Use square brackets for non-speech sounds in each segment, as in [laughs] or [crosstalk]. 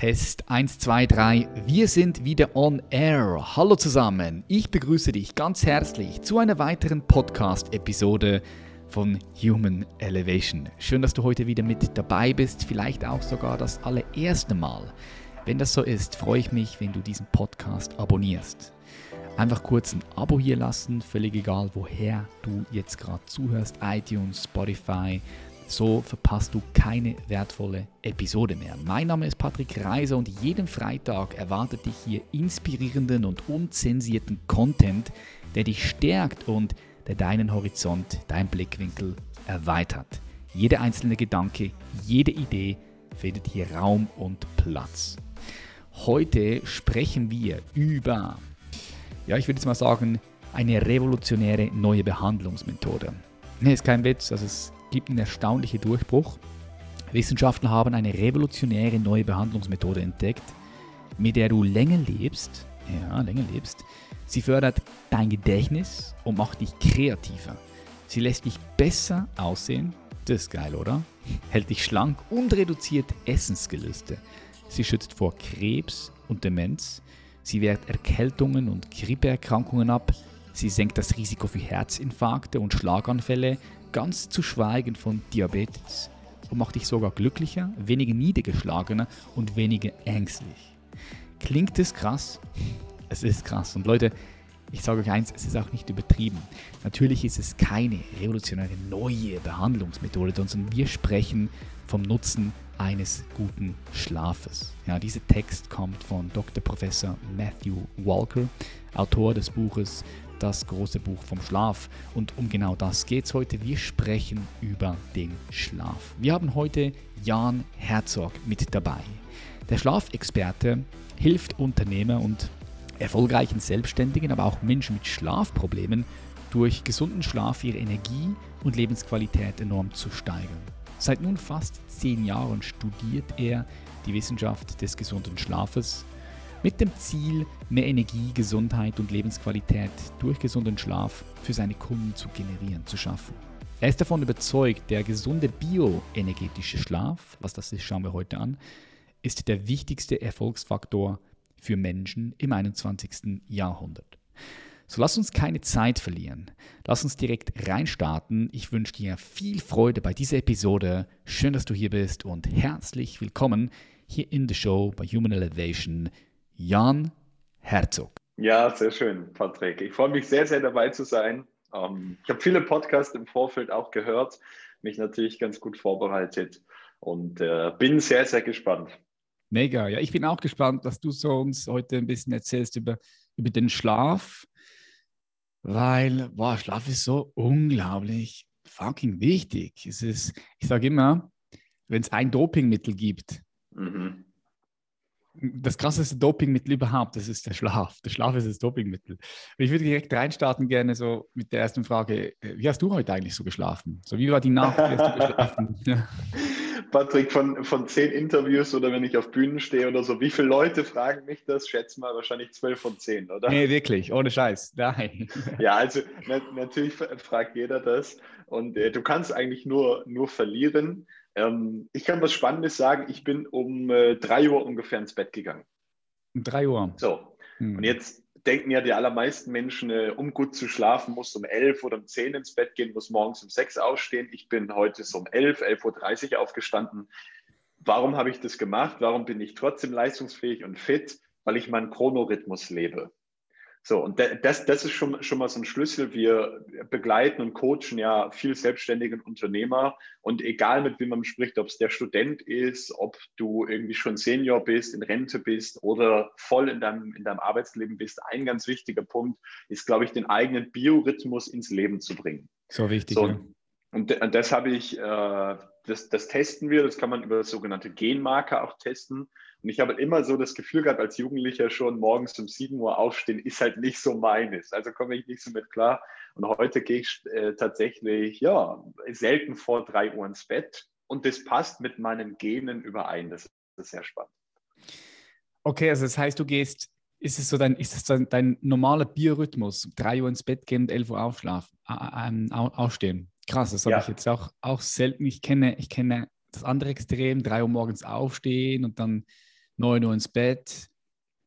Test 1, 2, 3. Wir sind wieder on air. Hallo zusammen. Ich begrüße dich ganz herzlich zu einer weiteren Podcast-Episode von Human Elevation. Schön, dass du heute wieder mit dabei bist. Vielleicht auch sogar das allererste Mal. Wenn das so ist, freue ich mich, wenn du diesen Podcast abonnierst. Einfach kurz ein Abo hier lassen, völlig egal, woher du jetzt gerade zuhörst. iTunes, Spotify, so verpasst du keine wertvolle Episode mehr. Mein Name ist Patrick Reiser und jeden Freitag erwartet dich hier inspirierenden und unzensierten Content, der dich stärkt und der deinen Horizont, dein Blickwinkel erweitert. Jeder einzelne Gedanke, jede Idee findet hier Raum und Platz. Heute sprechen wir über, ja, ich würde jetzt mal sagen, eine revolutionäre neue Behandlungsmethode. Ne, ist kein Witz, also es gibt einen erstaunlichen Durchbruch. Wissenschaftler haben eine revolutionäre neue Behandlungsmethode entdeckt, mit der du länger lebst. Ja, länger lebst. Sie fördert dein Gedächtnis und macht dich kreativer. Sie lässt dich besser aussehen. Das ist geil, oder? Hält dich schlank und reduziert Essensgelüste. Sie schützt vor Krebs und Demenz. Sie wehrt Erkältungen und Grippeerkrankungen ab. Sie senkt das Risiko für Herzinfarkte und Schlaganfälle ganz zu schweigen von Diabetes und macht dich sogar glücklicher, weniger niedergeschlagener und weniger ängstlich. Klingt es krass? Es ist krass. Und Leute, ich sage euch eins, es ist auch nicht übertrieben. Natürlich ist es keine revolutionäre neue Behandlungsmethode, sondern wir sprechen vom Nutzen eines guten Schlafes. Ja, dieser Text kommt von Dr. Professor Matthew Walker, Autor des Buches das große Buch vom Schlaf. Und um genau das geht es heute. Wir sprechen über den Schlaf. Wir haben heute Jan Herzog mit dabei. Der Schlafexperte hilft Unternehmer und erfolgreichen Selbstständigen, aber auch Menschen mit Schlafproblemen, durch gesunden Schlaf ihre Energie und Lebensqualität enorm zu steigern. Seit nun fast zehn Jahren studiert er die Wissenschaft des gesunden Schlafes mit dem Ziel, mehr Energie, Gesundheit und Lebensqualität durch gesunden Schlaf für seine Kunden zu generieren, zu schaffen. Er ist davon überzeugt, der gesunde bioenergetische Schlaf, was das ist, schauen wir heute an, ist der wichtigste Erfolgsfaktor für Menschen im 21. Jahrhundert. So lass uns keine Zeit verlieren. Lass uns direkt reinstarten. Ich wünsche dir viel Freude bei dieser Episode. Schön, dass du hier bist und herzlich willkommen hier in der Show bei Human Elevation Jan Herzog. Ja, sehr schön, Patrick. Ich freue mich sehr, sehr dabei zu sein. Ähm, ich habe viele Podcasts im Vorfeld auch gehört, mich natürlich ganz gut vorbereitet und äh, bin sehr, sehr gespannt. Mega, ja, ich bin auch gespannt, dass du so uns heute ein bisschen erzählst über, über den Schlaf, weil, boah, Schlaf ist so unglaublich fucking wichtig. Es ist, ich sage immer, wenn es ein Dopingmittel gibt, mhm das krasseste Dopingmittel überhaupt, das ist der Schlaf. Der Schlaf ist das Dopingmittel. ich würde direkt reinstarten gerne so mit der ersten Frage. Äh, wie hast du heute eigentlich so geschlafen? So, wie war die Nacht? Wie hast du geschlafen? [laughs] Ja. Patrick, von, von zehn Interviews oder wenn ich auf Bühnen stehe oder so, wie viele Leute fragen mich das? Schätz mal wahrscheinlich zwölf von zehn, oder? Nee, wirklich, ohne Scheiß. Nein. [laughs] Ja, also na, natürlich fragt jeder das. Und äh, du kannst eigentlich nur, nur verlieren. Ähm, ich kann was Spannendes sagen. Ich bin um äh, 3 Uhr ungefähr ins Bett gegangen. Um 3 Uhr. So. Hm. Und jetzt denken ja die allermeisten Menschen, äh, um gut zu schlafen, muss um 11 oder um 10 ins Bett gehen, muss morgens um 6 aufstehen. Ich bin heute so um 11, 11.30 Uhr aufgestanden. Warum habe ich das gemacht? Warum bin ich trotzdem leistungsfähig und fit? Weil ich meinen Chronorhythmus lebe. So, und das, das ist schon, schon mal so ein Schlüssel. Wir begleiten und coachen ja viel selbstständigen Unternehmer. Und egal mit wem man spricht, ob es der Student ist, ob du irgendwie schon Senior bist, in Rente bist oder voll in deinem, in deinem Arbeitsleben bist, ein ganz wichtiger Punkt ist, glaube ich, den eigenen Biorhythmus ins Leben zu bringen. So wichtig. So, ja. Und, und das habe ich, äh, das, das testen wir, das kann man über sogenannte Genmarker auch testen. Und ich habe immer so das Gefühl gehabt, als Jugendlicher schon morgens um 7 Uhr aufstehen, ist halt nicht so meines. Also komme ich nicht so mit klar. Und heute gehe ich äh, tatsächlich, ja, selten vor 3 Uhr ins Bett. Und das passt mit meinen Genen überein. Das ist sehr spannend. Okay, also das heißt, du gehst, ist es so dein, ist es dein, dein normaler Biorhythmus? 3 Uhr ins Bett gehen und 11 Uhr aufschlafen, äh, aufstehen. Krass, das habe ja. ich jetzt auch, auch selten. Ich kenne, ich kenne das andere Extrem, 3 Uhr morgens aufstehen und dann 9 Uhr ins Bett,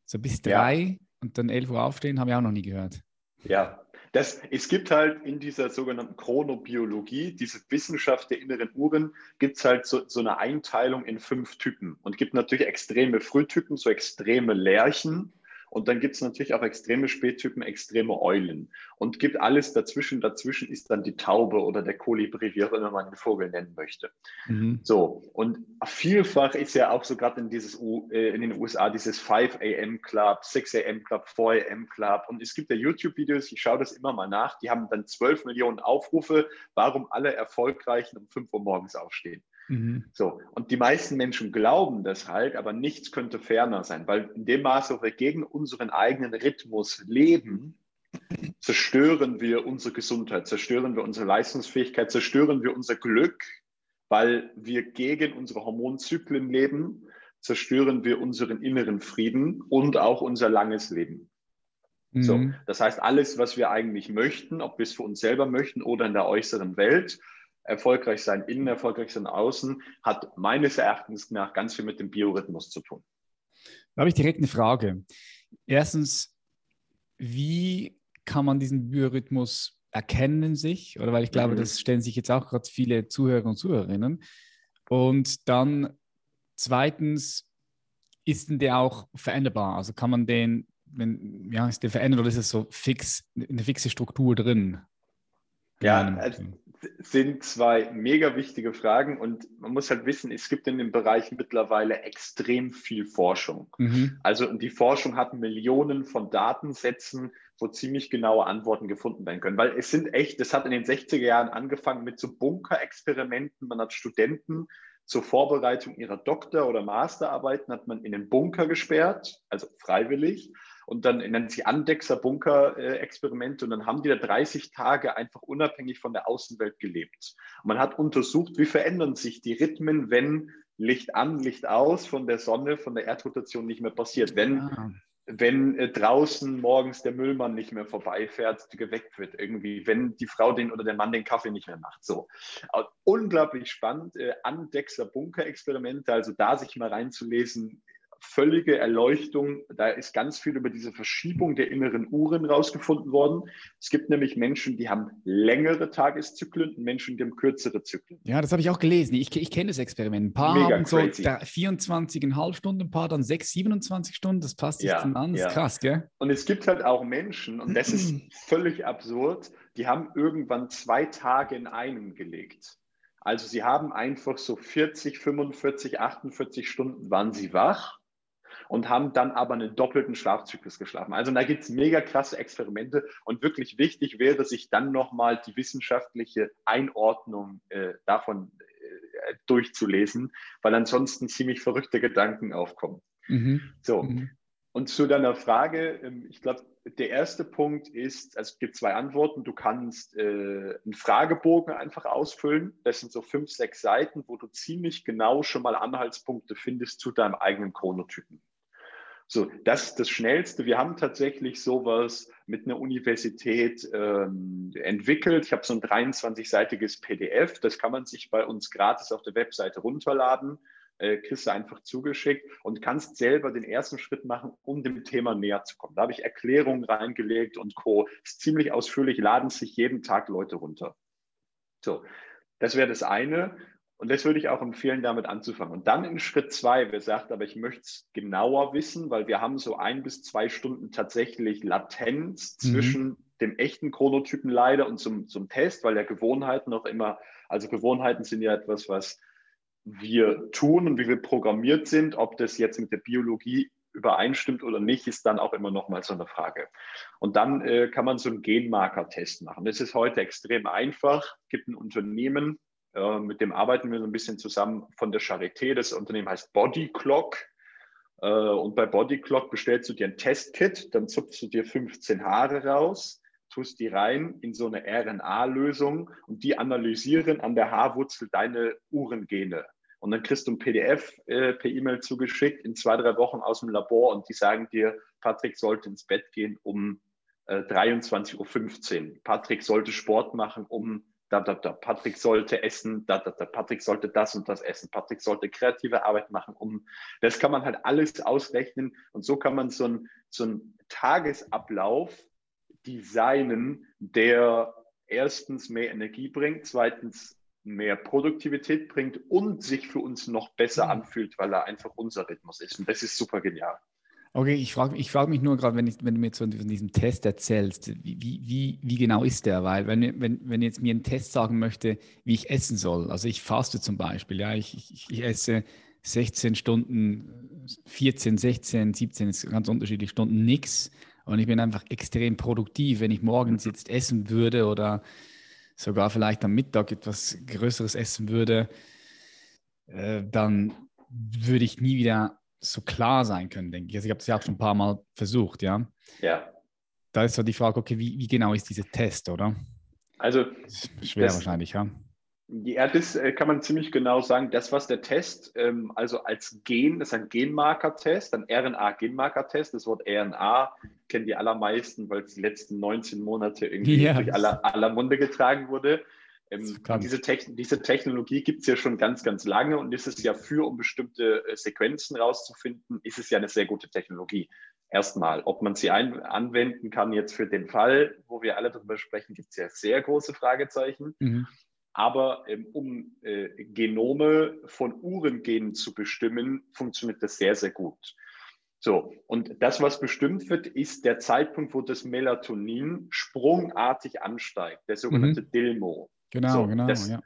so bis drei ja. und dann 11 Uhr aufstehen, habe ich auch noch nie gehört. Ja, das, es gibt halt in dieser sogenannten Chronobiologie, diese Wissenschaft der inneren Uhren, gibt es halt so, so, eine Einteilung in fünf Typen. Und gibt natürlich extreme Frühtypen, so extreme Lerchen, und dann gibt es natürlich auch extreme Spättypen, extreme Eulen. Und gibt alles dazwischen. Dazwischen ist dann die Taube oder der Kolibri, wie auch immer man den Vogel nennen möchte. Mhm. So, und vielfach ist ja auch so gerade in, äh, in den USA dieses 5 AM Club, 6 AM Club, 4 AM Club. Und es gibt ja YouTube-Videos, ich schaue das immer mal nach, die haben dann 12 Millionen Aufrufe, warum alle Erfolgreichen um 5 Uhr morgens aufstehen. Mhm. So, und die meisten Menschen glauben das halt, aber nichts könnte ferner sein, weil in dem Maße, wo wir gegen unseren eigenen Rhythmus leben, zerstören wir unsere Gesundheit, zerstören wir unsere Leistungsfähigkeit, zerstören wir unser Glück, weil wir gegen unsere Hormonzyklen leben, zerstören wir unseren inneren Frieden und auch unser langes Leben. Mhm. So, das heißt, alles, was wir eigentlich möchten, ob wir es für uns selber möchten oder in der äußeren Welt, erfolgreich sein innen, erfolgreich sein außen, hat meines Erachtens nach ganz viel mit dem Biorhythmus zu tun. Da habe ich direkt eine Frage. Erstens, wie kann man diesen Biorhythmus erkennen sich? Oder weil ich glaube, mhm. das stellen sich jetzt auch gerade viele Zuhörer und Zuhörerinnen. Und dann zweitens, ist denn der auch veränderbar? Also kann man den, wenn, ja, ist der verändert oder ist es so fix, eine fixe Struktur drin? Ja, also, sind zwei mega wichtige Fragen und man muss halt wissen, es gibt in dem Bereich mittlerweile extrem viel Forschung. Mhm. Also die Forschung hat Millionen von Datensätzen, wo ziemlich genaue Antworten gefunden werden können, weil es sind echt, das hat in den 60er Jahren angefangen mit so Bunker-Experimenten. Man hat Studenten zur Vorbereitung ihrer Doktor- oder Masterarbeiten hat man in den Bunker gesperrt, also freiwillig und dann nennt sich Andexer-Bunker-Experimente und dann haben die da 30 Tage einfach unabhängig von der Außenwelt gelebt. Und man hat untersucht, wie verändern sich die Rhythmen, wenn Licht an, Licht aus von der Sonne, von der Erdrotation nicht mehr passiert. Wenn, ah. wenn äh, draußen morgens der Müllmann nicht mehr vorbeifährt, geweckt wird irgendwie, wenn die Frau den oder der Mann den Kaffee nicht mehr macht. So. Unglaublich spannend. Äh, Andexer-Bunker-Experimente, also da sich mal reinzulesen, völlige Erleuchtung. Da ist ganz viel über diese Verschiebung der inneren Uhren rausgefunden worden. Es gibt nämlich Menschen, die haben längere Tageszyklen und Menschen, die haben kürzere Zyklen. Ja, das habe ich auch gelesen. Ich, ich kenne das Experiment. Ein paar Mega haben so 24,5 Stunden, ein paar dann 6, 27 Stunden. Das passt sich ja, an. Das ja. ist krass, gell? Und es gibt halt auch Menschen, und das ist [clears throat] völlig absurd, die haben irgendwann zwei Tage in einem gelegt. Also sie haben einfach so 40, 45, 48 Stunden waren sie wach und haben dann aber einen doppelten Schlafzyklus geschlafen. Also da gibt es mega krasse Experimente und wirklich wichtig wäre, sich dann nochmal die wissenschaftliche Einordnung äh, davon äh, durchzulesen, weil ansonsten ziemlich verrückte Gedanken aufkommen. Mhm. So. Mhm. Und zu deiner Frage, ähm, ich glaube, der erste Punkt ist, also es gibt zwei Antworten. Du kannst äh, einen Fragebogen einfach ausfüllen. Das sind so fünf, sechs Seiten, wo du ziemlich genau schon mal Anhaltspunkte findest zu deinem eigenen Chronotypen. So, das ist das Schnellste. Wir haben tatsächlich sowas mit einer Universität ähm, entwickelt. Ich habe so ein 23-seitiges PDF. Das kann man sich bei uns gratis auf der Webseite runterladen. Äh, kriegst du einfach zugeschickt und kannst selber den ersten Schritt machen, um dem Thema näher zu kommen. Da habe ich Erklärungen reingelegt und Co. Ist ziemlich ausführlich, laden sich jeden Tag Leute runter. So, das wäre das eine. Und das würde ich auch empfehlen, damit anzufangen. Und dann in Schritt zwei, wer sagt, aber ich möchte es genauer wissen, weil wir haben so ein bis zwei Stunden tatsächlich Latenz mhm. zwischen dem echten Chronotypen leider und zum, zum Test, weil ja Gewohnheiten noch immer, also Gewohnheiten sind ja etwas, was wir tun und wie wir programmiert sind. Ob das jetzt mit der Biologie übereinstimmt oder nicht, ist dann auch immer noch mal so eine Frage. Und dann äh, kann man so einen Genmarker-Test machen. Das ist heute extrem einfach. Es gibt ein Unternehmen, äh, mit dem arbeiten wir so ein bisschen zusammen von der Charité. Das Unternehmen heißt Body Clock. Äh, und bei Body Clock bestellst du dir ein Testkit, dann zupfst du dir 15 Haare raus, tust die rein in so eine RNA-Lösung und die analysieren an der Haarwurzel deine Uhrengene. Und dann kriegst du ein PDF äh, per E-Mail zugeschickt in zwei, drei Wochen aus dem Labor und die sagen dir, Patrick sollte ins Bett gehen um äh, 23.15 Uhr. Patrick sollte Sport machen um da, da, da, Patrick sollte essen, da, da, da, Patrick sollte das und das essen, Patrick sollte kreative Arbeit machen. Um, das kann man halt alles ausrechnen und so kann man so einen so Tagesablauf designen, der erstens mehr Energie bringt, zweitens mehr Produktivität bringt und sich für uns noch besser mhm. anfühlt, weil er einfach unser Rhythmus ist. Und das ist super genial. Okay, ich frage ich frag mich nur gerade, wenn, wenn du mir so von diesem Test erzählst, wie, wie, wie genau ist der? Weil wenn, wenn, wenn jetzt mir ein Test sagen möchte, wie ich essen soll, also ich faste zum Beispiel, ja, ich, ich, ich esse 16 Stunden, 14, 16, 17, ist ganz unterschiedliche Stunden nichts und ich bin einfach extrem produktiv, wenn ich morgens jetzt essen würde oder sogar vielleicht am Mittag etwas Größeres essen würde, äh, dann würde ich nie wieder so klar sein können, denke ich. Also ich habe es ja auch schon ein paar Mal versucht, ja. Ja. Da ist so die Frage, okay, wie, wie genau ist dieser Test, oder? Also schwer das, wahrscheinlich, ja. Ja, das äh, kann man ziemlich genau sagen. Das, was der Test, ähm, also als Gen, das ist ein Genmarker-Test, ein RNA-Genmarker-Test. Das Wort RNA kennen die allermeisten, weil es die letzten 19 Monate irgendwie [laughs] ja. durch aller, aller Munde getragen wurde. Ähm, diese, Techn diese, Technologie gibt es ja schon ganz, ganz lange und ist es ja für, um bestimmte äh, Sequenzen rauszufinden, ist es ja eine sehr gute Technologie. Erstmal, ob man sie anwenden kann jetzt für den Fall, wo wir alle darüber sprechen, gibt es ja sehr große Fragezeichen. Mhm. Aber ähm, um äh, Genome von Uhrengenen zu bestimmen, funktioniert das sehr, sehr gut. So, und das, was bestimmt wird, ist der Zeitpunkt, wo das Melatonin sprungartig ansteigt, der sogenannte mhm. DILMO. Genau, so, genau, das, ja.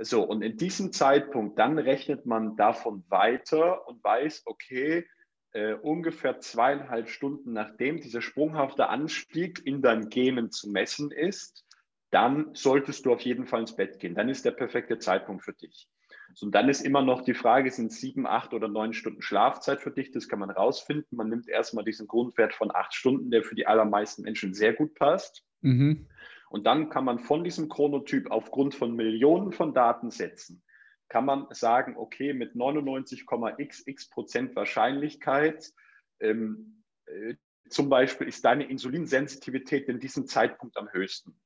So, und in diesem Zeitpunkt, dann rechnet man davon weiter und weiß, okay, äh, ungefähr zweieinhalb Stunden nachdem dieser sprunghafte Anstieg in deinen Genen zu messen ist, dann solltest du auf jeden Fall ins Bett gehen. Dann ist der perfekte Zeitpunkt für dich. So, und dann ist immer noch die Frage, sind sieben, acht oder neun Stunden Schlafzeit für dich? Das kann man rausfinden. Man nimmt erstmal diesen Grundwert von acht Stunden, der für die allermeisten Menschen sehr gut passt. Mhm. Und dann kann man von diesem Chronotyp aufgrund von Millionen von Datensätzen, kann man sagen, okay, mit 99,xx Prozent Wahrscheinlichkeit, ähm, äh, zum Beispiel ist deine Insulinsensitivität in diesem Zeitpunkt am höchsten.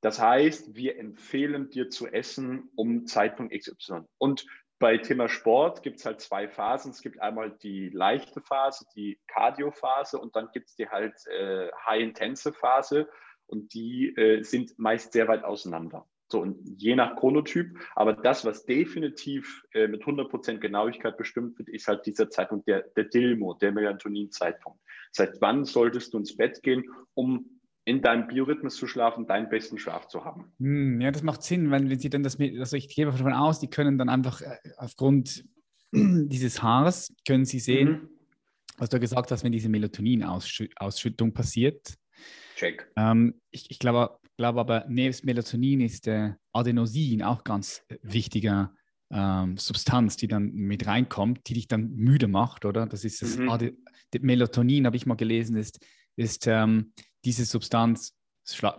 Das heißt, wir empfehlen dir zu essen um Zeitpunkt XY. Und bei Thema Sport gibt es halt zwei Phasen. Es gibt einmal die leichte Phase, die Cardio-Phase und dann gibt es die halt äh, High-Intensive-Phase und die äh, sind meist sehr weit auseinander. So, und je nach Chronotyp, aber das, was definitiv äh, mit 100% Genauigkeit bestimmt wird, ist halt dieser Zeitpunkt, der, der Dilmo, der Melatonin-Zeitpunkt. Seit wann solltest du ins Bett gehen, um in deinem Biorhythmus zu schlafen, deinen besten Schlaf zu haben. Hm, ja, das macht Sinn, weil wenn sie dann das, also ich gehe davon aus, die können dann einfach äh, aufgrund [clears throat] dieses Haares, können sie sehen, mhm. was du gesagt hast, wenn diese Melatonin-Ausschüttung passiert, Check. Ähm, ich, ich glaube glaub aber, nebst Melatonin ist der Adenosin auch ganz wichtiger ähm, Substanz, die dann mit reinkommt, die dich dann müde macht, oder? Das ist das mhm. Melatonin, habe ich mal gelesen, ist, ist ähm, diese Substanz,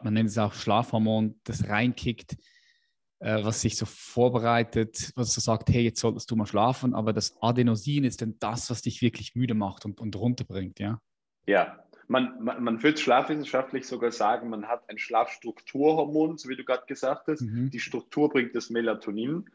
man nennt es auch Schlafhormon, das reinkickt, äh, was sich so vorbereitet, was so sagt, hey, jetzt solltest du mal schlafen, aber das Adenosin ist dann das, was dich wirklich müde macht und, und runterbringt, ja? Ja, man, man, man wird schlafwissenschaftlich sogar sagen, man hat ein Schlafstrukturhormon, so wie du gerade gesagt hast. Mhm. Die Struktur bringt das Melatonin.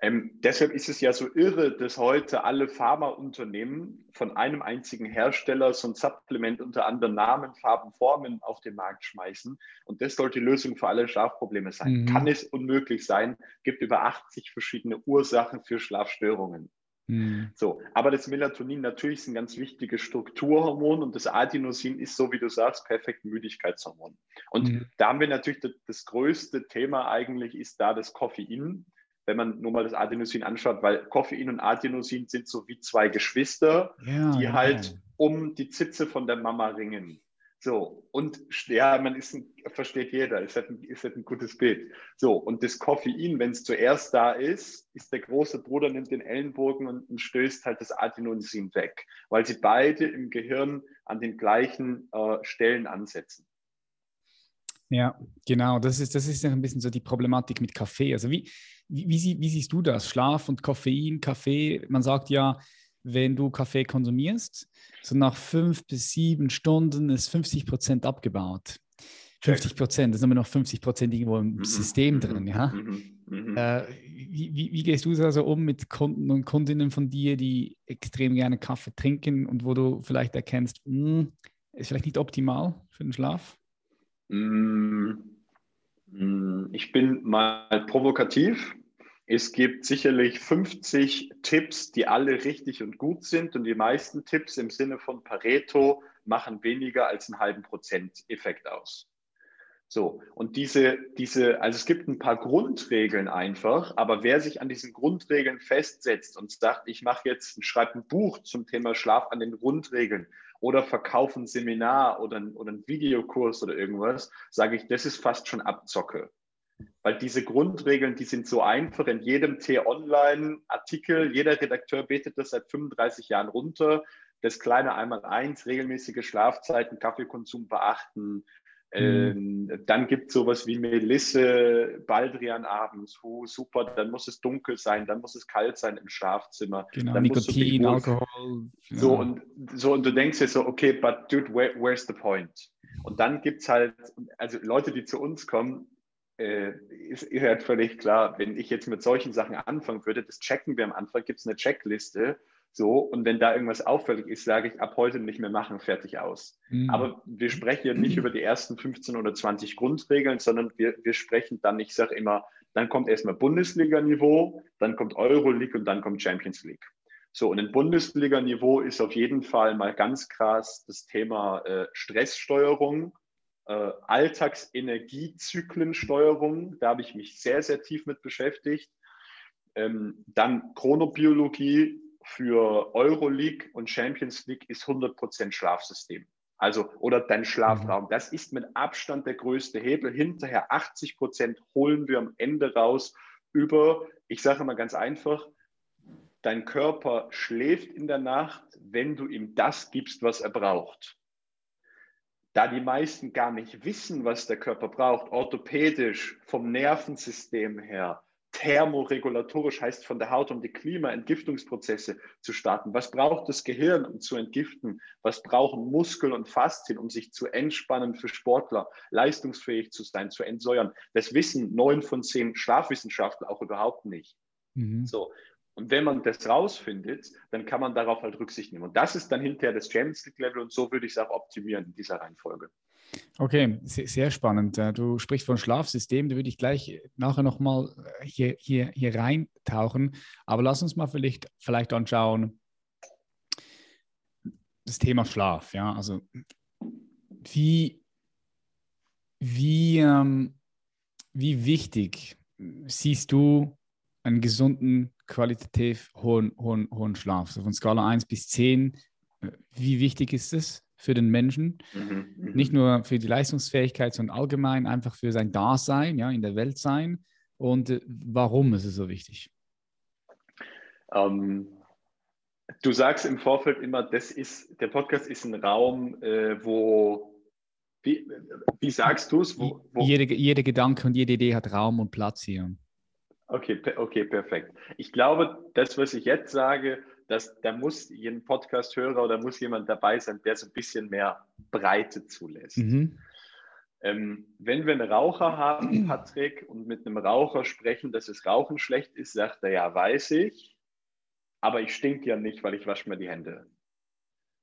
Ähm, deshalb ist es ja so irre, dass heute alle Pharmaunternehmen von einem einzigen Hersteller so ein Supplement unter anderen Namen, Farben, Formen auf den Markt schmeißen. Und das sollte die Lösung für alle Schlafprobleme sein. Mhm. Kann es unmöglich sein, gibt über 80 verschiedene Ursachen für Schlafstörungen. Mhm. So, aber das Melatonin natürlich ist ein ganz wichtiges Strukturhormon und das Adenosin ist, so wie du sagst, perfekt Müdigkeitshormon. Und mhm. da haben wir natürlich das, das, größte Thema eigentlich ist da das Koffein, wenn man nur mal das Adenosin anschaut, weil Koffein und Adenosin sind so wie zwei Geschwister, ja, die halt um die Zitze von der Mama ringen. So, und ja, man ist ein, versteht jeder, ist halt, ein, ist halt ein gutes Bild. So, und das Koffein, wenn es zuerst da ist, ist der große Bruder, nimmt den Ellenbogen und, und stößt halt das Adenosin weg, weil sie beide im Gehirn an den gleichen äh, Stellen ansetzen. Ja, genau, das ist, das ist ein bisschen so die Problematik mit Kaffee. Also wie, wie, wie, wie siehst du das? Schlaf und Koffein, Kaffee, man sagt ja, wenn du Kaffee konsumierst, so nach fünf bis sieben Stunden ist 50 Prozent abgebaut. 50 Prozent, da sind wir noch 50 Prozent irgendwo im mhm. System mhm. drin, ja. Mhm. Äh, wie, wie, wie, gehst du also um mit Kunden und Kundinnen von dir, die extrem gerne Kaffee trinken und wo du vielleicht erkennst, mh, hm, ist vielleicht nicht optimal für den Schlaf? Mm, mm, ich bin mal provokativ. Es gibt sicherlich 50 Tipps, die alle richtig und gut sind und die meisten Tipps im Sinne von Pareto machen weniger als einen halben Prozent Effekt aus. So, und diese, diese, also es gibt ein paar Grundregeln einfach, aber wer sich an diesen Grundregeln festsetzt und sagt, ich mache jetzt, schreibe ein Buch zum Thema Schlaf an den Grundregeln oder verkaufe ein Seminar oder, ein, oder einen Videokurs oder irgendwas, sage ich, das ist fast schon Abzocke. Weil diese Grundregeln, die sind so einfach in jedem T-Online-Artikel. Jeder Redakteur betet das seit 35 Jahren runter. Das kleine Einmal-Eins, regelmäßige Schlafzeiten, Kaffeekonsum beachten, Mhm. Ähm, dann gibt es sowas wie Melisse, Baldrian abends, uh, super, dann muss es dunkel sein, dann muss es kalt sein im Schlafzimmer. Genau, dann Nikotin, Alkohol. Ja. So, und, so, und du denkst dir so, okay, but dude, where, where's the point? Und dann gibt es halt, also Leute, die zu uns kommen, äh, ist, ist halt völlig klar, wenn ich jetzt mit solchen Sachen anfangen würde, das checken wir am Anfang, gibt es eine Checkliste so, und wenn da irgendwas auffällig ist, sage ich ab heute nicht mehr machen, fertig aus. Mhm. Aber wir sprechen ja nicht über die ersten 15 oder 20 Grundregeln, sondern wir, wir sprechen dann, ich sage immer, dann kommt erstmal Bundesliga-Niveau, dann kommt Euroleague und dann kommt Champions League. So, und im Bundesliga-Niveau ist auf jeden Fall mal ganz krass das Thema äh, Stresssteuerung, äh, Alltagsenergiezyklensteuerung. Da habe ich mich sehr, sehr tief mit beschäftigt. Ähm, dann Chronobiologie, für Euroleague und Champions League ist 100% Schlafsystem. Also, oder dein Schlafraum. Mhm. Das ist mit Abstand der größte Hebel. Hinterher 80% holen wir am Ende raus über, ich sage mal ganz einfach, dein Körper schläft in der Nacht, wenn du ihm das gibst, was er braucht. Da die meisten gar nicht wissen, was der Körper braucht, orthopädisch, vom Nervensystem her, thermoregulatorisch heißt von der Haut, um die Klimaentgiftungsprozesse zu starten. Was braucht das Gehirn, um zu entgiften? Was brauchen Muskel und Faszien, um sich zu entspannen für Sportler, leistungsfähig zu sein, zu entsäuern? Das wissen neun von zehn Schlafwissenschaftler auch überhaupt nicht. Mhm. So. Und wenn man das rausfindet, dann kann man darauf halt Rücksicht nehmen. Und das ist dann hinterher das Champions League Level und so würde ich es auch optimieren in dieser Reihenfolge. Okay, sehr, spannend. Äh, du sprichst von Schlafsystem, da würde ich gleich nachher nochmal äh, hier, hier, hier reintauchen. Aber lass uns mal vielleicht, vielleicht anschauen, das Thema Schlaf. Ja, also wie, wie, ähm, wie wichtig siehst du einen gesunden, qualitativ hohen, hohen, hohen Schlaf? So von Skala 1 bis 10, äh, wie wichtig ist es? für den Menschen. Mhm, mhm, Nicht nur für die Leistungsfähigkeit, sondern allgemein einfach für sein Dasein, ja, in der Welt sein. Und äh, warum ist es so wichtig? Ähm, du sagst im Vorfeld immer, das ist, der Podcast ist ein Raum, äh, wo wie, wie, sagst du es? Wo, wo jede, jede Gedanke und jede Idee hat Raum und Platz hier. Okay, okay, perfekt. Ich glaube, das, was ich jetzt sage, dass da muss jeden Podcast-Hörer oder muss jemand dabei sein, der so ein bisschen mehr Breite zulässt. Mhm. Ähm, wenn wir einen Raucher haben, [clears throat] Patrick, und mit einem Raucher sprechen, dass das Rauchen schlecht ist, sagt er, ja, weiß ich, aber ich stink ja nicht, weil ich wasche mir die Hände.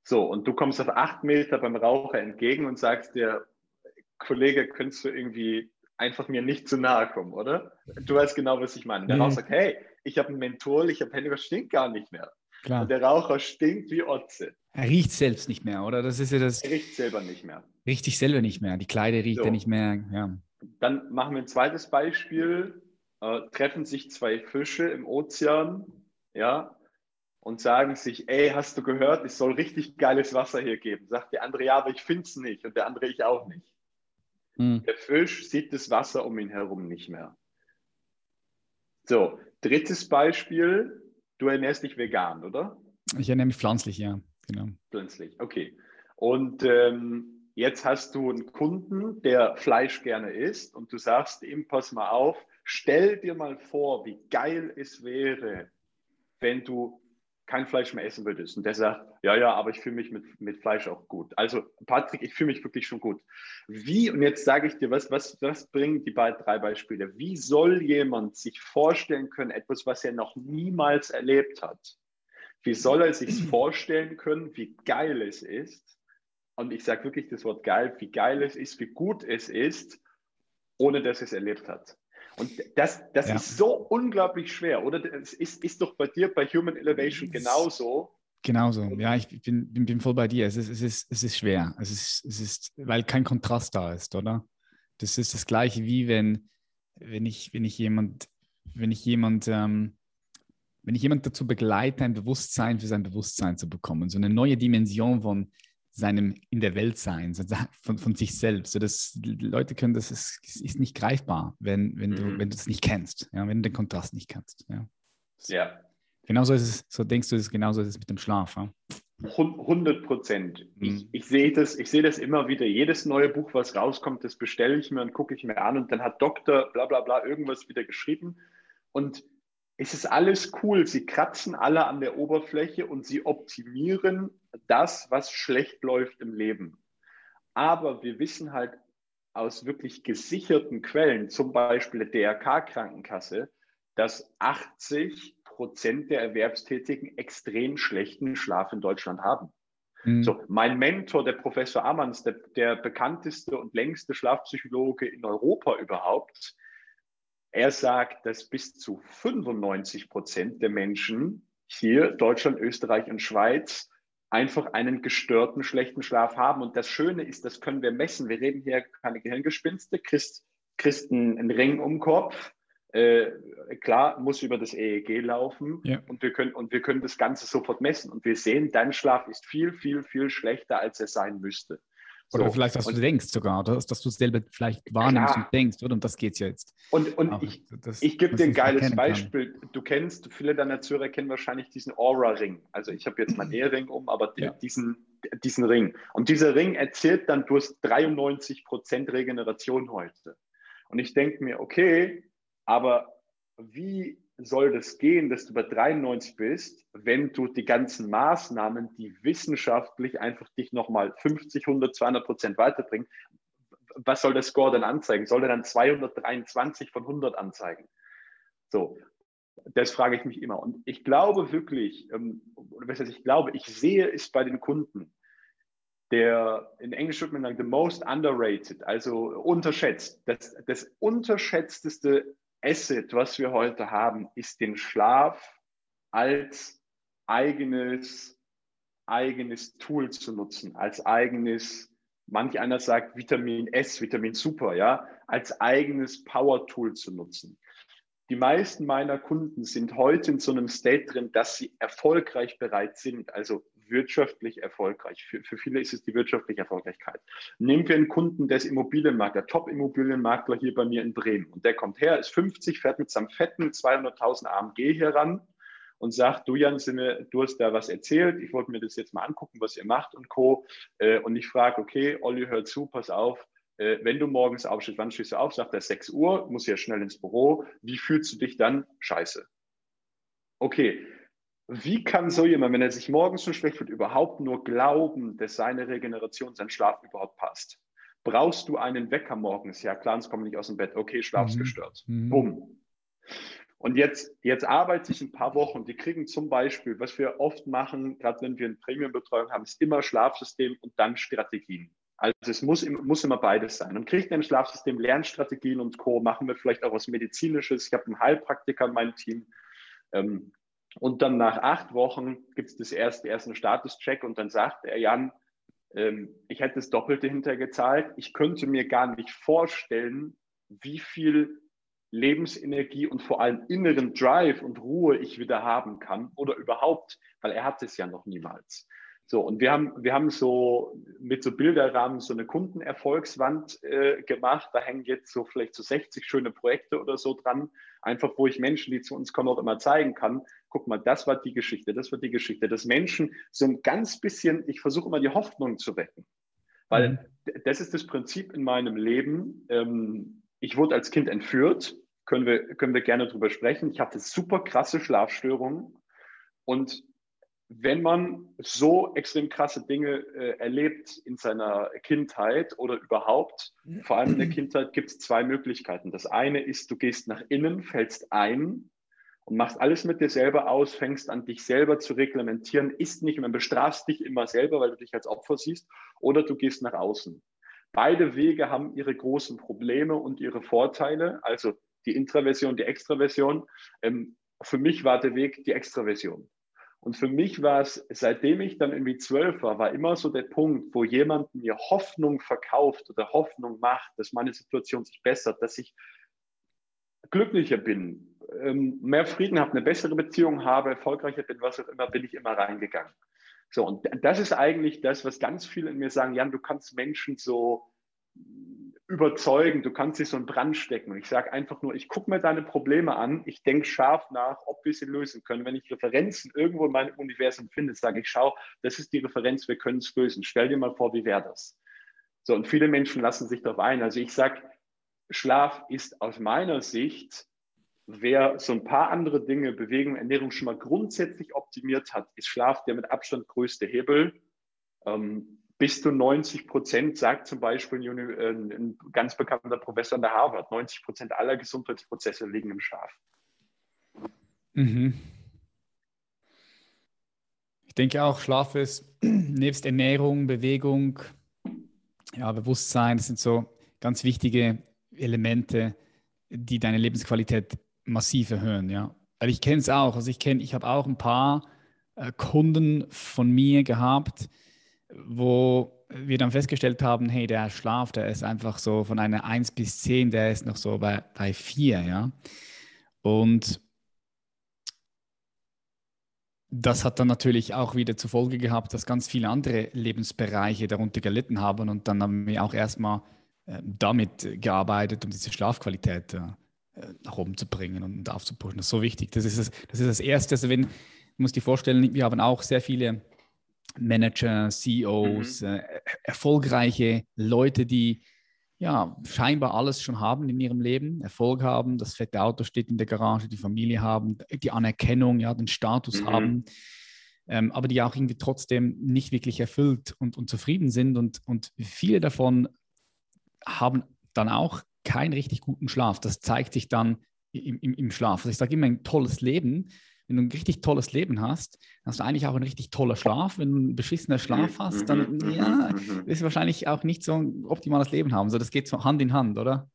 So, und du kommst auf acht Meter beim Raucher entgegen und sagst dir, Kollege, könntest du irgendwie einfach mir nicht zu nahe kommen, oder? Du weißt genau, was ich meine. Der mhm. Raucher sagt, hey, ich habe ein Menthol, ich habe das stinkt gar nicht mehr. Klar. Und der Raucher stinkt wie Otze. Er riecht selbst nicht mehr, oder? Das ist ja das. Er riecht selber nicht mehr. Riecht sich selber nicht mehr. Die Kleider riecht so. er nicht mehr. Ja. Dann machen wir ein zweites Beispiel. Äh, treffen sich zwei Fische im Ozean, ja, und sagen sich, ey, hast du gehört, es soll richtig geiles Wasser hier geben. Sagt der andere, ja, aber ich finde es nicht. Und der andere, ich auch nicht. Hm. Der Fisch sieht das Wasser um ihn herum nicht mehr. So, drittes Beispiel, Du ernährst dich vegan, oder? Ich ernähre mich pflanzlich, ja, genau. Pflanzlich, okay. Und ähm, jetzt hast du einen Kunden, der Fleisch gerne isst und du sagst ihm, pass mal auf, stell dir mal vor, wie geil es wäre, wenn du kein Fleisch mehr essen würdest. Und der sagt, ja, ja, aber ich fühle mich mit, mit Fleisch auch gut. Also Patrick, ich fühle mich wirklich schon gut. Wie, und jetzt sage ich dir, was, was, was bringen die beiden drei Beispiele? Wie soll jemand sich vorstellen können, etwas, was er noch niemals erlebt hat? Wie soll er sich [clears throat] vorstellen können, wie geil es ist? Und ich sage wirklich das Wort geil, wie geil es ist, wie gut es ist, ohne dass es erlebt hat. Und das, das ja. ist so unglaublich schwer, oder? Es ist, ist doch bei dir bei Human Elevation genauso. Genauso, ja, ich bin, bin, bin voll bei dir. Es ist, es ist, es ist schwer. Es ist, es ist, weil kein Kontrast da ist, oder? Das ist das Gleiche wie wenn, wenn ich, wenn ich jemand, wenn ich jemand, ähm, wenn ich jemand dazu begleite, ein Bewusstsein für sein Bewusstsein zu bekommen, so eine neue Dimension von, seinem in der Welt sein, von, von sich selbst. So, das, Leute können das, ist, ist nicht greifbar, wenn, wenn, mhm. du, wenn du das nicht kennst, ja, wenn du den Kontrast nicht kennst. Ja. ja. Genauso ist es, so denkst du, ist genauso ist es mit dem Schlaf. Ja? 100 Prozent. Mhm. Ich, ich, sehe das, ich sehe das immer wieder. Jedes neue Buch, was rauskommt, das bestelle ich mir und gucke ich mir an und dann hat Doktor bla bla bla irgendwas wieder geschrieben. Und es ist alles cool. Sie kratzen alle an der Oberfläche und sie optimieren das, was schlecht läuft im Leben. Aber wir wissen halt aus wirklich gesicherten Quellen, zum Beispiel der DRK-Krankenkasse, dass 80 Prozent der Erwerbstätigen extrem schlechten Schlaf in Deutschland haben. Mhm. So, mein Mentor, der Professor Ammanns, der, der bekannteste und längste Schlafpsychologe in Europa überhaupt, er sagt, dass bis zu 95 Prozent der Menschen hier, Deutschland, Österreich und Schweiz, einfach einen gestörten, schlechten Schlaf haben. Und das Schöne ist, das können wir messen. Wir reden hier keine Gehirngespinste, Christ, Christen einen Ring um den Kopf. Äh, klar, muss über das EEG laufen ja. und, wir können, und wir können das Ganze sofort messen. Und wir sehen, dein Schlaf ist viel, viel, viel schlechter, als er sein müsste. Oder so. vielleicht, dass und, du denkst sogar, oder? dass du es selber vielleicht wahrnimmst klar. und denkst, oder? Um das geht es ja jetzt. Und, und Aber ich, ich gebe dir ein geiles Beispiel. Kann. Du kennst, viele deiner Zuhörer kennen wahrscheinlich diesen Aura-Ring. Also ich habe jetzt meinen [clears throat] Ehering um, aber ja. diesen, diesen Ring. Und dieser Ring erzählt dann, du hast 93 Prozent Regeneration heute. Und ich denke mir, okay, aber wie soll das gehen, dass du bei 93 bist, wenn du die ganzen Maßnahmen, die wissenschaftlich einfach dich nochmal 50, 100, 200 Prozent weiterbringen, was soll der Score dann anzeigen? Soll er dann 223 von 100 anzeigen? So, das frage ich mich immer. Und ich glaube wirklich, ähm, oder heißt ich glaube, ich sehe es bei den Kunden, der in Englisch würde man sagen, the most underrated, also unterschätzt. Das, das unterschätzteste Asset, was wir heute haben, ist den Schlaf als eigenes, eigenes Tool zu nutzen, als eigenes, manch einer sagt Vitamin S, Vitamin Super, ja, als eigenes Power-Tool zu nutzen. Die meisten meiner Kunden sind heute in so einem State drin, dass sie erfolgreich bereit sind, also wirtschaftlich erfolgreich. Für, für viele ist es die wirtschaftliche Erfolgreichkeit. Nehmen wir einen Kunden, der ist Immobilienmakler, Top-Immobilienmakler hier bei mir in Bremen. Und der kommt her, ist 50, fährt mit seinem fetten 200.000 AMG hier ran und sagt, du Jan, du hast da was erzählt, ich wollte mir das jetzt mal angucken, was ihr macht und Co. Äh, und ich frage, okay, Olli, hör zu, pass auf, äh, wenn du morgens aufstehst, wann stehst du auf? Sagt er 6 Uhr, muss ja schnell ins Büro. Wie fühlst du dich dann? Scheiße. Okay, wie kann so jemand, wenn er sich morgens so schlecht fühlt, überhaupt nur glauben, dass seine Regeneration, sein Schlaf überhaupt passt? Brauchst du einen Wecker morgens? Ja, klar, es kommt nicht aus dem Bett. Okay, schlafsgestört. Mhm. Bumm. Und jetzt, jetzt arbeite ich ein paar Wochen. Die kriegen zum Beispiel, was wir oft machen, gerade wenn wir eine Premium-Betreuung haben, ist immer Schlafsystem und dann Strategien. Also es muss, muss immer beides sein. Und kriegt ein Schlafsystem, Lernstrategien und Co. Machen wir vielleicht auch was Medizinisches. Ich habe einen Heilpraktiker in meinem Team. Ähm, und dann nach acht Wochen gibt es das erste, ersten Statuscheck und dann sagt er, Jan, ähm, ich hätte das Doppelte hintergezahlt. Ich könnte mir gar nicht vorstellen, wie viel Lebensenergie und vor allem inneren Drive und Ruhe ich wieder haben kann oder überhaupt, weil er hat es ja noch niemals. So, und wir haben, wir haben so mit so Bilderrahmen so eine Kundenerfolgswand äh, gemacht. Da hängen jetzt so vielleicht so 60 schöne Projekte oder so dran. Einfach, wo ich Menschen, die zu uns kommen, auch immer zeigen kann. Guck mal, das war die Geschichte, das war die Geschichte. Dass Menschen so ein ganz bisschen, ich versuche immer die Hoffnung zu wecken. Weil mhm. das ist das Prinzip in meinem Leben. Ähm, ich wurde als Kind entführt. Können wir, können wir gerne drüber sprechen. Ich hatte super krasse Schlafstörungen. Und wenn man so extrem krasse Dinge äh, erlebt in seiner Kindheit oder überhaupt, vor allem in der [clears throat] Kindheit, gibt es zwei Möglichkeiten. Das eine ist, du gehst nach innen, fällst ein und machst alles mit dir selber aus, fängst an, dich selber zu reglementieren, ist nicht mehr, bestrafst dich immer selber, weil du dich als Opfer siehst, oder du gehst nach außen. Beide Wege haben ihre großen Probleme und ihre Vorteile, also die Intraversion, die Extraversion. Ähm, für mich war der Weg die Extraversion. Und für mich war es, seitdem ich dann irgendwie zwölf war, war immer so der Punkt, wo jemand mir Hoffnung verkauft oder Hoffnung macht, dass meine Situation sich bessert, dass ich glücklicher bin, ähm, mehr Frieden habe, eine bessere Beziehung habe, erfolgreicher bin, was auch immer, bin ich immer reingegangen. So, und das ist eigentlich das, was ganz viele in mir sagen, Jan, du kannst Menschen so überzeugen, du kannst sie so einen Brand stecken. Und ich sage einfach nur, ich gucke mir deine Probleme an, ich denke scharf nach, ob wir sie lösen können. Wenn ich Referenzen irgendwo in meinem Universum finde, sage ich, schau, das ist die Referenz, wir können es lösen. Stell dir mal vor, wie wäre das? So, und viele Menschen lassen sich darauf ein. Also ich sage, Schlaf ist aus meiner Sicht, wer so ein paar andere Dinge, Bewegung, Ernährung schon mal grundsätzlich optimiert hat, ist Schlaf der mit Abstand größte Hebel. Ähm, bis zu 90 Prozent, sagt zum Beispiel äh, ein, ganz bekannter Professor an der Harvard, 90 Prozent aller Gesundheitsprozesse liegen im Schlaf. Mhm. Ich denke auch, Schlaf ist [clears throat] nebst Ernährung, Bewegung, ja, Bewusstsein, das sind so ganz wichtige Elemente, die deine Lebensqualität massiv erhöhen, ja. Weil ich kenne es auch, also ich kenne, ich habe auch ein paar äh, Kunden von mir gehabt, wo wir dann festgestellt haben, hey, der Schlaf, der ist einfach so von einer 1 bis 10, der ist noch so bei, bei 4, ja. Und das hat dann natürlich auch wieder zur Folge gehabt, dass ganz viele andere Lebensbereiche darunter gelitten haben und dann haben wir auch erstmal äh, damit gearbeitet, um diese Schlafqualität nach oben zu bringen und aufzupushen. Das ist so wichtig. Das ist das, das, ist das Erste. Also wenn, du musst dir vorstellen, wir haben auch sehr viele Manager, CEOs, mhm. äh, erfolgreiche Leute, die ja scheinbar alles schon haben in ihrem Leben, Erfolg haben, das fette Auto steht in der Garage, die Familie haben, die Anerkennung, ja, den Status mhm. haben, ähm, aber die auch irgendwie trotzdem nicht wirklich erfüllt und, und zufrieden sind. Und, und viele davon haben dann auch keinen richtig guten Schlaf. Das zeigt sich dann im, im, im Schlaf. Also ich sage immer, ein tolles Leben wenn du ein richtig tolles Leben hast, hast du eigentlich auch einen richtig toller Schlaf. Wenn du einen beschissenen Schlaf mhm, hast, dann mhm, ja, mhm, wirst du wahrscheinlich auch nicht so ein optimales Leben haben. So, das geht so Hand in Hand, oder?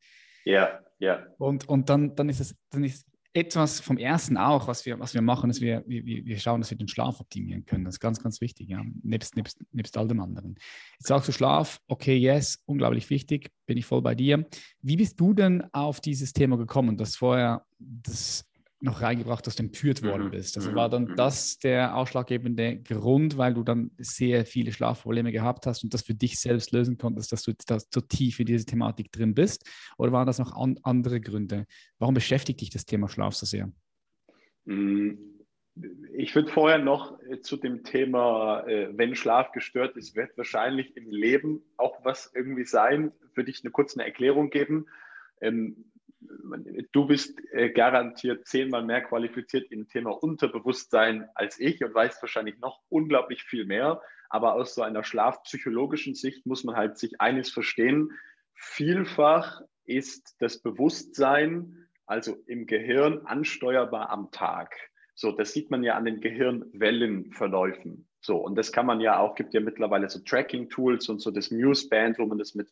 Ja, ja. Und, und dann, dann ist es, dann ist etwas vom ersten auch, was wir, was wir machen, ist, wir, wir, wir schauen, dass wir den Schlaf optimieren können. Das ist ganz, ganz wichtig, ja. Nebst, nebst, nebst all dem anderen. Jetzt sagst du Schlaf, okay, yes, unglaublich wichtig, bin ich voll bei dir. Wie bist du denn auf dieses Thema gekommen? Das vorher, das noch reingebracht, dass du entführt worden mhm. bist. Also mhm. war dann mhm. das der ausschlaggebende Grund, weil du dann sehr viele Schlafprobleme gehabt hast und das für dich selbst lösen konntest, dass du da so tief in diese Thematik drin bist? Oder waren das noch an, andere Gründe? Warum beschäftigt dich das Thema Schlaf so sehr? Ich würde vorher noch äh, zu dem Thema, äh, wenn Schlaf gestört ist, wird wahrscheinlich im Leben auch was irgendwie sein, würde ich eine kurze Erklärung geben. Ähm, du bist äh, garantiert zehnmal mehr qualifiziert im Thema Unterbewusstsein als ich und weißt wahrscheinlich noch unglaublich viel mehr. Aber aus so einer schlafpsychologischen Sicht muss man halt sich eines verstehen. Vielfach ist das Bewusstsein, also im Gehirn, ansteuerbar am Tag. So, das sieht man ja an den Gehirnwellenverläufen. So, und das kann man ja auch, gibt ja mittlerweile so Tracking-Tools und so das Muse-Band, wo man das mit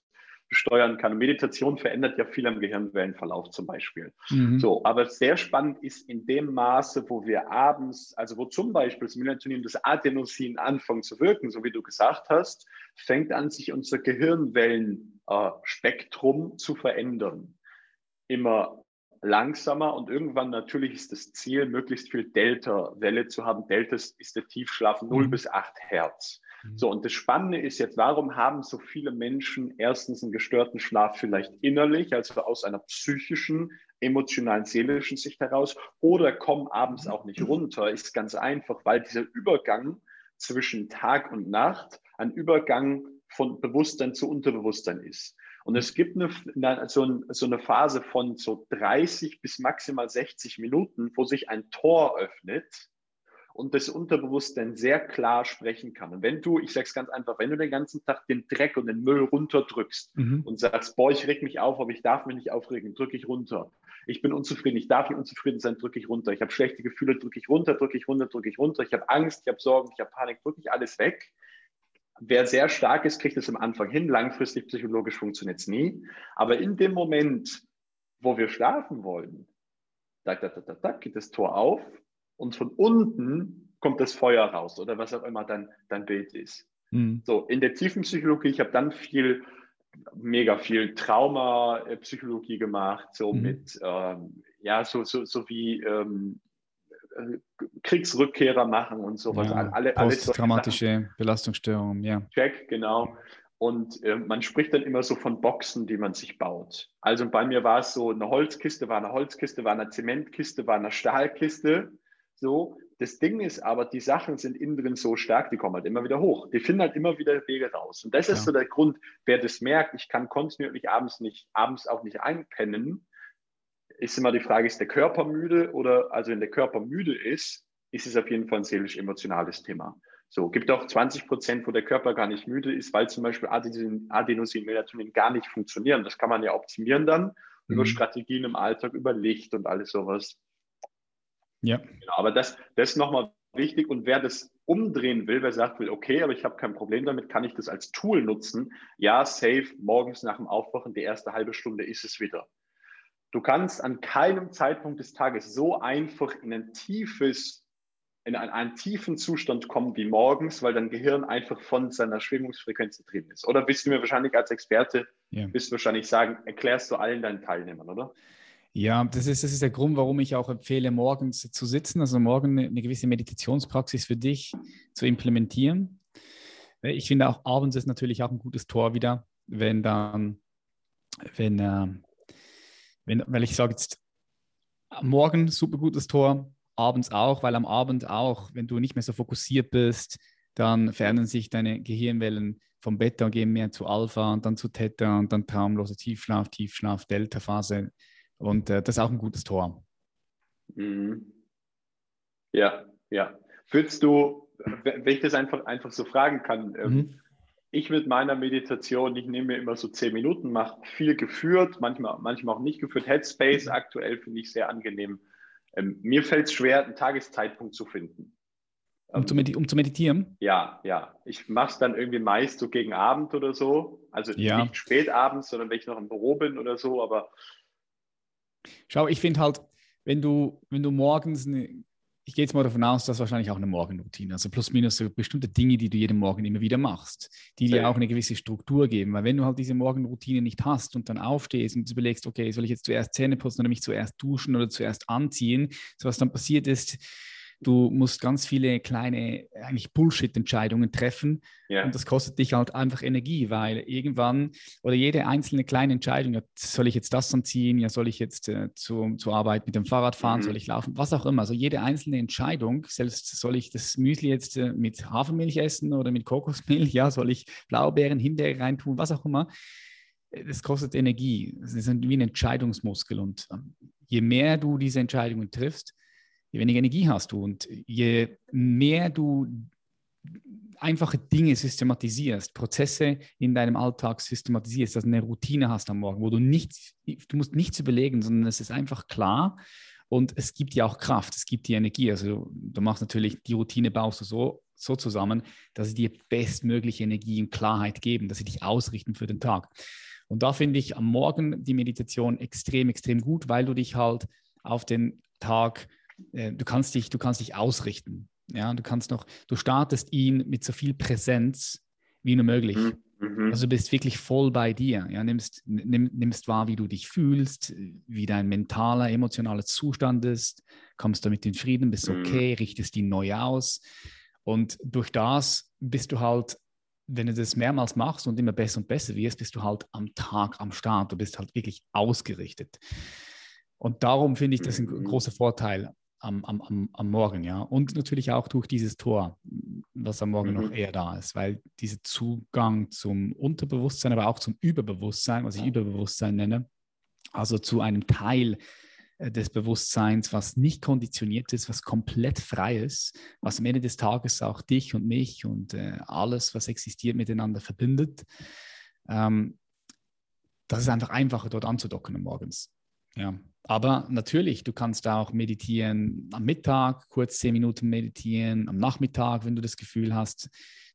steuern kann. Und Meditation verändert ja viel am Gehirnwellenverlauf zum Beispiel. Mhm. So, aber sehr spannend ist in dem Maße, wo wir abends, also wo zum Beispiel das Melatonin, das Adenosin anfangen zu wirken, so wie du gesagt hast, fängt an, sich unser Gehirnwellenspektrum äh, zu verändern. Immer langsamer und irgendwann natürlich ist das Ziel, möglichst viel Delta-Welle zu haben. Delta ist der Tiefschlaf 0 mhm. bis 8 Hertz. Mhm. So, und das Spannende ist jetzt, warum haben so viele Menschen erstens einen gestörten Schlaf vielleicht innerlich, also aus einer psychischen, emotionalen, seelischen Sicht heraus, oder kommen abends auch nicht runter, ist ganz einfach, weil dieser Übergang zwischen Tag und Nacht ein Übergang von Bewusstsein zu Unterbewusstsein ist. Und es gibt eine, so, so, eine Phase von so 30 bis maximal 60 Minuten, wo sich ein Tor öffnet und das Unterbewusstsein sehr klar sprechen kann. Und wenn du, ich sage es ganz einfach, wenn du den ganzen Tag den Dreck und den Müll runterdrückst mhm. und sagst, boah, ich reg mich auf, aber ich darf mich nicht aufregen, drücke ich runter. Ich bin unzufrieden, ich darf nicht unzufrieden sein, drücke ich runter. Ich habe schlechte Gefühle, drücke ich runter, drücke ich runter, drücke ich runter. Ich habe Angst, ich habe Sorgen, ich habe Panik, drücke ich alles weg. Wer sehr stark ist, kriegt es am Anfang hin. Langfristig psychologisch funktioniert es nie. Aber in dem Moment, wo wir schlafen wollen, tak, tak, tak, tak, geht das Tor auf und von unten kommt das Feuer raus oder was auch immer dein, dein Bild ist. Mhm. So, in der tiefen Psychologie, ich habe dann viel, mega viel Trauma-Psychologie gemacht, so mhm. mit, ähm, ja, so, so, so wie ähm, äh, Kriegsrückkehrer machen und sowas. Ja, alle, Posttraumatische Belastungsstörungen, ja. Check, genau. Und äh, man spricht dann immer so von Boxen, die man sich baut. Also bei mir war es so, eine Holzkiste war eine Holzkiste, war eine Zementkiste, war eine Stahlkiste. So, das Ding ist aber, die Sachen sind innen drin so stark, die kommen halt immer wieder hoch. Die finden halt immer wieder Wege raus. Und das ja. ist so der Grund, wer das merkt, ich kann kontinuierlich abends nicht, abends auch nicht einpennen, ist immer die Frage, ist der Körper müde oder, also wenn der Körper müde ist, ist es auf jeden Fall ein seelisch-emotionales Thema. So, gibt auch 20 Prozent, wo der Körper gar nicht müde ist, weil zum Beispiel Adenosin, Adenosin Melatonin gar nicht funktionieren. Das kann man ja optimieren dann mhm. über Strategien im Alltag, über Licht und alles sowas. Ja. Genau, aber das, das ist nochmal wichtig. Und wer das umdrehen will, wer sagt will, okay, aber ich habe kein Problem damit, kann ich das als Tool nutzen? Ja, safe, morgens nach dem Aufwachen, die erste halbe Stunde ist es wieder. Du kannst an keinem Zeitpunkt des Tages so einfach in ein tiefes in einen, einen, tiefen Zustand kommen wie morgens, weil dein Gehirn einfach von seiner Schwingungsfrequenz drin ist. Oder bist du mir wahrscheinlich als Experte, ja. bist du wahrscheinlich sagen, erklärst du allen deinen Teilnehmern, oder? Ja, das ist, das ist der Grund, warum ich auch empfehle, morgens zu sitzen, also morgen eine, gewisse Meditationspraxis für dich zu implementieren. Ich finde auch abends ist natürlich auch ein gutes Tor wieder, wenn dann, wenn, äh, wenn weil ich sage jetzt, morgen super gutes Tor, abends auch, weil am Abend auch, wenn du nicht mehr so fokussiert bist, dann verändern sich deine Gehirnwellen vom Beta und gehen mehr zu Alpha und dann zu Theta und dann traumlose Tiefschlaf, Tiefschlaf, Delta-Phase. Und äh, das ist auch ein gutes Tor. Mhm. Ja, ja. Fühlst du, wenn ich das einfach, einfach so fragen kann, ähm, mhm. ich mit meiner Meditation, ich nehme mir immer so zehn Minuten, mache viel geführt, manchmal, manchmal auch nicht geführt. Headspace aktuell finde ich sehr angenehm. Ähm, mir fällt es schwer, einen Tageszeitpunkt zu finden. Um, zu, um zu, meditieren? Ja, ja. Ich mache es dann irgendwie meist so gegen Abend oder so. Also ja. nicht spät abends, sondern wenn ich noch im Büro bin oder so, aber. Schau, ich finde halt, wenn du, wenn du morgens eine ich gehe jetzt mal davon aus, dass wahrscheinlich auch eine Morgenroutine, also plus minus so bestimmte Dinge, die du jeden Morgen immer wieder machst, die dir auch eine gewisse Struktur geben. Weil wenn du halt diese Morgenroutine nicht hast und dann aufstehst und überlegst, okay, soll ich jetzt zuerst Zähne putzen oder mich zuerst duschen oder zuerst anziehen, so was dann passiert ist, Du musst ganz viele kleine, eigentlich Bullshit-Entscheidungen treffen. Yeah. Und das kostet dich halt einfach Energie, weil irgendwann oder jede einzelne kleine Entscheidung, ja, soll ich jetzt das anziehen, ja, soll ich jetzt äh, zu, zur Arbeit mit dem Fahrrad fahren, mhm. soll ich laufen, was auch immer. Also jede einzelne Entscheidung, selbst soll ich das Müsli jetzt äh, mit Hafermilch essen oder mit Kokosmilch, ja, soll ich Blaubeeren, Himbeere reintun, was auch immer das kostet Energie. Das ist wie ein Entscheidungsmuskel. Und ähm, je mehr du diese Entscheidungen triffst, je weniger Energie hast du. Und je mehr du einfache Dinge systematisierst, Prozesse in deinem Alltag systematisierst, also eine Routine hast am Morgen, wo du nichts, du musst nichts überlegen, sondern es ist einfach klar und es gibt dir auch Kraft, es gibt dir Energie. Also du machst natürlich, die Routine baust du so, so zusammen, dass sie dir bestmögliche Energie und Klarheit geben, dass sie dich ausrichten für den Tag. Und da finde ich am Morgen die Meditation extrem, extrem gut, weil du dich halt auf den Tag äh, du kannst dich, du kannst dich ausrichten. Ja, du kannst noch, du startest ihn mit so viel Präsenz wie nur möglich. Mhm. mhm. Also du bist wirklich voll bei dir. Ja, nimmst, nimm, nimmst wahr, wie du dich fühlst, wie dein mentaler, emotionaler Zustand ist, kommst damit in Frieden, bist mhm. okay, mhm. richtest ihn neu aus. Und durch das bist du halt, wenn du das mehrmals machst und immer besser und besser wirst, bist du halt am Tag am Start. Du bist halt wirklich ausgerichtet. Und darum finde ich das ein, ein mhm. großer Vorteil am, am, am, Morgen, ja. Und natürlich auch durch dieses Tor, was am Morgen mhm. noch eher da ist, weil dieser Zugang zum Unterbewusstsein, aber auch zum Überbewusstsein, was ich Überbewusstsein nenne, also zu einem Teil äh, des Bewusstseins, was nicht konditioniert ist, was komplett frei ist, was am Ende des Tages auch dich und mich und äh, alles, was existiert, miteinander verbindet. Ähm, das ist einfach einfacher, dort anzudocken morgens. Ja. Aber natürlich, du kannst auch meditieren am Mittag, kurz zehn Minuten meditieren, am Nachmittag, wenn du das Gefühl hast,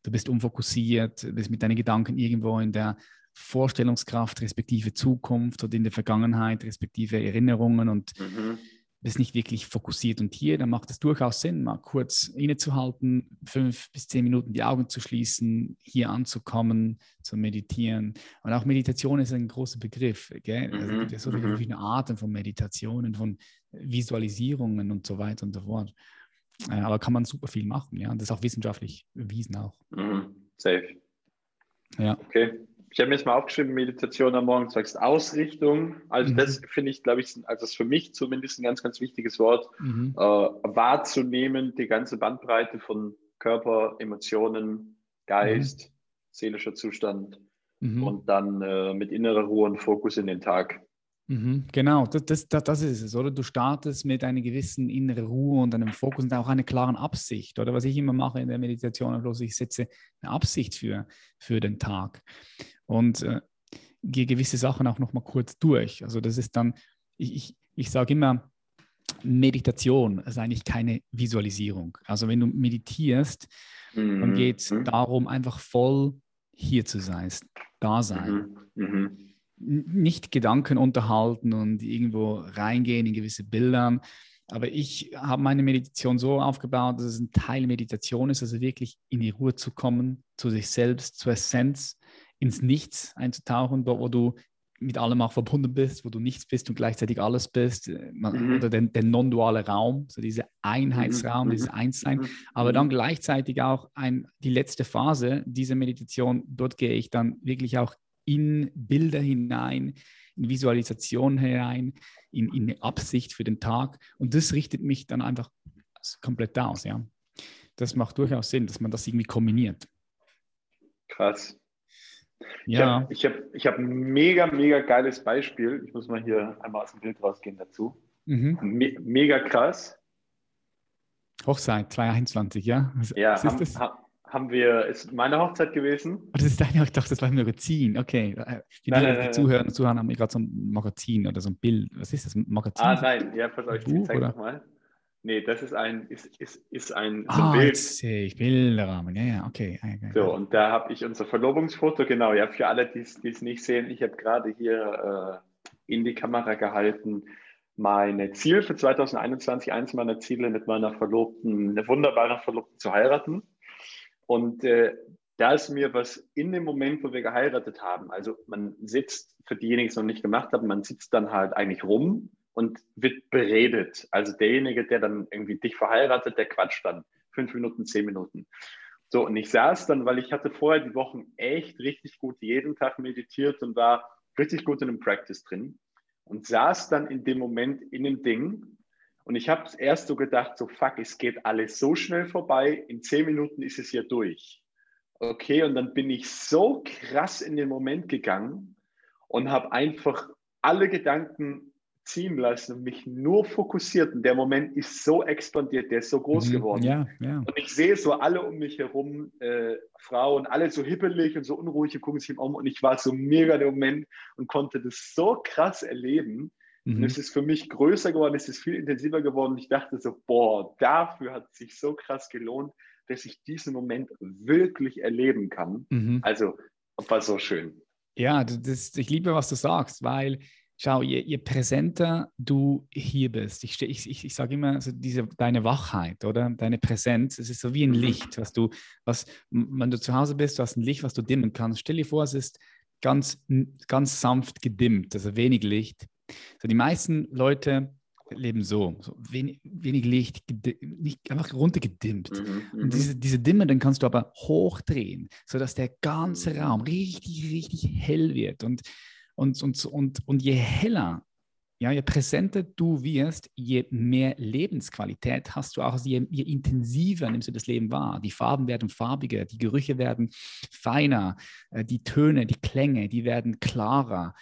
du bist unfokussiert, bist mit deinen Gedanken irgendwo in der Vorstellungskraft respektive Zukunft oder in der Vergangenheit respektive Erinnerungen und mhm. Bist nicht wirklich fokussiert und hier, dann macht es durchaus Sinn, mal kurz innezuhalten, fünf bis zehn Minuten die Augen zu schließen, hier anzukommen, zu meditieren. Und auch Meditation ist ein großer Begriff. Gell? Also es gibt ja so viele mhm. verschiedene Arten von Meditationen, von Visualisierungen und so weiter und so fort. Äh, aber kann man super viel machen, ja. Und das ist auch wissenschaftlich bewiesen auch. Mhm. Safe. Ja. Okay ich habe mir jetzt mal aufgeschrieben, Meditation am Morgen, du sagst Ausrichtung. Also mhm. das finde ich, glaube ich, also das ist für mich zumindest ein ganz, ganz wichtiges Wort, mhm. äh, wahrzunehmen, die ganze Bandbreite von Körper, Emotionen, Geist, mhm. seelischer Zustand mhm. und dann äh, mit innerer Ruhe und Fokus in den Tag. Mhm, genau, das, das, das, ist es, oder? Du startest mit einer gewissen inneren Ruhe und einem Fokus und auch einer klaren Absicht, oder? Was ich immer mache in der Meditation, bloß ich setze eine Absicht für, für den Tag und äh, gehe gewisse Sachen auch nochmal kurz durch. Also das ist dann, ich, ich, ich sage immer, Meditation ist eigentlich keine Visualisierung. Also wenn du meditierst, mhm. dann geht es mhm. darum, einfach voll hier zu sein, da sein. Mhm. Mhm nicht Gedanken unterhalten und irgendwo reingehen in gewisse Bilder. Aber ich habe meine Meditation so aufgebaut, dass es ein Teil Meditation ist, also wirklich in die Ruhe zu kommen, zu sich selbst, zur Essenz, ins Nichts einzutauchen, wo du mit allem auch verbunden bist, wo du nichts bist und gleichzeitig alles bist, äh, mhm. oder der, der non-duale Raum, so dieser Einheitsraum, mhm. dieses Einssein, mhm. aber dann mhm. gleichzeitig auch ein, die letzte Phase dieser Meditation, dort gehe ich dann wirklich auch in Bilder hinein, in Visualisation hinein, in, in eine Absicht für den Tag. Und das richtet mich dann einfach komplett aus. Ja. Das macht durchaus Sinn, dass man das irgendwie kombiniert. Krass. Ja. Ich habe ich hab, ich hab ein mega, mega geiles Beispiel. Ich muss mal hier einmal aus dem Bild rausgehen dazu. Mhm. Me mega krass. Hochzeit 2021, ja? Was, ja, was ist haben, das? Haben wir, ist meine Hochzeit gewesen. Oh, das ist deine, ich dachte, das war ein Magazin. Okay. Die, nein, nein, die Zuhörer und Zuhörer haben gerade so ein Magazin oder so ein Bild. Was ist das? Ein Magazin? Ah, nein, ja, pass auf, ich zeige nochmal. Nee, das ist ein, ist, ist, ist ein so ah, Bild. Jetzt sehe ich, Bilderrahmen, ja, ja, okay. okay. So, und da habe ich unser Verlobungsfoto, genau, ja, für alle, die es nicht sehen, ich habe gerade hier äh, in die Kamera gehalten, meine Ziel für 2021, eins meiner Ziele mit meiner Verlobten, eine wunderbare Verlobten zu heiraten. Und äh, da ist mir was in dem Moment, wo wir geheiratet haben, also man sitzt, für diejenigen, die es noch nicht gemacht haben, man sitzt dann halt eigentlich rum und wird beredet. Also derjenige, der dann irgendwie dich verheiratet, der quatscht dann fünf Minuten, zehn Minuten. So, und ich saß dann, weil ich hatte vorher die Wochen echt richtig gut jeden Tag meditiert und war richtig gut in einem Practice drin und saß dann in dem Moment in dem Ding und ich habe erst so gedacht, so fuck, es geht alles so schnell vorbei, in zehn Minuten ist es hier durch. Okay, und dann bin ich so krass in den Moment gegangen und habe einfach alle Gedanken ziehen lassen und mich nur fokussiert. Und der Moment ist so expandiert, der ist so groß mhm, geworden. Ja, ja. Und ich sehe so alle um mich herum, äh, Frauen, alle so hippelig und so unruhig, gucken sich um. Und ich war so mega der Moment und konnte das so krass erleben. Mhm. Und es ist für mich größer geworden, es ist viel intensiver geworden. Ich dachte so, boah, dafür hat es sich so krass gelohnt, dass ich diesen Moment wirklich erleben kann. Mhm. Also, war so schön. Ja, das, ich liebe, was du sagst, weil schau, je, je präsenter du hier bist, ich, ich, ich, sage immer, also diese, deine Wachheit oder deine Präsenz, es ist so wie ein mhm. Licht, was du, was, wenn du zu Hause bist, du hast ein Licht, was du dimmen kannst. Stell dir vor, es ist ganz, ganz sanft gedimmt, also wenig Licht. So, die meisten Leute leben so, so wenig, wenig Licht, nicht, einfach runtergedimmt. Mhm, und mhm. diese, diese Dimme, dann kannst du aber hochdrehen, sodass der ganze. Raum richtig, richtig hell wird. Und, und, und, und, und je heller, ja, je präsenter du wirst, je mehr Lebensqualität hast du auch, also je, je intensiver nimmst du das Leben wahr. Die Farben werden farbiger, die Gerüche werden feiner, äh, die Töne, die Klänge, die werden klarer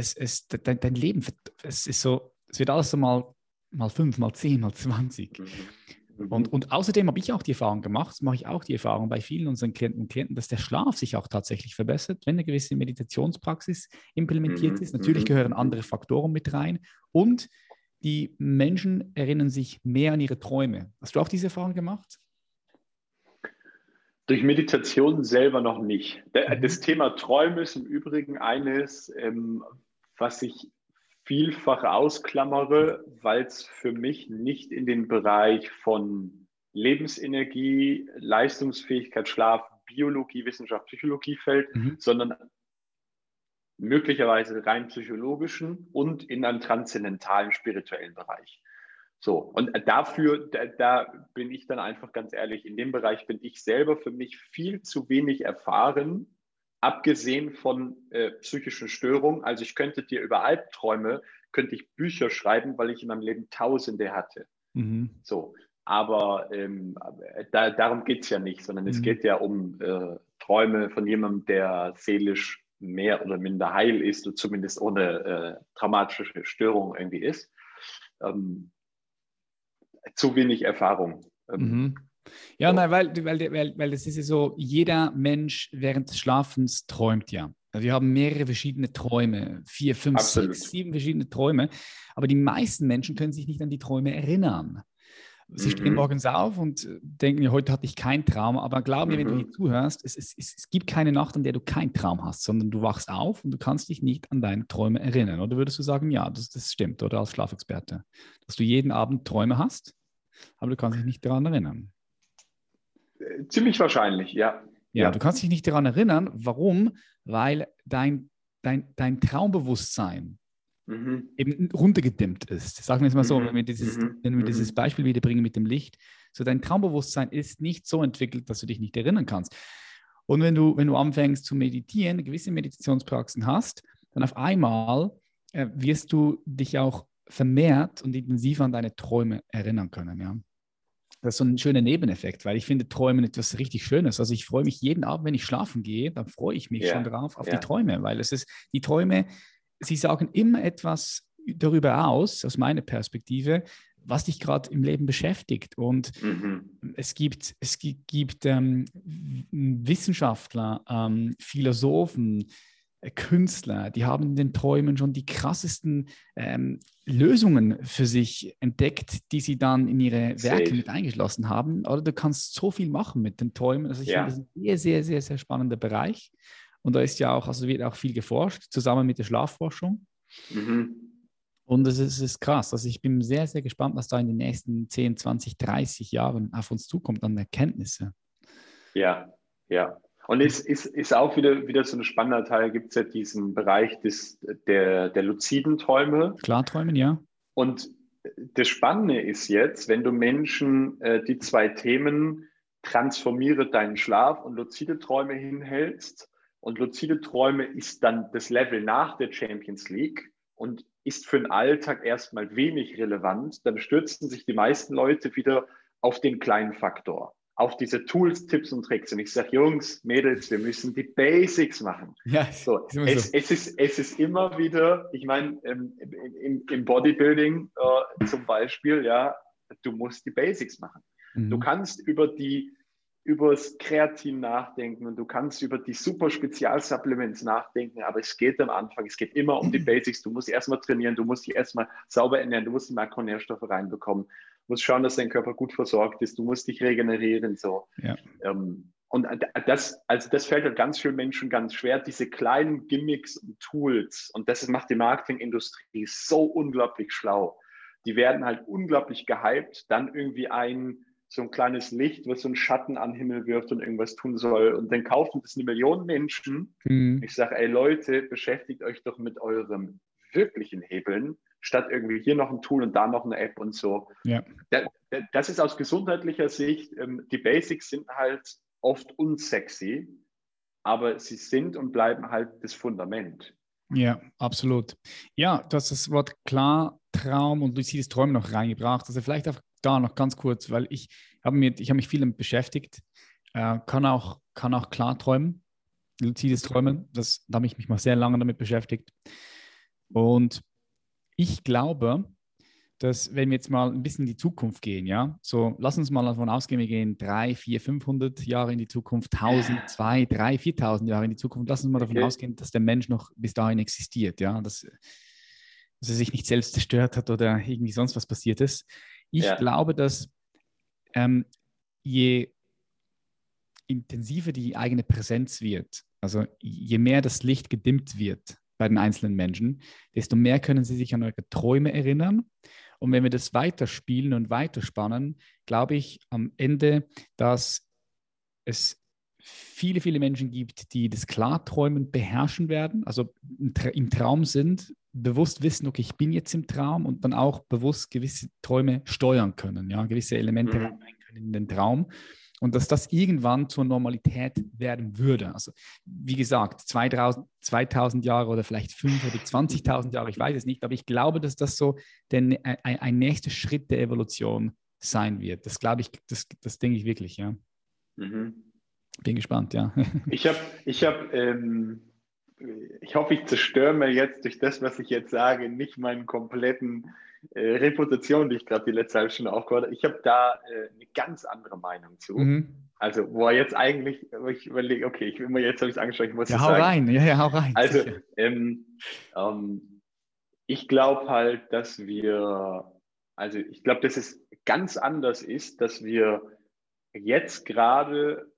es, es, dein, dein Leben, es ist so, es wird alles so mal, mal fünf, mal zehn, mal zwanzig. Mhm. Und, mhm. und außerdem habe ich auch die Erfahrung gemacht, das mache ich auch die Erfahrung bei vielen unseren Klienten und Klienten, dass der Schlaf sich auch tatsächlich verbessert, wenn eine gewisse Meditationspraxis implementiert mhm. ist. Natürlich gehören andere Faktoren mit rein und die Menschen erinnern sich mehr an ihre Träume. Hast du auch diese Erfahrung gemacht? Durch Meditation selber noch nicht. Das Thema Träume ist im Übrigen eines, ähm, was ich vielfach ausklammere, weil es für mich nicht in den Bereich von Lebensenergie, Leistungsfähigkeit, Schlaf, Biologie, Wissenschaft, Psychologie fällt, mhm. sondern möglicherweise rein psychologischen und in einem transzendentalen spirituellen Bereich. So, und dafür, da, da, bin ich dann einfach ganz ehrlich, in dem Bereich bin ich selber für mich viel zu wenig erfahren, abgesehen von äh, psychischen Störungen. Also ich könnte dir über Albträume, könnte ich Bücher schreiben, weil ich in meinem Leben Tausende hatte. Mhm. So, aber ähm, da, darum geht es ja nicht, sondern mhm. es geht ja um äh, Träume von jemandem, der seelisch mehr oder minder heil ist oder zumindest ohne äh, traumatische Störung irgendwie ist. Ähm, zu wenig Erfahrung. Ähm, mhm. Ja, so. nein, weil, weil, weil, weil das ist ja so, jeder Mensch während des Schlafens träumt ja. Also wir haben mehrere verschiedene Träume, vier, fünf, Absolut. sechs, sieben verschiedene Träume. Aber die meisten Menschen können sich nicht an die Träume erinnern. Sie mhm. stehen morgens auf und denken, ja, heute hatte ich keinen Traum. Aber glaub mir, mhm. wenn du mhm. hier zuhörst, es, es, es, es, gibt keine Nacht, an der du keinen Traum hast, sondern du wachst auf und du kannst dich nicht an deine Träume erinnern. Oder würdest du sagen, ja, das, das stimmt, oder als Schlafexperte, dass du jeden Abend Träume hast, aber du kannst dich nicht daran erinnern? Ziemlich wahrscheinlich, ja. Ja, ja. du kannst dich nicht daran erinnern. Warum? Weil dein, dein, dein Traumbewusstsein mhm. eben runtergedimmt ist. Sagen wir es mal so, mhm. wenn wir, dieses, mhm. wenn wir dieses mhm. Beispiel wiederbringen mit dem Licht. So dein Traumbewusstsein ist nicht so entwickelt, dass du dich nicht erinnern kannst. Und wenn du, wenn du anfängst zu meditieren, gewisse Meditationspraxen hast, dann auf einmal äh, wirst du dich auch vermehrt und intensiver an deine Träume erinnern können. Ja? Das ist so ein schöner Nebeneffekt, weil ich finde Träumen etwas richtig Schönes. Also ich freue mich jeden Abend, wenn ich schlafen gehe, dann freue ich mich yeah. schon drauf auf yeah. die Träume, weil es ist, die Träume, sie sagen immer etwas darüber aus, aus meiner Perspektive, was dich gerade im Leben beschäftigt. Und mhm. es gibt, es gibt, gibt ähm, Wissenschaftler, ähm, Philosophen, Künstler, die haben in den Träumen schon die krassesten ähm, Lösungen für sich entdeckt, die sie dann in ihre Werke Safe. mit eingeschlossen haben. Oder du kannst so viel machen mit den Träumen. Also ich ja. finde das ein sehr, sehr, sehr, sehr spannender Bereich. Und da ist ja auch, also wird auch viel geforscht, zusammen mit der Schlafforschung. Mhm. Und es ist, ist, krass. Also ich bin sehr, sehr gespannt, was da in den nächsten 10, 20, 30 Jahren auf uns zukommt an Erkenntnisse. Ja, ja. Und es ist, ist auch wieder, wieder so ein spannender Teil, gibt es ja diesen Bereich des, der, der luziden Träume. Klarträumen, ja. Und das Spannende ist jetzt, wenn du Menschen äh, die zwei Themen transformiere deinen Schlaf und luzide Träume hinhältst. Und luzide Träume ist dann das Level nach der Champions League und ist für den Alltag erstmal wenig relevant. Dann stürzen sich die meisten Leute wieder auf den kleinen Faktor auf diese Tools, Tipps und Tricks. Und ich sage, Jungs, Mädels, wir müssen die Basics machen. Ja, so, es, so. es, ist, es ist immer wieder, ich meine, im, im, im, Bodybuilding äh, zum Beispiel, ja, du musst die Basics machen. Mhm. Du kannst über die über das Kreatin nachdenken und du kannst über die super Spezialsupplements nachdenken, aber es geht am Anfang, es geht immer um die [clears throat] Basics. Du musst erstmal trainieren, du musst dich erstmal sauber ernähren, du musst die Makronährstoffe reinbekommen musst schauen, dass dein Körper gut versorgt ist, du musst dich regenerieren. So. Ja. Ähm, und das, also das fällt halt ganz vielen Menschen ganz schwer, diese kleinen Gimmicks und Tools. Und das macht die Marketingindustrie so unglaublich schlau. Die werden halt unglaublich gehypt, dann irgendwie ein so ein kleines Licht, was so einen Schatten an den Himmel wirft und irgendwas tun soll. Und dann kaufen das eine Million Menschen. Mhm. Ich sage, ey Leute, beschäftigt euch doch mit eurem wirklichen Hebeln statt irgendwie hier noch ein Tool und da noch eine App und so. Ja. Das ist aus gesundheitlicher Sicht, ähm, die Basics sind halt oft unsexy, aber sie sind und bleiben halt das Fundament. Ja, absolut. Ja, du hast das Wort Klartraum und lucides Träumen noch reingebracht. Also vielleicht auch da noch ganz kurz, weil ich habe mir, ich habe mich viel damit beschäftigt. Äh, kann auch, kann auch klar träumen, lucides Träumen. Das, da habe ich mich mal sehr lange damit beschäftigt. Und ich glaube, dass wenn wir jetzt mal ein bisschen in die Zukunft gehen, ja, so lass uns mal davon ausgehen, wir gehen drei, vier, 500 Jahre in die Zukunft, 1000, 2, 3, 4000 Jahre in die Zukunft, lass uns mal davon okay. ausgehen, dass der Mensch noch bis dahin existiert, ja, dass, dass er sich nicht selbst zerstört hat oder irgendwie sonst was passiert ist. Ich ja. glaube, dass ähm, je intensiver die eigene Präsenz wird, also je mehr das Licht gedimmt wird bei den einzelnen Menschen, desto mehr können sie sich an eure Träume erinnern und wenn wir das weiterspielen und weiterspannen, glaube ich am Ende, dass es viele, viele Menschen gibt, die das Klarträumen beherrschen werden, also im Traum sind, bewusst wissen, okay, ich bin jetzt im Traum und dann auch bewusst gewisse Träume steuern können, ja, gewisse Elemente mhm. rein können in den Traum und dass das irgendwann zur Normalität werden würde. Also wie gesagt, 2000, 2000 Jahre oder vielleicht 5 oder 20.000 Jahre, ich weiß es nicht, aber ich glaube, dass das so den, ein, ein nächster Schritt der Evolution sein wird. Das glaube ich, das, das denke ich wirklich, ja. Mhm. Bin gespannt, ja. [laughs] Ich habe, ich habe, ähm, ich hoffe, ich zerstöre mir jetzt durch das, was ich jetzt sage, nicht meinen kompletten äh, Reputation, die ich gerade die letzte halbe Stunde aufgehört habe, ich habe da äh, eine ganz andere Meinung zu. Mhm. Also, wo er jetzt eigentlich, wo ich überlege, okay, ich will mir jetzt, habe ich es angeschaut, ich muss ja, hau sagen. rein, ja, ja, hau rein. Also, ähm, ähm, ich glaube halt, dass wir, also ich glaube, dass es ganz anders ist, dass wir jetzt gerade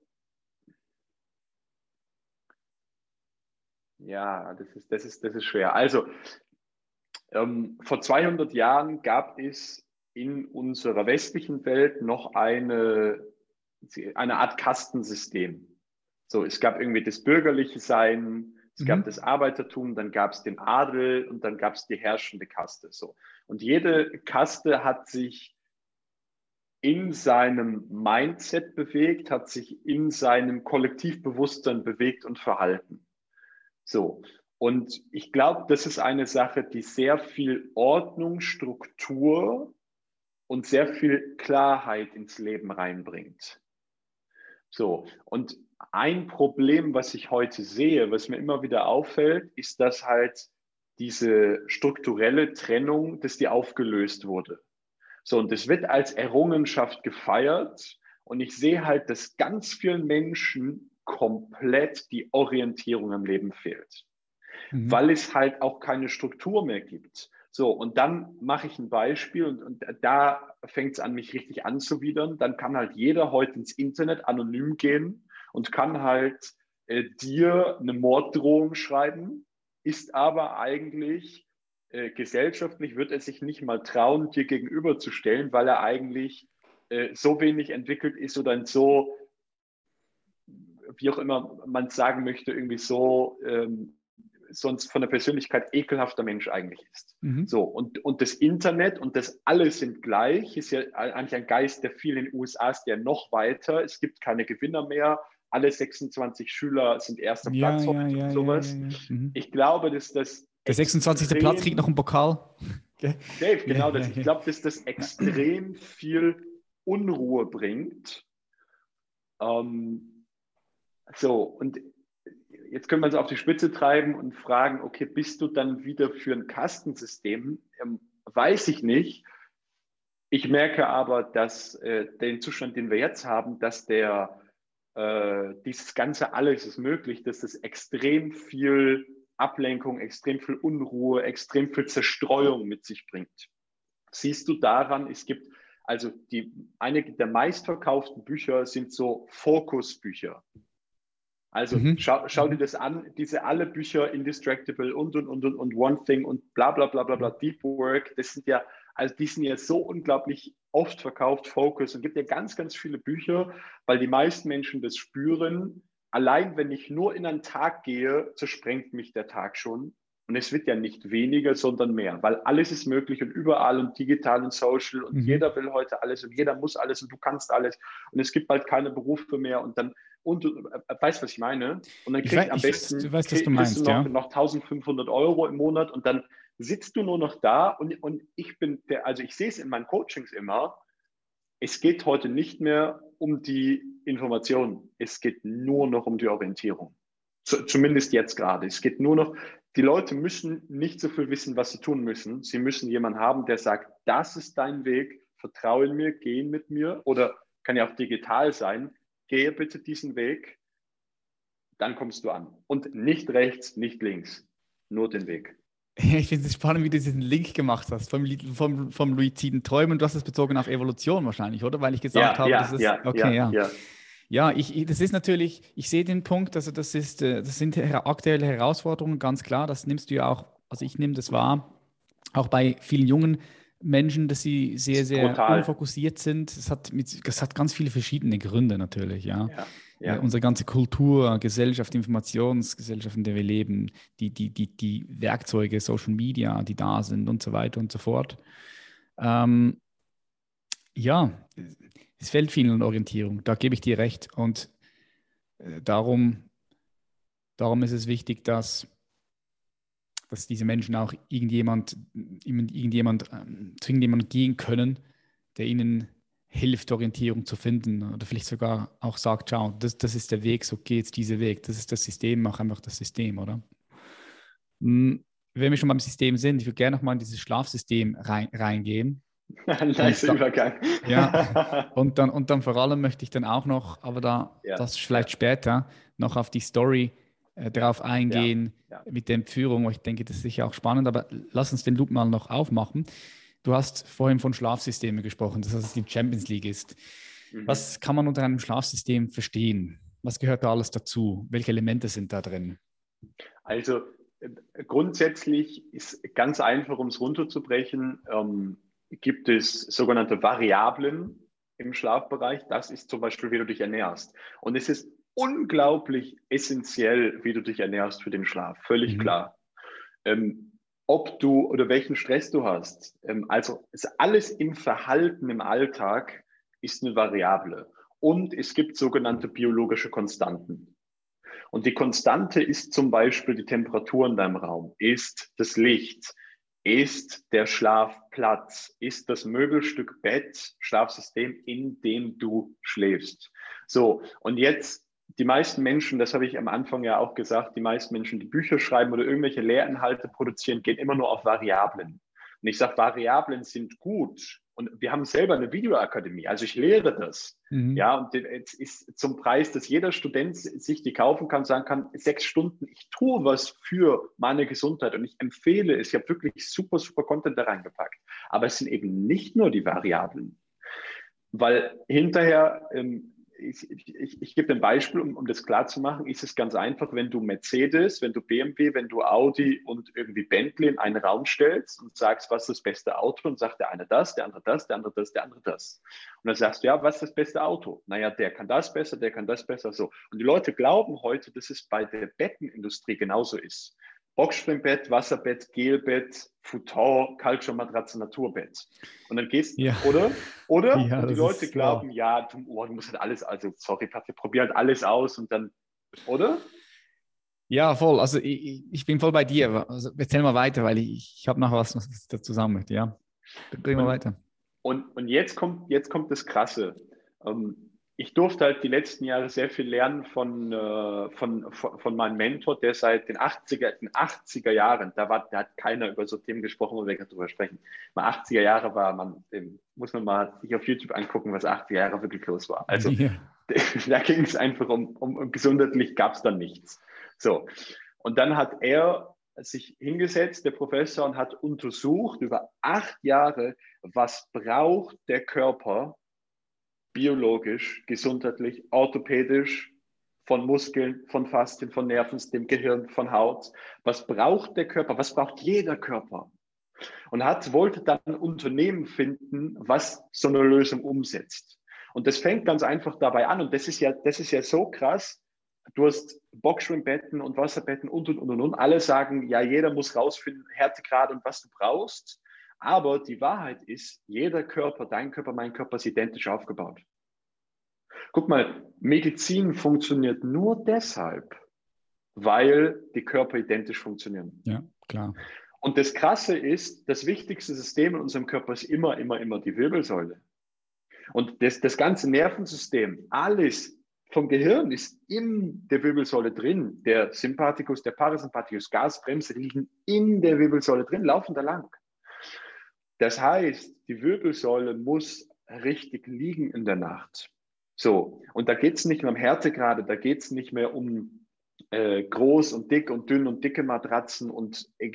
Ja, das ist, das ist, das ist schwer. Also, ähm, vor 200 Jahren gab es in unserer westlichen Welt noch eine, eine Art Kastensystem. So, es gab irgendwie das bürgerliche Sein, es mhm. gab das Arbeitertum, dann gab es den Adel und dann gab es die herrschende Kaste. So. Und jede Kaste hat sich in seinem Mindset bewegt, hat sich in seinem Kollektivbewusstsein bewegt und verhalten. So. Und ich glaube, das ist eine Sache, die sehr viel Ordnung, Struktur und sehr viel Klarheit ins Leben reinbringt. So, und ein Problem, was ich heute sehe, was mir immer wieder auffällt, ist, dass halt diese strukturelle Trennung, dass die aufgelöst wurde. So, und das wird als Errungenschaft gefeiert. Und ich sehe halt, dass ganz vielen Menschen komplett die Orientierung im Leben fehlt mhm. weil es halt auch keine Struktur mehr gibt. So, und dann mache ich ein Beispiel und, und da fängt es an, mich richtig anzuwidern. Dann kann halt jeder heute ins Internet anonym gehen und kann halt äh, dir eine Morddrohung schreiben, ist aber eigentlich äh, gesellschaftlich, wird er sich nicht mal trauen, dir gegenüberzustellen, weil er eigentlich äh, so wenig entwickelt ist oder so, wie auch immer man sagen möchte, irgendwie so ähm, sonst von der Persönlichkeit ekelhafter Mensch eigentlich ist. Mhm. So, und, und das Internet und das alles sind gleich, ist ja eigentlich ein Geist, der viel in den USA ist, der noch weiter. Es gibt keine Gewinner mehr. Alle 26 Schüler sind erster ja, Platz ja, ja, und sowas. Mhm. Ich glaube, dass das. Der 26. Platz kriegt noch einen Pokal. Okay. [laughs] Dave, genau das. Ich glaube, dass das extrem viel Unruhe bringt. Ähm, so, und jetzt können wir es auf die Spitze treiben und fragen, okay, bist du dann wieder für ein Kastensystem? Ähm, weiß ich nicht. Ich merke aber, dass äh, den Zustand, den wir jetzt haben, dass der äh, dieses ganze alles ist möglich, dass das extrem viel Ablenkung, extrem viel Unruhe, extrem viel Zerstreuung mit sich bringt. Siehst du daran, es gibt also die einige der meistverkauften Bücher sind so Fokusbücher. Also mhm. schau, schau, dir das an, diese alle Bücher, Indistractable und und und und und One Thing und bla bla bla bla bla, Deep Work, das sind ja, also die sind ja so unglaublich oft verkauft, Focus und gibt ja ganz, ganz viele Bücher, weil die meisten Menschen das spüren. Allein wenn ich nur in einen Tag gehe, zersprengt mich der Tag schon. Und es wird ja nicht weniger, sondern mehr, weil alles ist möglich und überall und digital und social und mhm. jeder will heute alles und jeder muss alles und du kannst alles und es gibt bald keine Berufe mehr und dann und du äh, weißt, was ich meine? Und dann kriegst du am besten weiß, du weißt, was du meinst, noch, ja? noch 1500 Euro im Monat und dann sitzt du nur noch da und, und ich bin der, also ich sehe es in meinen Coachings immer, es geht heute nicht mehr um die Information, es geht nur noch um die Orientierung. Z zumindest jetzt gerade. Es geht nur noch, die Leute müssen nicht so viel wissen, was sie tun müssen. Sie müssen jemanden haben, der sagt, das ist dein Weg, vertraue mir, geh mit mir oder kann ja auch digital sein, gehe bitte diesen Weg, dann kommst du an. Und nicht rechts, nicht links, nur den Weg. [laughs] Ich finde es spannend, wie du diesen Link gemacht hast vom, vom, vom luiziden Träumen. Du hast es bezogen auf Evolution wahrscheinlich, oder? Weil ich gesagt ja, habe, ja, das ist. Ja, okay, ja. ja. Ja, ich, das ist natürlich, ich sehe den Punkt, also das ist, äh, das sind aktuelle Herausforderungen, ganz klar. Das nimmst du ja auch, also ich nehme das wahr, auch bei vielen jungen Menschen, dass sie sehr, sehr Total. unfokussiert sind. Das hat, mit, das hat ganz viele verschiedene Gründe natürlich, ja. ja, ja. Äh, unsere ganze Kultur, Gesellschaft, Informationsgesellschaft, in der wir leben, die, die, die, die Werkzeuge, Social Media, die da sind und so weiter und so fort. Ähm, ja, es fällt vielen an Orientierung, da gebe ich dir recht. Und äh, darum, darum ist es wichtig, dass, dass diese Menschen auch irgendjemand, irgendjemand ähm, zu irgendjemandem gehen können, der ihnen hilft, Orientierung zu finden oder vielleicht sogar auch sagt, schau, das, das ist der Weg, so geht es dieser Weg, das ist das System, mach einfach das System, oder? Hm, wenn wir schon beim System sind, ich würde gerne nochmal in dieses Schlafsystem rein, reingehen. [laughs] nice Übergang. ja, [laughs] und dann, und dann vor allem möchte ich dann auch noch, aber da ja. das vielleicht später, noch auf die Story äh, drauf eingehen ja. Ja. mit der Entführung. Ich denke, das ist sicher auch spannend, aber lass uns den Loop mal noch aufmachen. Du hast vorhin von Schlafsystemen gesprochen, dass das die Champions League ist. Mhm. Was kann man unter einem Schlafsystem verstehen? Was gehört da alles dazu? Welche Elemente sind da drin? Also äh, grundsätzlich ist ganz einfach, um es runterzubrechen, ähm, gibt es sogenannte Variablen im Schlafbereich. Das ist zum Beispiel, wie du dich ernährst. Und es ist unglaublich essentiell, wie du dich ernährst für den Schlaf. Völlig mhm. klar. Ähm, ob du oder welchen Stress du hast. Ähm, also alles im Verhalten im Alltag ist eine Variable. Und es gibt sogenannte biologische Konstanten. Und die Konstante ist zum Beispiel die Temperatur in deinem Raum, ist das Licht, ist der Schlafplatz, ist das Möbelstück Bett, Schlafsystem, in dem du schläfst. So, und jetzt die meisten Menschen, das habe ich am Anfang ja auch gesagt, die meisten Menschen, die Bücher schreiben oder irgendwelche Lehrinhalte produzieren, gehen immer nur auf Variablen. Und ich sage, Variablen sind gut, und wir haben selber eine Videoakademie, also ich lehre das. Mhm. Ja, und es ist zum Preis, dass jeder Student sich die kaufen kann, sagen kann, sechs Stunden, ich tue was für meine Gesundheit und ich empfehle es. Ich habe wirklich super, super Content da reingepackt. Aber es sind eben nicht nur die Variablen. Weil hinterher ähm, ich, ich, ich gebe ein Beispiel, um, um das klar zu machen, ist es ganz einfach, wenn du Mercedes, wenn du BMW, wenn du Audi und irgendwie Bentley in einen Raum stellst und sagst, was ist das beste Auto, und sagt der eine das, der andere das, der andere das, der andere das. Und dann sagst du, ja, was ist das beste Auto? Naja, der kann das besser, der kann das besser, so. Und die Leute glauben heute, dass es bei der Bettenindustrie genauso ist. Boxspringbett, Wasserbett, Gelbett, Futon, Culture-Matratze, Naturbett. Und dann gehst du, ja. oder? Oder? Ja, und die Leute glauben, wow. ja, du, oh, du, musst halt alles, also sorry, Patrick, probier halt alles aus und dann, oder? Ja, voll. Also ich, ich bin voll bei dir. Also, erzähl mal weiter, weil ich, ich habe noch was, was ich dazu sagen möchte. Ja, bring mal weiter. Und, und jetzt, kommt, jetzt kommt das Krasse. Ähm, ich durfte halt die letzten Jahre sehr viel lernen von, äh, von, von, von, meinem Mentor, der seit den 80er, den 80er Jahren, da, war, da hat keiner über so Themen gesprochen, wo wir darüber sprechen. Mal 80er Jahre war man, muss man mal sich auf YouTube angucken, was 80er Jahre wirklich los war. Also ja. [laughs] da ging es einfach um, um, um gesundheitlich gab es dann nichts. So. Und dann hat er sich hingesetzt, der Professor, und hat untersucht über acht Jahre, was braucht der Körper, biologisch, gesundheitlich, orthopädisch, von Muskeln, von Faszien, von Nervensystem, Gehirn, von Haut. Was braucht der Körper? Was braucht jeder Körper? Und hat, wollte dann ein Unternehmen finden, was so eine Lösung umsetzt. Und das fängt ganz einfach dabei an. Und das ist ja, das ist ja so krass. Du hast Boxschwimmbetten und Wasserbetten und, und, und, und, und. Alle sagen, ja, jeder muss rausfinden, Härtegrad und was du brauchst. Aber die Wahrheit ist, jeder Körper, dein Körper, mein Körper ist identisch aufgebaut. Guck mal, Medizin funktioniert nur deshalb, weil die Körper identisch funktionieren. Ja, klar. Und das Krasse ist, das wichtigste System in unserem Körper ist immer, immer, immer die Wirbelsäule. Und das, das ganze Nervensystem, alles vom Gehirn ist in der Wirbelsäule drin. Der Sympathikus, der Parasympathikus, Gasbremse liegen in der Wirbelsäule drin, laufen da lang. Das heißt, die Wirbelsäule muss richtig liegen in der Nacht. So, und da geht es nicht mehr um Härtegrade, da geht es nicht mehr um äh, groß und dick und dünn und dicke Matratzen und äh,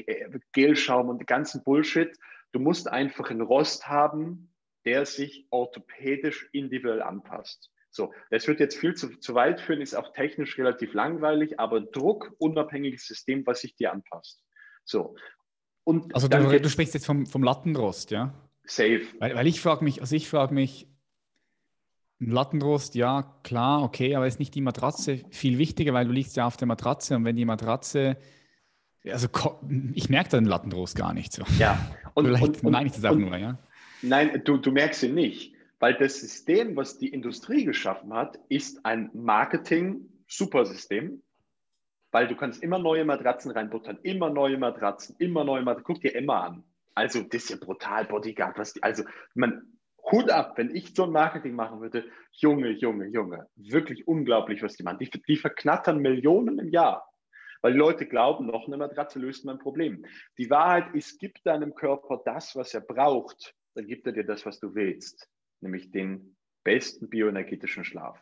Gelschaum und den ganzen Bullshit. Du musst einfach einen Rost haben, der sich orthopädisch individuell anpasst. So, das wird jetzt viel zu, zu weit führen, ist auch technisch relativ langweilig, aber druckunabhängiges System, was sich dir anpasst. So. Und also du, du sprichst jetzt vom, vom Lattenrost, ja? Safe. Weil, weil ich frage mich, also ich frage mich, ein Lattenrost, ja, klar, okay, aber ist nicht die Matratze viel wichtiger, weil du liegst ja auf der Matratze und wenn die Matratze, also ich merke den Lattenrost gar nicht so. Ja, und, Vielleicht und, meine ich das auch und, nur, ja? Nein, du, du merkst ihn nicht, weil das System, was die Industrie geschaffen hat, ist ein Marketing-Supersystem, weil du kannst immer neue Matratzen reinbuttern, immer neue Matratzen, immer neue Matratzen, guck dir Emma an. Also das ist ja brutal, Bodyguard, was die, also man, Hut ab, wenn ich so ein Marketing machen würde, Junge, Junge, Junge, wirklich unglaublich, was die machen. Die, die verknattern Millionen im Jahr, weil die Leute glauben, noch eine Matratze löst mein Problem. Die Wahrheit ist, gib deinem Körper das, was er braucht, dann gibt er dir das, was du willst, nämlich den besten bioenergetischen Schlaf.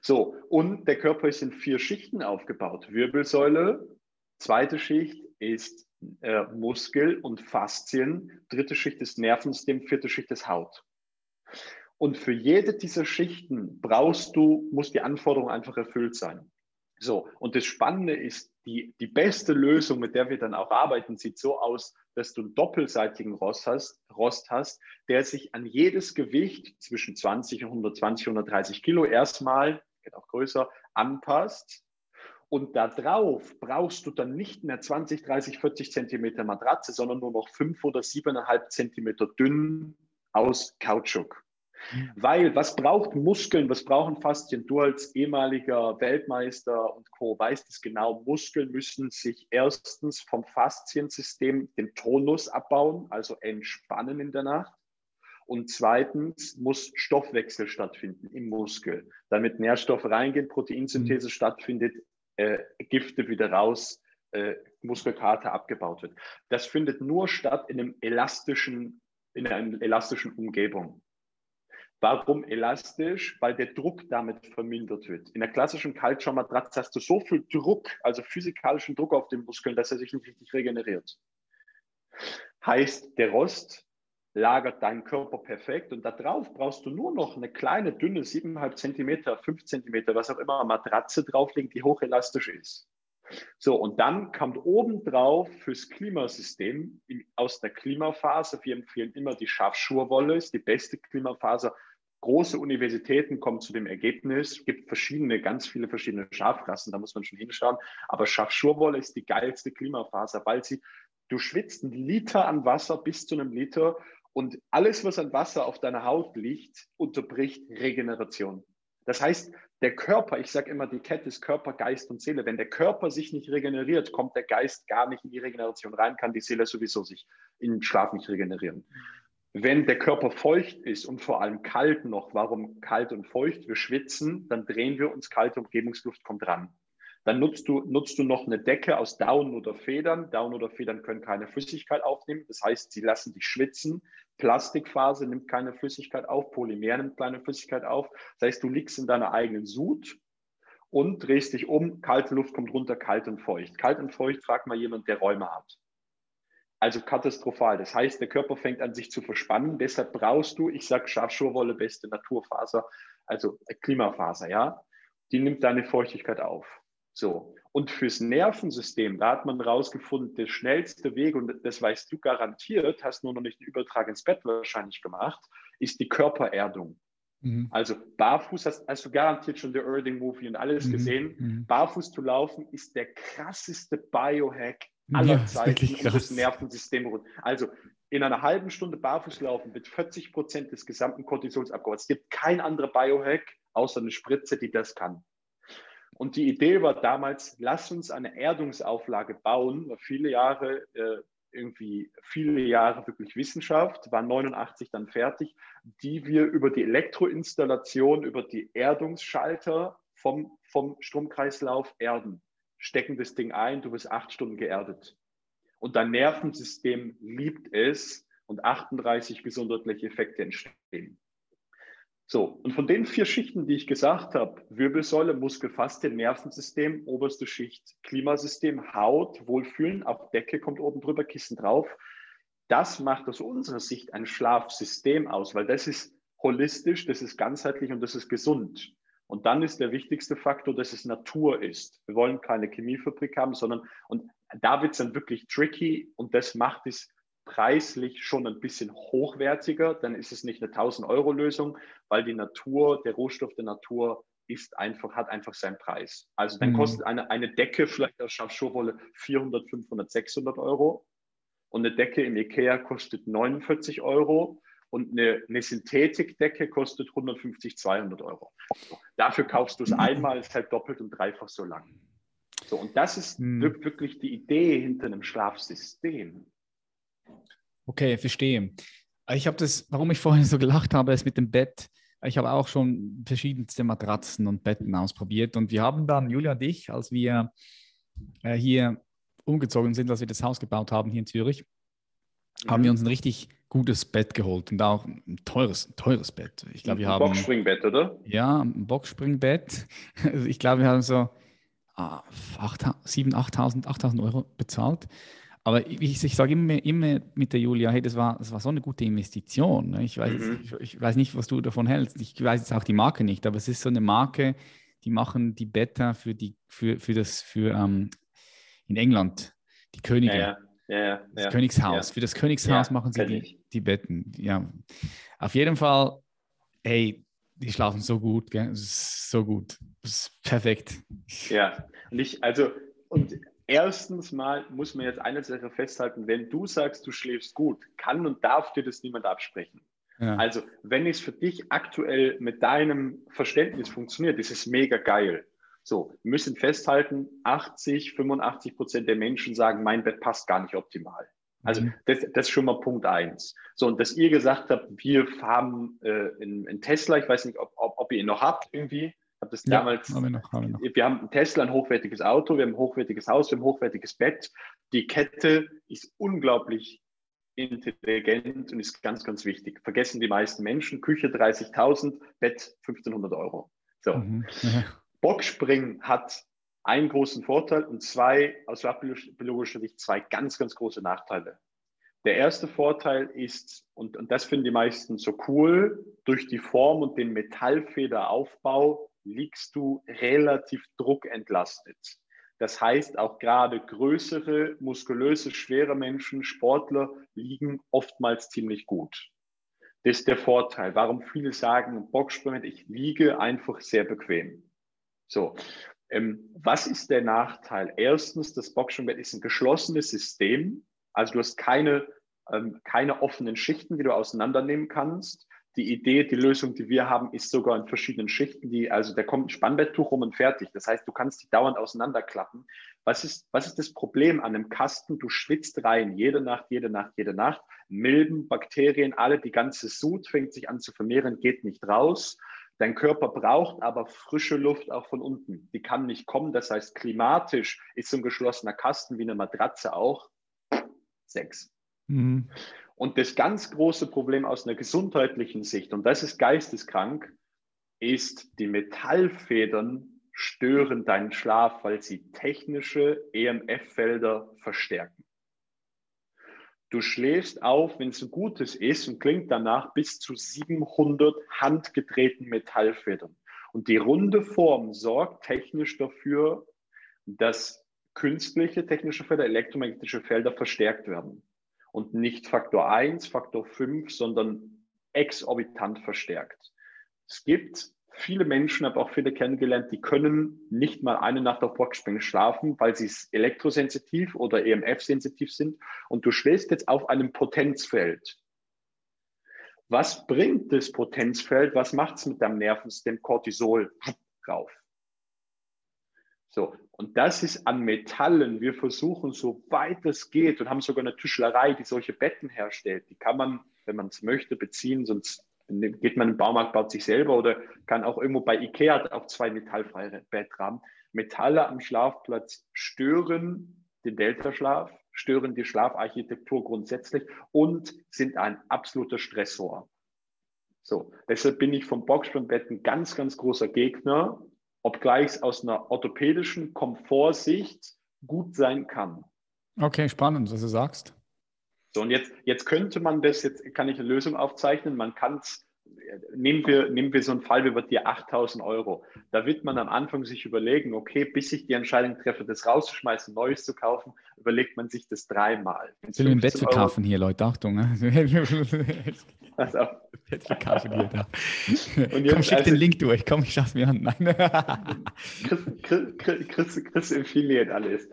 So, und der Körper ist in vier Schichten aufgebaut. Wirbelsäule, zweite Schicht ist äh, Muskel und Faszien, dritte Schicht ist Nervensystem, vierte Schicht ist Haut. Und für jede dieser Schichten brauchst du, muss die Anforderung einfach erfüllt sein. So, und das Spannende ist, die, die beste Lösung, mit der wir dann auch arbeiten, sieht so aus, dass du einen doppelseitigen Rost hast, Rost hast, der sich an jedes Gewicht zwischen 20 und 120, 130 Kilo erstmal, geht auch größer, anpasst. Und da drauf brauchst du dann nicht mehr 20, 30, 40 Zentimeter Matratze, sondern nur noch 5 oder 7,5 Zentimeter dünn aus Kautschuk. Mhm. Weil was braucht Muskeln, was brauchen Faszien? Du als ehemaliger Weltmeister und Co. weißt es genau. Muskeln müssen sich erstens vom Fasziensystem den Tonus abbauen, also entspannen in der Nacht. Und zweitens muss Stoffwechsel stattfinden im Muskel, damit Nährstoffe reingehen, Proteinsynthese mhm. stattfindet, äh, Gifte wieder raus, äh, Muskelkater abgebaut wird. Das findet nur statt in einem elastischen in einer elastischen Umgebung. Warum elastisch? Weil der Druck damit vermindert wird. In der klassischen Kaltschaummatratze hast du so viel Druck, also physikalischen Druck auf den Muskeln, dass er sich nicht richtig regeneriert. Heißt, der Rost lagert deinen Körper perfekt und darauf brauchst du nur noch eine kleine, dünne, 7,5 Zentimeter, 5 Zentimeter, was auch immer, Matratze drauflegen, die hochelastisch ist. So, und dann kommt obendrauf fürs Klimasystem aus der Klimaphase, wir empfehlen immer die Schafschurwolle, ist die beste Klimaphase. Große Universitäten kommen zu dem Ergebnis, es gibt verschiedene, ganz viele verschiedene Schafrassen, da muss man schon hinschauen, aber Schafschurwolle ist die geilste Klimaphase, weil sie, du schwitzt einen Liter an Wasser bis zu einem Liter und alles, was an Wasser auf deiner Haut liegt, unterbricht Regeneration. Das heißt, der Körper, ich sage immer, die Kette ist Körper, Geist und Seele. Wenn der Körper sich nicht regeneriert, kommt der Geist gar nicht in die Regeneration rein, kann die Seele sowieso sich im Schlaf nicht regenerieren. Wenn der Körper feucht ist und vor allem kalt noch, warum kalt und feucht? Wir schwitzen, dann drehen wir uns, kalte Umgebungsluft kommt ran. Dann nutzt du, nutzt du noch eine Decke aus Down oder Federn. Down oder Federn können keine Flüssigkeit aufnehmen. Das heißt, sie lassen dich schwitzen. Plastikphase nimmt keine Flüssigkeit auf, Polymer nimmt keine Flüssigkeit auf. Das heißt, du liegst in deiner eigenen Sud und drehst dich um, kalte Luft kommt runter, kalt und feucht. Kalt und feucht, frag mal jemand, der Räume hat. Also katastrophal. Das heißt, der Körper fängt an, sich zu verspannen. Deshalb brauchst du, ich sage Schafschurwolle, beste Naturfaser, also Klimafaser, ja. Die nimmt deine Feuchtigkeit auf. So. Und fürs Nervensystem, da hat man rausgefunden, der schnellste Weg, und das weißt du garantiert, hast nur noch nicht den Übertrag ins Bett wahrscheinlich gemacht, ist die Körpererdung. Mhm. Also barfuß hast, hast, du garantiert schon The Erding Movie und alles mhm. gesehen. Mhm. Barfuß zu laufen ist der krasseste Biohack aller ja, Zeiten, um das Nervensystem Also in einer halben Stunde barfuß laufen wird 40 Prozent des gesamten Cortisols abgebaut. Es gibt kein anderer Biohack außer eine Spritze, die das kann. Und die Idee war damals, lass uns eine Erdungsauflage bauen. Viele Jahre, äh, irgendwie viele Jahre wirklich Wissenschaft, war 89 dann fertig, die wir über die Elektroinstallation, über die Erdungsschalter vom, vom Stromkreislauf erden. Stecken das Ding ein, du wirst acht Stunden geerdet. Und dein Nervensystem liebt es und 38 gesundheitliche Effekte entstehen. So, und von den vier Schichten, die ich gesagt habe, Wirbelsäule, Muskelfaszien, Nervensystem, oberste Schicht, Klimasystem, Haut, Wohlfühlen, auf Decke kommt oben drüber, Kissen drauf. Das macht aus unserer Sicht ein Schlafsystem aus, weil das ist holistisch, das ist ganzheitlich und das ist gesund. Und dann ist der wichtigste Faktor, dass es Natur ist. Wir wollen keine Chemiefabrik haben, sondern, und da wird es dann wirklich tricky und das macht es preislich schon ein bisschen hochwertiger, dann ist es nicht eine 1000-Euro-Lösung, weil die Natur, der Rohstoff der Natur ist einfach, hat einfach seinen Preis. Also dann mhm. kostet eine, eine Decke vielleicht aus Schafschurwolle 400, 500, 600 Euro und eine Decke im Ikea kostet 49 Euro und eine, eine Synthetikdecke kostet 150, 200 Euro. Dafür kaufst du es einmal, ist halt doppelt und dreifach so lang. So, und das ist mhm. wirklich die Idee hinter einem Schlafsystem. Okay, verstehe. Ich habe das, warum ich vorhin so gelacht habe, ist mit dem Bett. Ich habe auch schon verschiedenste Matratzen und Betten ausprobiert und wir haben dann, Julia und ich, als wir äh, hier umgezogen sind, als wir das Haus gebaut haben hier in Zürich, mhm. haben wir uns ein richtig gutes Bett geholt und auch ein teures, teures Bett. Ich glaube, wir haben. Boxspringbett, oder? Ja, ein Boxspringbett. [laughs] ich glaube, wir haben so 7.000, 8.000 8.000 Euro bezahlt. Aber ich, ich sage immer, immer mit der Julia, hey, das war, das war so eine gute Investition. Ne? Ich weiß, mhm. ich, ich, weiß nicht, was du davon hältst. Ich weiß jetzt auch die Marke nicht, aber es ist so eine Marke, die machen die Beta für, die, für, für das, für ähm, in England, die Könige. Ja, ja. Ja, das Königshaus. Für das Königshaus machen sie die, die Betten. Ja. Auf jeden Fall, hey, die schlafen so gut, gell? so gut. Das ist perfekt. Ja, und ich, also, und Erstens mal muss man jetzt eine Sache festhalten, wenn du sagst, du schläfst gut, kann und darf dir das niemand absprechen. Ja. Also, wenn es für dich aktuell mit deinem Verständnis funktioniert, ist es mega geil. So, wir müssen festhalten, 80, 85 Prozent der Menschen sagen, mein Bett passt gar nicht optimal. Also mhm. das, das ist schon mal Punkt eins. So, und dass ihr gesagt habt, wir haben äh, einen Tesla, ich weiß nicht, ob, ob, ob ihr ihn noch habt irgendwie, habe das ja, damals. Haben wir, noch, haben wir, noch. wir haben einen Tesla, ein hochwertiges Auto, wir haben ein hochwertiges Haus, wir haben ein hochwertiges Bett. Die Kette ist unglaublich intelligent und ist ganz, ganz wichtig. Vergessen die meisten Menschen. Küche 30.000, Bett 1500 Euro. So. Mhm. Ja. Boxspringen hat einen großen Vorteil und zwei, aus biologischer Sicht, zwei ganz, ganz große Nachteile. Der erste Vorteil ist, und, und das finden die meisten so cool, durch die Form und den Metallfederaufbau liegst du relativ druckentlastet. Das heißt, auch gerade größere, muskulöse, schwere Menschen, Sportler liegen oftmals ziemlich gut. Das ist der Vorteil, warum viele sagen, Boxspringen, ich liege einfach sehr bequem. So, ähm, was ist der Nachteil? Erstens, das Boxspringbett ist ein geschlossenes System. Also du hast keine, ähm, keine offenen Schichten, die du auseinandernehmen kannst die Idee, die Lösung, die wir haben, ist sogar in verschiedenen Schichten. Die, also da kommt ein Spannbetttuch rum und fertig. Das heißt, du kannst die dauernd auseinanderklappen. Was ist, was ist das Problem an einem Kasten? Du schwitzt rein, jede Nacht, jede Nacht, jede Nacht. Milben, Bakterien, alle, die ganze Sud fängt sich an zu vermehren, geht nicht raus. Dein Körper braucht aber frische Luft auch von unten. Die kann nicht kommen. Das heißt, klimatisch ist so ein geschlossener Kasten wie eine Matratze auch sechs. Mhm. Und das ganz große Problem aus einer gesundheitlichen Sicht, und das ist geisteskrank, ist, die Metallfedern stören deinen Schlaf, weil sie technische EMF-Felder verstärken. Du schläfst auf, wenn es ein gutes ist und klingt danach bis zu 700 handgedrehten Metallfedern. Und die runde Form sorgt technisch dafür, dass künstliche technische Felder, elektromagnetische Felder verstärkt werden und nicht Faktor 1, Faktor 5, sondern exorbitant verstärkt. Es gibt viele Menschen, habe auch viele kennengelernt, die können nicht mal eine Nacht auf Boxspringen schlafen, weil sie elektrosensitiv oder EMF-sensitiv sind. Und du schläfst jetzt auf einem Potenzfeld. Was bringt das Potenzfeld? Was macht es mit deinem Nervensystem Cortisol rauf? So, und das ist an Metallen. Wir versuchen, so weit es geht, und haben sogar eine Tischlerei, die solche Betten herstellt. Die kann man, wenn man es möchte, beziehen, sonst geht man im Baumarkt, baut sich selber oder kann auch irgendwo bei Ikea auch zwei metallfreie Bettrahmen. Metalle am Schlafplatz stören den Delta-Schlaf, stören die Schlafarchitektur grundsätzlich und sind ein absoluter Stressor. So, deshalb bin ich vom Boxspringbett ein ganz, ganz großer Gegner, obgleich es aus einer orthopädischen Komfortsicht gut sein kann. Okay, spannend, was du sagst. So, und jetzt, jetzt könnte man das, jetzt kann ich eine Lösung aufzeichnen, man kann es nehmen wir, nehmen wir so einen Fall wie bei dir 8000 Euro. Da wird man am Anfang sich überlegen, okay, bis ich die Entscheidung treffe, das rauszuschmeißen, Neues zu kaufen, überlegt man sich das dreimal. Ich will ein Bett verkaufen hier, Leute, Achtung. Ne? Also. Bett verkaufen hier, da. Und jetzt, komm, schick also, den Link durch, komm, ich schaff's mir an. Nein. Chris, Chris, Chris, Chris Affiliate alles.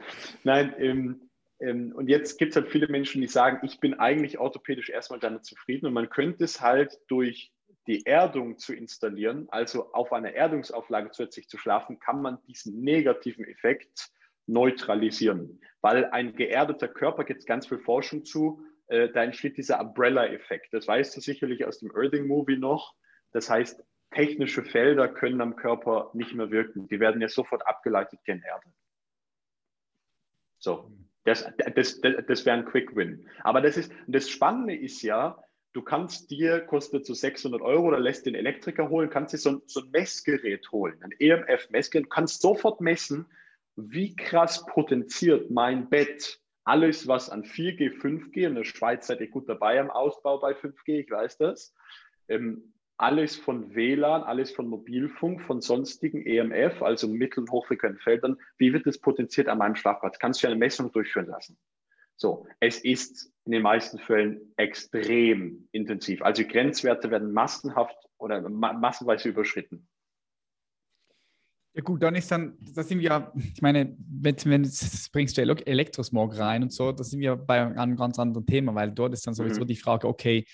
Nein, ähm, ähm, und jetzt gibt es halt viele Menschen, die sagen, ich bin eigentlich orthopädisch erstmal damit zufrieden und man könnte es halt durch die Erdung zu installieren, also auf einer Erdungsauflage zusätzlich zu schlafen, kann man diesen negativen Effekt neutralisieren. Weil ein geerdeter Körper, gibt es ganz viel Forschung zu, äh, da entsteht dieser Umbrella-Effekt. Das weißt du sicherlich aus dem Earthing-Movie noch. Das heißt, technische Felder können am Körper nicht mehr wirken. Die werden ja sofort abgeleitet gen Erde. So, das, das, das, das wäre ein Quick Win. Aber das ist, das Spannende ist ja, du kannst dir, kostet so 600 Euro oder lässt den Elektriker holen, kannst dir so ein, so ein Messgerät holen, ein EMF-Messgerät, kannst sofort messen, wie krass potenziert mein Bett alles, was an 4G, 5G, in der Schweiz seid ihr gut dabei am Ausbau bei 5G, ich weiß das, ähm, alles von WLAN, alles von Mobilfunk, von sonstigen EMF, also mittel- und hochfrequenten Feldern, wie wird das potenziert an meinem Schlafplatz? Kannst du eine Messung durchführen lassen? So, es ist in den meisten Fällen extrem intensiv. Also Grenzwerte werden massenhaft oder ma massenweise überschritten. Ja gut, dann ist dann, da sind wir, ich meine, wenn, wenn jetzt bringst du Elektrosmog rein und so, da sind wir bei einem ganz anderen Thema, weil dort ist dann sowieso mhm. die Frage, okay,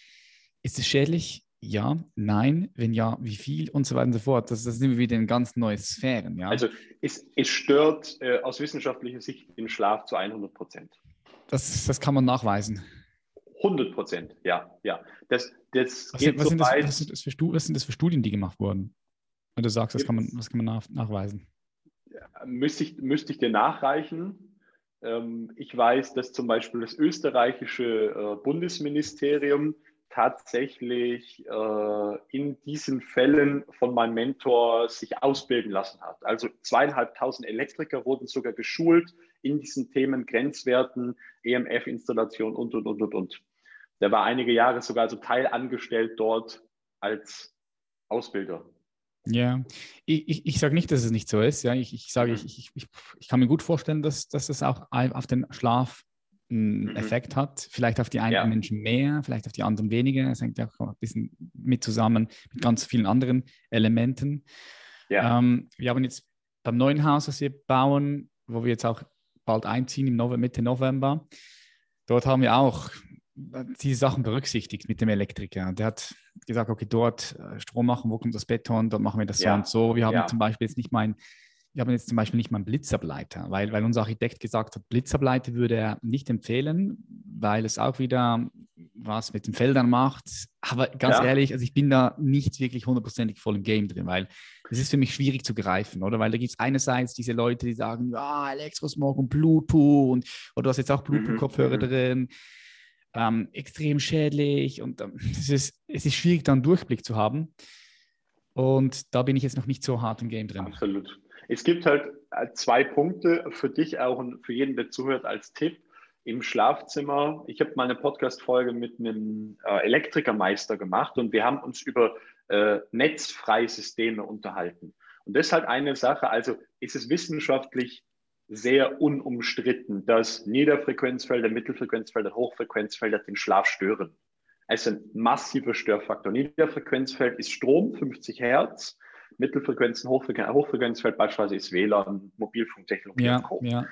ist es schädlich? Ja, nein, wenn ja, wie viel und so weiter und so fort. Das, das sind wir wieder in ganz neue Sphären. Ja? Also es, es stört äh, aus wissenschaftlicher Sicht den Schlaf zu 100 Prozent. Das, das kann man nachweisen. 100 Prozent, ja, ja. Das, das was, sind, was, so sind das, was, sind das für, was sind das für Studien, die gemacht wurden? Wenn du sagst, das kann man, das kann man nach, nachweisen. Müsste, ich, müsste ich dir nachreichen. Ähm, ich weiß, dass zum Beispiel das österreichische äh, Bundesministerium tatsächlich äh, in diesen Fällen von meinem Mentor sich ausbilden lassen hat. Also zweieinhalbtausend Elektriker wurden sogar geschult in diesen Themen Grenzwerten, EMF-Installation und, und, und, und, und. Der war einige Jahre sogar also teilangestellt dort als Ausbilder. Ja, ich, ich, ich sage nicht, dass es nicht so ist. Ja, ich, ich sage, mhm. ich, ich, ich, kann mir gut vorstellen, dass, dass es auch auf den Schlaf einen mhm. Effekt hat. Vielleicht auf die einen ja. Menschen mehr, vielleicht auf die anderen weniger. Es hängt ja auch ein bisschen mit zusammen mit ganz vielen anderen Elementen. Ja. Ähm, wir haben jetzt beim neuen Haus, das wir bauen, wo wir jetzt auch bald einziehen im November, Mitte November. Dort haben wir auch diese Sachen berücksichtigt mit dem Elektriker. Der hat gesagt, okay, dort äh, Strom machen, wo kommt das Beton, dort machen wir das ja. so und so. Wir haben ja. zum Beispiel jetzt nicht mein, wir haben jetzt zum Beispiel nicht mal einen Blitzableiter, weil, weil unser Architekt gesagt hat, Blitzableiter würde er nicht empfehlen, weil es auch wieder was mit den Feldern macht. Aber ganz ja. ehrlich, also ich bin da nicht wirklich hundertprozentig voll im Game drin, weil es ist für mich schwierig zu greifen, oder? Weil da gibt es einerseits diese Leute, die sagen, ja, Elektrosmog und Bluetooth und oder du hast jetzt auch mhm, Bluetooth-Kopfhörer mhm. drin. Ähm, extrem schädlich und ähm, es, ist, es ist schwierig, da einen Durchblick zu haben. Und da bin ich jetzt noch nicht so hart im Game drin. Absolut. Es gibt halt äh, zwei Punkte für dich auch und für jeden, der zuhört, als Tipp. Im Schlafzimmer, ich habe mal eine Podcast-Folge mit einem äh, Elektrikermeister gemacht und wir haben uns über äh, netzfreie Systeme unterhalten. Und das ist halt eine Sache, also ist es wissenschaftlich sehr unumstritten, dass Niederfrequenzfelder, Mittelfrequenzfelder, Hochfrequenzfelder den Schlaf stören. Also ein massiver Störfaktor. Niederfrequenzfeld ist Strom, 50 Hertz. Mittelfrequenzen, Hochfrequenz, Hochfrequenzfeld beispielsweise ist WLAN, Mobilfunktechnologie. Ja, ja.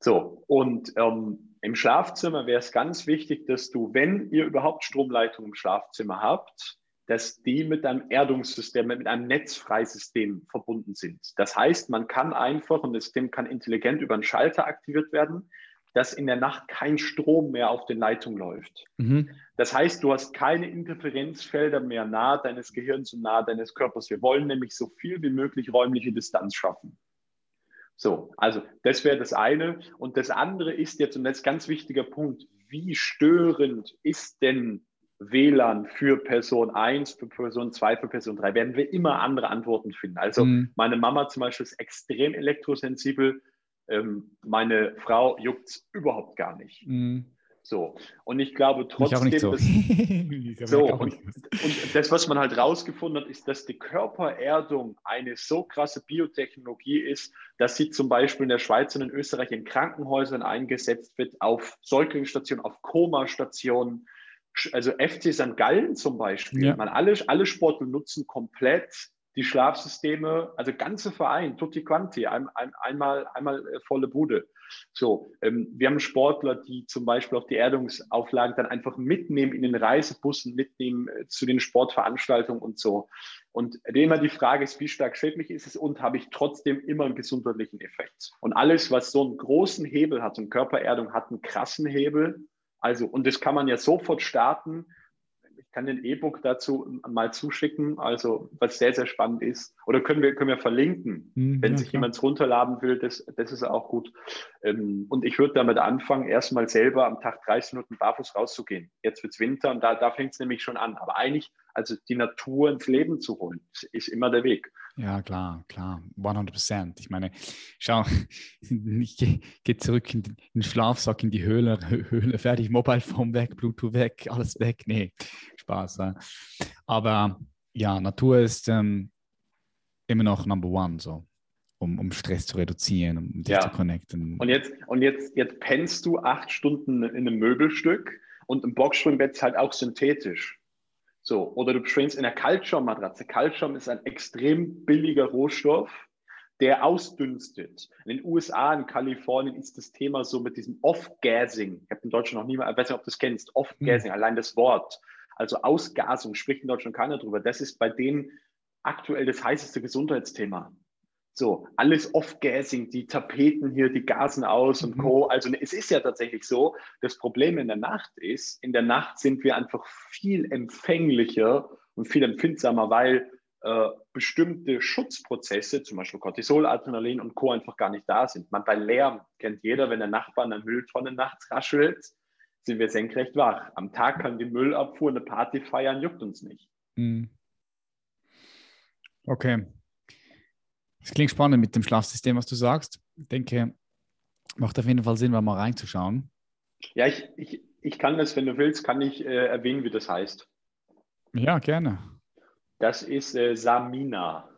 So, und ähm, im Schlafzimmer wäre es ganz wichtig, dass du, wenn ihr überhaupt Stromleitung im Schlafzimmer habt, dass die mit einem Erdungssystem, mit einem Netzfreisystem verbunden sind. Das heißt, man kann einfach, und das System kann intelligent über einen Schalter aktiviert werden, dass in der Nacht kein Strom mehr auf den Leitungen läuft. Mhm. Das heißt, du hast keine Interferenzfelder mehr nahe deines Gehirns und nahe deines Körpers. Wir wollen nämlich so viel wie möglich räumliche Distanz schaffen. So, also das wäre das eine. Und das andere ist jetzt, und das ist ein ganz wichtiger Punkt, wie störend ist denn WLAN für Person 1, für Person 2, für Person 3? Werden wir immer andere Antworten finden. Also mhm. meine Mama zum Beispiel ist extrem elektrosensibel ähm, meine Frau juckt es überhaupt gar nicht. Mhm. So, und ich glaube trotzdem, ich so. dass, [laughs] so, und, und, das, was man halt rausgefunden hat, ist, dass die Körpererdung eine so krasse Biotechnologie ist, dass sie zum Beispiel in der Schweiz und in Österreich in Krankenhäusern eingesetzt wird, auf Säuglingsstationen, auf Komastationen. Also FC St. Gallen zum Beispiel, ja. man alle, alle Sportler nutzen komplett die Schlafsysteme, also ganze Verein, tutti quanti, ein, ein, einmal, einmal äh, volle Bude. So, ähm, wir haben Sportler, die zum Beispiel auch die Erdungsauflagen dann einfach mitnehmen in den Reisebussen, mitnehmen äh, zu den Sportveranstaltungen und so. Und immer die Frage ist, wie stark schädlich ist es und habe ich trotzdem immer einen gesundheitlichen Effekt. Und alles, was so einen großen Hebel hat, und Körpererdung hat einen krassen Hebel, also, und das kann man ja sofort starten, kann den E-Book dazu mal zuschicken, also was sehr, sehr spannend ist. Oder können wir, können wir verlinken, mhm, wenn ja, sich jemand runterladen will, das, das ist auch gut. Ähm, und ich würde damit anfangen, erstmal selber am Tag 30 Minuten barfuß rauszugehen. Jetzt wird es Winter und da, da fängt es nämlich schon an. Aber eigentlich, also die Natur ins Leben zu holen, ist immer der Weg. Ja, klar, klar, 100 Prozent. Ich meine, schau, [laughs] ich gehe geh zurück in den, in den, Schlafsack, in die Höhle, [laughs] Höhle, fertig, Mobile Phone weg, Bluetooth weg, alles weg. Nee, Spaß. Ja. Aber ja, Natur ist ähm, immer noch Number One, so, um, um Stress zu reduzieren, um dich ja. zu connecten. Und jetzt, und jetzt, jetzt pennst du acht Stunden in einem Möbelstück und im Boxschwimmbett ist halt auch synthetisch. So, oder du schwingst in der Kaltschaummatratze. Kaltschaum ist ein extrem billiger Rohstoff, der ausdünstet. In den USA, in Kalifornien ist das Thema so mit diesem Off-Gassing. Ich habe in Deutschland noch nie mal, ich weiß nicht, ob du das kennst, Off-Gassing, hm. allein das Wort. Also Ausgasung spricht in Deutschland keiner drüber. Das ist bei denen aktuell das heißeste Gesundheitsthema. So, alles off-gassing, die Tapeten hier, die gasen aus und mhm. Co. Also es ist ja tatsächlich so, das Problem in der Nacht ist, in der Nacht sind wir einfach viel empfänglicher und viel empfindsamer, weil äh, bestimmte Schutzprozesse, zum Beispiel Cortisol, Adrenalin und Co. einfach gar nicht da sind. Man bei Lärm kennt jeder, wenn der Nachbar eine Mülltonne nachts raschelt, sind wir senkrecht wach. Am Tag kann die Müllabfuhr eine Party feiern, juckt uns nicht. Mhm. Okay. Das klingt spannend mit dem Schlafsystem, was du sagst. Ich denke, macht auf jeden Fall Sinn, mal reinzuschauen. Ja, ich, ich, ich kann das, wenn du willst, kann ich äh, erwähnen, wie das heißt. Ja, gerne. Das ist äh, Samina.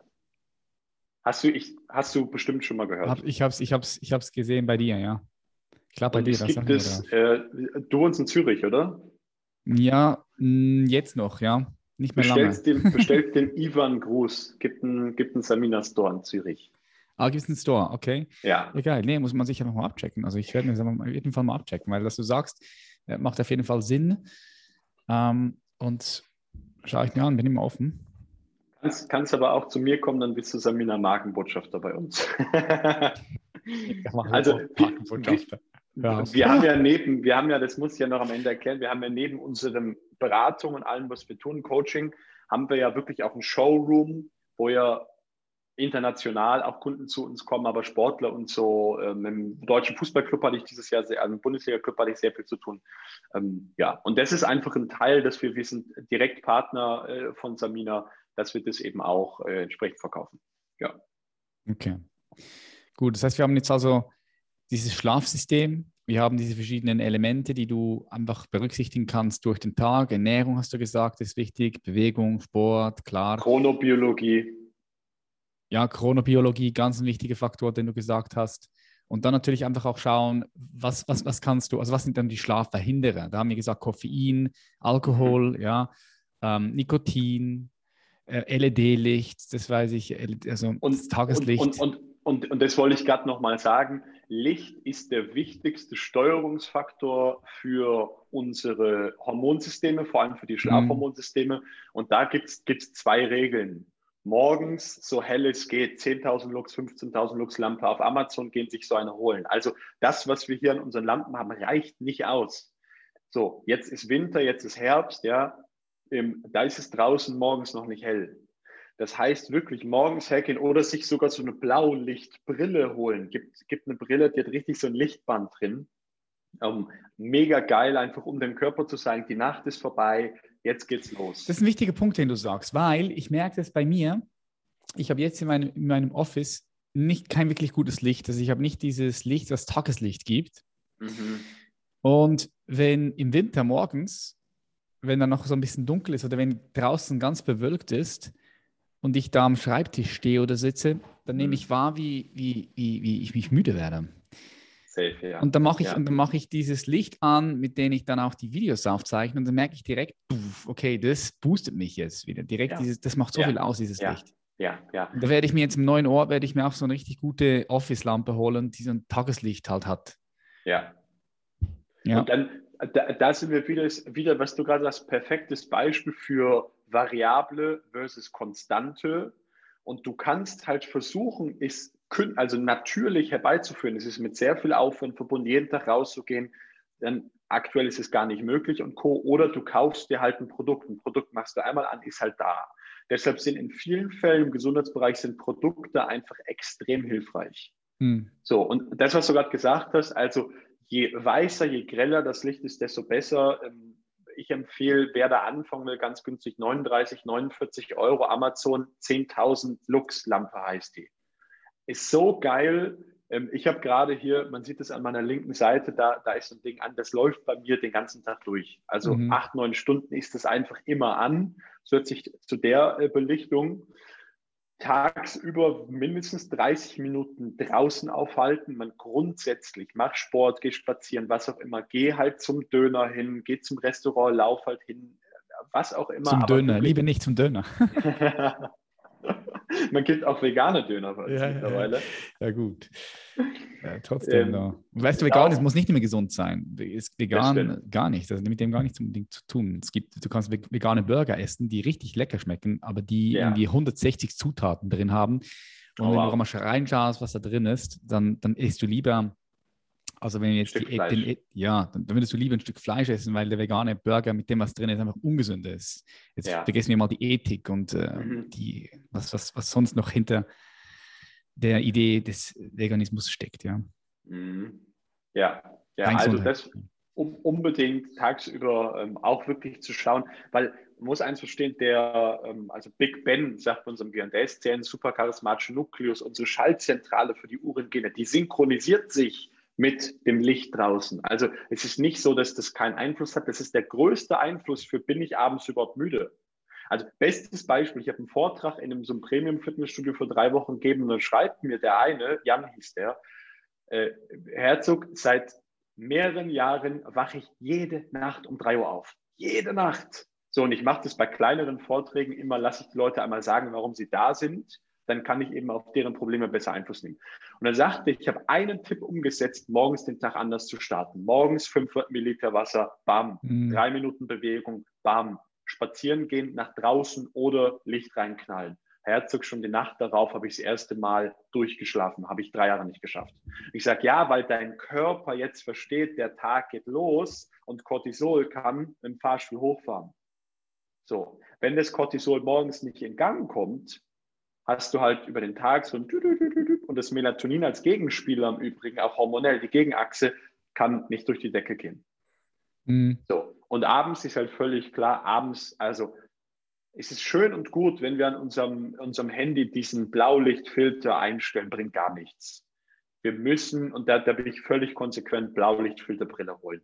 Hast du, ich, hast du bestimmt schon mal gehört? Hab, ich habe es ich hab's, ich hab's gesehen bei dir, ja. Ich glaube bei dir. Es gibt es, äh, du wohnst in Zürich, oder? Ja, jetzt noch, ja. Nicht mehr bestellst lange. Dem, bestellt dem Ivan Gruß. Gibt einen, gibt einen Samina Store in Zürich. Ah, gibt es einen Store, okay. Ja. Egal, nee, muss man sicher nochmal abchecken. Also ich werde mir das auf jeden Fall mal abchecken, weil das du sagst, äh, macht auf jeden Fall Sinn. Ähm, und schaue ich mir an, bin immer offen. Kannst, kannst aber auch zu mir kommen, dann bist du Samina Markenbotschafter bei uns. [laughs] also, Markenbotschafter. Ja. Wir haben ja neben, wir haben ja, das muss ich ja noch am Ende erklären, wir haben ja neben unserem Beratung und allem, was wir tun, Coaching, haben wir ja wirklich auch ein Showroom, wo ja international auch Kunden zu uns kommen, aber Sportler und so. Ähm, Im deutschen Fußballclub hatte ich dieses Jahr, sehr, also im Bundesliga-Club hatte ich sehr viel zu tun. Ähm, ja, und das ist einfach ein Teil, dass wir, wir sind direkt Partner äh, von Samina, dass wir das eben auch äh, entsprechend verkaufen. Ja. Okay. Gut, das heißt, wir haben jetzt also dieses Schlafsystem. Wir haben diese verschiedenen Elemente, die du einfach berücksichtigen kannst durch den Tag. Ernährung hast du gesagt, ist wichtig. Bewegung, Sport, klar. Chronobiologie. Ja, Chronobiologie, ganz ein wichtiger Faktor, den du gesagt hast. Und dann natürlich einfach auch schauen, was, was, was kannst du, also was sind dann die Schlafverhinderer? Da haben wir gesagt, Koffein, Alkohol, mhm. ja, ähm, Nikotin, äh, LED-Licht, das weiß ich, also und, Tageslicht. Und, und, und, und das wollte ich gerade nochmal sagen. Licht ist der wichtigste Steuerungsfaktor für unsere Hormonsysteme, vor allem für die Schlafhormonsysteme. Und da gibt es zwei Regeln. morgens so hell es geht, 10.000 Lux, 15.000 Lux Lampe auf Amazon gehen, sich so eine holen. Also das, was wir hier in unseren Lampen haben, reicht nicht aus. So, jetzt ist Winter, jetzt ist Herbst, ja, da ist es draußen morgens noch nicht hell. Das heißt wirklich morgens hergehen oder sich sogar so eine Blaulichtbrille holen. Gibt, gibt eine Brille, die hat richtig so ein Lichtband drin. Ähm, mega geil, einfach um dem Körper zu sagen, die Nacht ist vorbei, jetzt geht's los. Das ist ein wichtiger Punkt, den du sagst, weil ich merke das bei mir. Ich habe jetzt in meinem, in meinem Office nicht kein wirklich gutes Licht. Also ich habe nicht dieses Licht, was Tageslicht gibt. Mhm. Und wenn im Winter morgens, wenn dann noch so ein bisschen dunkel ist oder wenn draußen ganz bewölkt ist, und ich da am Schreibtisch stehe oder sitze, dann nehme mhm. ich wahr, wie, wie, wie, wie ich mich müde werde. Safe, ja. Und dann mache ich, ja. mach ich dieses Licht an, mit dem ich dann auch die Videos aufzeichne und dann merke ich direkt, okay, das boostet mich jetzt wieder. Direkt ja. dieses, das macht so viel aus, dieses Licht. Ja, ja. Und da werde ich mir jetzt im neuen Ort, werde ich mir auch so eine richtig gute Office-Lampe holen, die so ein Tageslicht halt hat. Ja. ja. Und dann, da, da sind wir wieder, wieder, was du gerade sagst, perfektes Beispiel für Variable versus Konstante. Und du kannst halt versuchen, es also natürlich herbeizuführen. Es ist mit sehr viel Aufwand verbunden, jeden Tag rauszugehen. Dann aktuell ist es gar nicht möglich und Co. Oder du kaufst dir halt ein Produkt. Ein Produkt machst du einmal an, ist halt da. Deshalb sind in vielen Fällen im Gesundheitsbereich sind Produkte einfach extrem hilfreich. Hm. So, und das, was du gerade gesagt hast, also je weißer, je greller das Licht ist, desto besser. Ähm, ich empfehle, wer da anfangen will, ganz günstig 39, 49 Euro Amazon, 10.000 Lux-Lampe heißt die. Ist so geil. Ähm, ich habe gerade hier, man sieht es an meiner linken Seite, da, da ist so ein Ding an, das läuft bei mir den ganzen Tag durch. Also mhm. acht, neun Stunden ist es einfach immer an, zusätzlich zu der äh, Belichtung tagsüber mindestens 30 Minuten draußen aufhalten. Man grundsätzlich mach Sport, geh spazieren, was auch immer. Geh halt zum Döner hin, geh zum Restaurant, lauf halt hin, was auch immer. Zum Döner, liebe nicht zum Döner. [laughs] [laughs] Man gibt auch vegane Döner ja, mittlerweile. Ja, gut. Ja, trotzdem, ähm, weißt du, vegan ist, muss nicht immer gesund sein. Ist vegan gar nicht. Also mit dem gar nichts unbedingt zu tun. Es gibt, du kannst vegane Burger essen, die richtig lecker schmecken, aber die ja. irgendwie 160 Zutaten drin haben. Und oh, wenn wow. du auch mal reinschaust, was da drin ist, dann, dann isst du lieber also wenn jetzt die, den, ja, dann, würdest du lieber ein Stück Fleisch essen, weil der vegane Burger mit dem, was drin ist, einfach ungesünder ist. Jetzt ja. vergessen wir mal die Ethik und äh, mhm. die, was, was, was sonst noch hinter der Idee des Veganismus steckt, ja. Mhm. Ja, ja also das um, unbedingt tagsüber ähm, auch wirklich zu schauen, weil man muss eins verstehen, der, ähm, also Big Ben sagt bei unserem Gehirn, der ist der super charismatische Nukleus, unsere Schaltzentrale für die Urengene, die synchronisiert sich mit dem Licht draußen. Also es ist nicht so, dass das keinen Einfluss hat. Das ist der größte Einfluss für, bin ich abends überhaupt müde? Also bestes Beispiel, ich habe einen Vortrag in einem, so einem Premium-Fitnessstudio vor drei Wochen gegeben und dann schreibt mir der eine, Jan hieß der, äh, Herzog, seit mehreren Jahren wache ich jede Nacht um drei Uhr auf. Jede Nacht. So, und ich mache das bei kleineren Vorträgen immer, lasse ich die Leute einmal sagen, warum sie da sind dann kann ich eben auf deren Probleme besser Einfluss nehmen. Und dann sagte ich, ich habe einen Tipp umgesetzt, morgens den Tag anders zu starten. Morgens 500 Milliliter Wasser, bam, mhm. drei Minuten Bewegung, bam, spazieren gehen nach draußen oder Licht reinknallen. Herzog, schon die Nacht darauf habe ich das erste Mal durchgeschlafen, habe ich drei Jahre nicht geschafft. Ich sage, ja, weil dein Körper jetzt versteht, der Tag geht los und Cortisol kann im Fahrstuhl hochfahren. So, wenn das Cortisol morgens nicht in Gang kommt, hast du halt über den Tag so ein und das Melatonin als Gegenspieler im Übrigen, auch hormonell, die Gegenachse kann nicht durch die Decke gehen. Mhm. So. Und abends ist halt völlig klar, abends, also es ist schön und gut, wenn wir an unserem, unserem Handy diesen Blaulichtfilter einstellen, bringt gar nichts. Wir müssen, und da, da bin ich völlig konsequent, Blaulichtfilterbrille holen.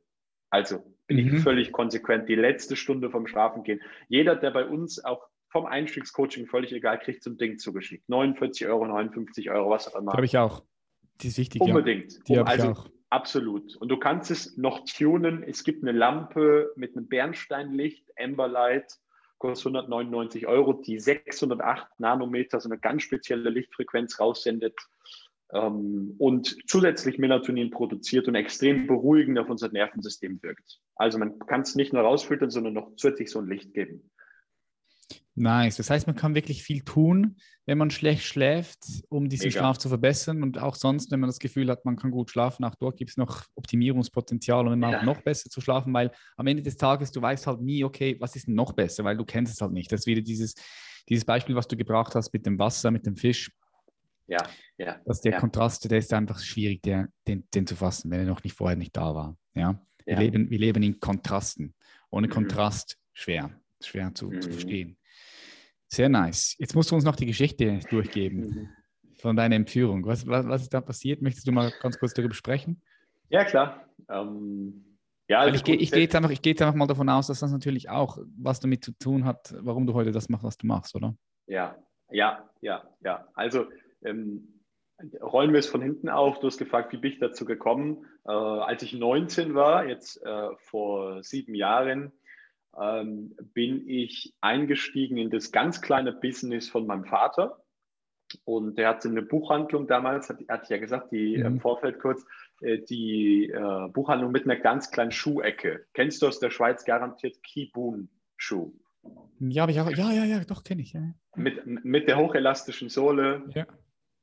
Also bin mhm. ich völlig konsequent die letzte Stunde vom Schlafen gehen. Jeder, der bei uns auch vom Einstiegscoaching völlig egal, kriegt so ein Ding zugeschickt. 49 Euro, 59 Euro, was auch immer. Habe ich auch. Die ist wichtig. Unbedingt. Ja. Die habe also, ich auch. Absolut. Und du kannst es noch tunen. Es gibt eine Lampe mit einem Bernsteinlicht, Amberlight, kostet 199 Euro, die 608 Nanometer, so eine ganz spezielle Lichtfrequenz raussendet ähm, und zusätzlich Melatonin produziert und extrem beruhigend auf unser Nervensystem wirkt. Also man kann es nicht nur rausfiltern, sondern noch zusätzlich so ein Licht geben. Nice. Das heißt, man kann wirklich viel tun, wenn man schlecht schläft, um diesen Mega. Schlaf zu verbessern. Und auch sonst, wenn man das Gefühl hat, man kann gut schlafen, auch dort gibt es noch Optimierungspotenzial, um ja. noch besser zu schlafen, weil am Ende des Tages, du weißt halt nie, okay, was ist noch besser, weil du kennst es halt nicht. Das ist wieder dieses, dieses Beispiel, was du gebracht hast mit dem Wasser, mit dem Fisch. Ja, ja. Dass der ja. Kontrast, der ist einfach schwierig, der, den, den zu fassen, wenn er noch nicht vorher nicht da war. Ja. Wir, ja. Leben, wir leben in Kontrasten. Ohne mhm. Kontrast schwer, schwer zu, mhm. zu verstehen. Sehr nice. Jetzt musst du uns noch die Geschichte durchgeben mhm. von deiner Entführung. Was, was, was ist da passiert? Möchtest du mal ganz kurz darüber sprechen? Ja, klar. Ähm, ja, also ich gehe ich geh jetzt, einfach, geh jetzt einfach mal davon aus, dass das natürlich auch was damit zu tun hat, warum du heute das machst, was du machst, oder? Ja, ja, ja, ja. Also ähm, rollen wir es von hinten auf. Du hast gefragt, wie bin ich dazu gekommen? Äh, als ich 19 war, jetzt äh, vor sieben Jahren, ähm, bin ich eingestiegen in das ganz kleine Business von meinem Vater. Und der hatte eine Buchhandlung damals, hat, hatte ich ja gesagt, die mhm. im Vorfeld kurz, äh, die äh, Buchhandlung mit einer ganz kleinen Schuhecke. Kennst du aus der Schweiz garantiert Kibun Schuh? Ja, ich auch, ja, ja, ja, doch kenne ich. Ja. Mit, mit der hochelastischen Sohle. Ja.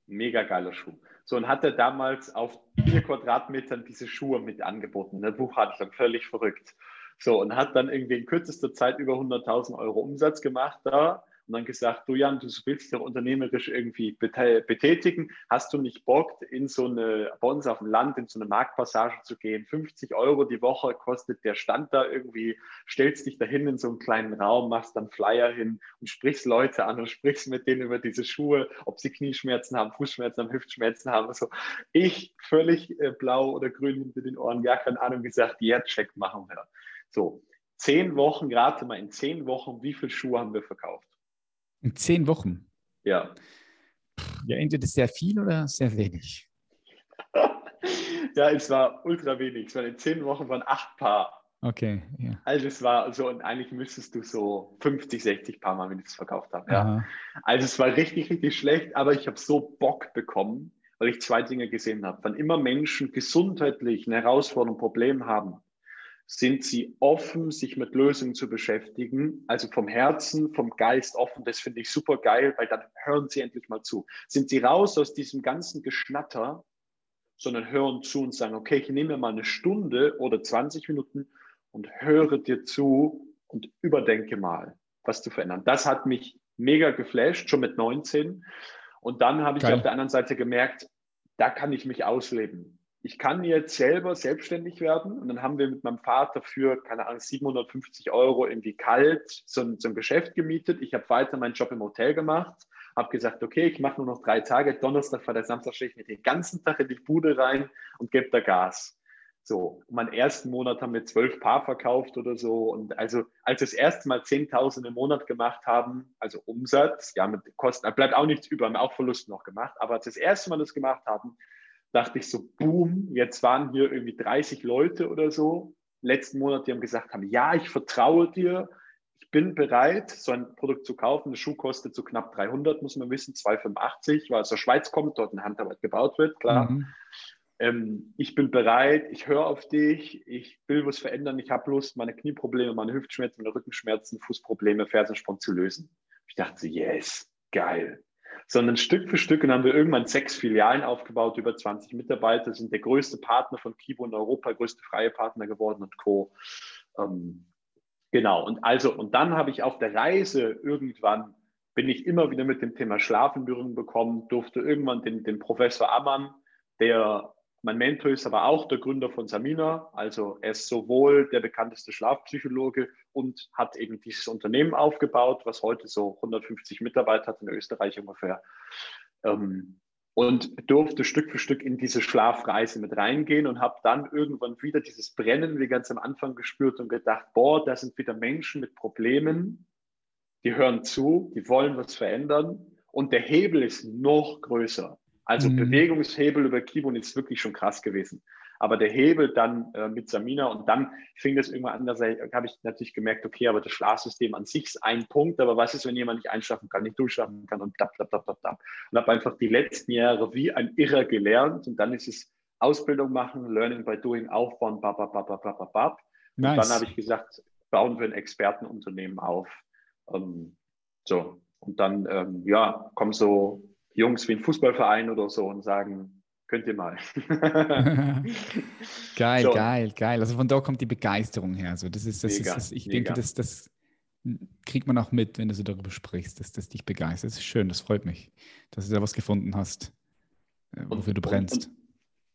Mega geiler Schuh. So, und hat er damals auf vier Quadratmetern diese Schuhe mit angeboten. Der Buchhandlung, völlig verrückt. So, und hat dann irgendwie in kürzester Zeit über 100.000 Euro Umsatz gemacht da und dann gesagt, du Jan, du willst dich doch unternehmerisch irgendwie betätigen, hast du nicht Bock, in so eine, bei uns auf dem Land, in so eine Marktpassage zu gehen, 50 Euro die Woche kostet der Stand da irgendwie, stellst dich dahin in so einen kleinen Raum, machst dann Flyer hin und sprichst Leute an und sprichst mit denen über diese Schuhe, ob sie Knieschmerzen haben, Fußschmerzen haben, Hüftschmerzen haben, so. Ich völlig äh, blau oder grün hinter den Ohren, gar keine Ahnung, gesagt, ja, check machen wir. So, zehn Wochen, gerade mal in zehn Wochen, wie viele Schuhe haben wir verkauft? In zehn Wochen? Ja. Ja, entweder sehr viel oder sehr wenig. [laughs] ja, es war ultra wenig. Es waren in zehn Wochen waren acht Paar. Okay, ja. Also es war so, und eigentlich müsstest du so 50, 60 Paar Mal mindestens verkauft haben. Ja. Also es war richtig, richtig schlecht, aber ich habe so Bock bekommen, weil ich zwei Dinge gesehen habe. Wann immer Menschen gesundheitlich eine Herausforderung, ein Problem haben, sind sie offen, sich mit Lösungen zu beschäftigen, also vom Herzen, vom Geist offen. Das finde ich super geil, weil dann hören sie endlich mal zu. Sind sie raus aus diesem ganzen Geschnatter, sondern hören zu und sagen, okay, ich nehme mir mal eine Stunde oder 20 Minuten und höre dir zu und überdenke mal, was zu verändern. Das hat mich mega geflasht, schon mit 19. Und dann habe ich Geil. auf der anderen Seite gemerkt, da kann ich mich ausleben ich kann jetzt selber selbstständig werden. Und dann haben wir mit meinem Vater für, keine Ahnung, 750 Euro irgendwie kalt so ein, so ein Geschäft gemietet. Ich habe weiter meinen Job im Hotel gemacht, habe gesagt, okay, ich mache nur noch drei Tage. Donnerstag, Freitag, Samstag stehe ich mit den ganzen Tag in die Bude rein und gebe da Gas. So, meinen ersten Monat haben wir zwölf Paar verkauft oder so. Und also, als wir das erste Mal 10.000 im Monat gemacht haben, also Umsatz, ja, mit Kosten, bleibt auch nichts über, haben auch Verluste noch gemacht. Aber als wir das erste Mal das gemacht haben, dachte ich so, boom, jetzt waren hier irgendwie 30 Leute oder so letzten Monat, die haben gesagt haben, ja, ich vertraue dir, ich bin bereit, so ein Produkt zu kaufen. Der Schuh kostet so knapp 300, muss man wissen, 285, weil aus der Schweiz kommt, dort in Handarbeit gebaut wird, klar. Mhm. Ähm, ich bin bereit, ich höre auf dich, ich will was verändern, ich habe Lust, meine Knieprobleme, meine Hüftschmerzen, meine Rückenschmerzen, Fußprobleme, Fersensprung zu lösen. Ich dachte, yes, geil sondern Stück für Stück und haben wir irgendwann sechs Filialen aufgebaut, über 20 Mitarbeiter, sind der größte Partner von Kibo in Europa, größte freie Partner geworden und Co. Ähm, genau, und also, und dann habe ich auf der Reise irgendwann, bin ich immer wieder mit dem Thema Schlaf in Berührung bekommen, durfte irgendwann den, den Professor Ammann, der mein Mentor ist aber auch der Gründer von Samina. Also er ist sowohl der bekannteste Schlafpsychologe und hat eben dieses Unternehmen aufgebaut, was heute so 150 Mitarbeiter hat in Österreich ungefähr. Ähm, und durfte Stück für Stück in diese Schlafreise mit reingehen und habe dann irgendwann wieder dieses Brennen wie ganz am Anfang gespürt und gedacht, boah, da sind wieder Menschen mit Problemen, die hören zu, die wollen was verändern und der Hebel ist noch größer. Also mhm. Bewegungshebel über Kibun ist wirklich schon krass gewesen. Aber der Hebel dann äh, mit Samina und dann fing das irgendwann an, da habe ich natürlich gemerkt, okay, aber das Schlafsystem an sich ist ein Punkt, aber was ist, wenn jemand nicht einschlafen kann, nicht durchschlafen kann und bla bla bla bla bla. Und habe einfach die letzten Jahre wie ein Irrer gelernt und dann ist es Ausbildung machen, Learning by Doing aufbauen, bab, bab, bab, bab, bab, bab. Nice. Und dann habe ich gesagt, bauen wir ein Expertenunternehmen auf. Ähm, So, und dann, ähm, ja, kommen so Jungs wie ein Fußballverein oder so und sagen, könnt ihr mal. [laughs] geil, so. geil, geil. Also von da kommt die Begeisterung her. Also das ist, das mega, ist das, ich mega. denke, das, das kriegt man auch mit, wenn du so darüber sprichst, dass das dich begeistert. Das ist schön, das freut mich, dass du da was gefunden hast, äh, wofür und, du brennst.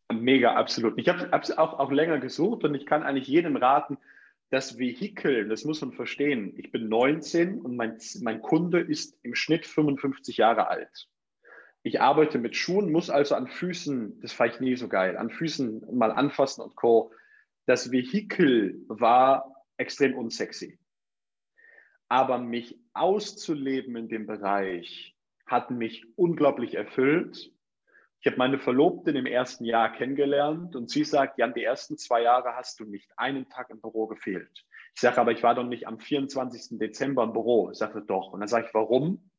Und, und mega, absolut. Ich habe es auch, auch länger gesucht und ich kann eigentlich jedem raten, das Vehikel, das muss man verstehen. Ich bin 19 und mein, mein Kunde ist im Schnitt 55 Jahre alt. Ich arbeite mit Schuhen, muss also an Füßen, das fand ich nie so geil, an Füßen mal anfassen und Co. Das Vehikel war extrem unsexy. Aber mich auszuleben in dem Bereich hat mich unglaublich erfüllt. Ich habe meine Verlobte im ersten Jahr kennengelernt und sie sagt, Jan, die ersten zwei Jahre hast du nicht einen Tag im Büro gefehlt. Ich sage, aber ich war doch nicht am 24. Dezember im Büro. Ich sage, doch. Und dann sage ich, warum?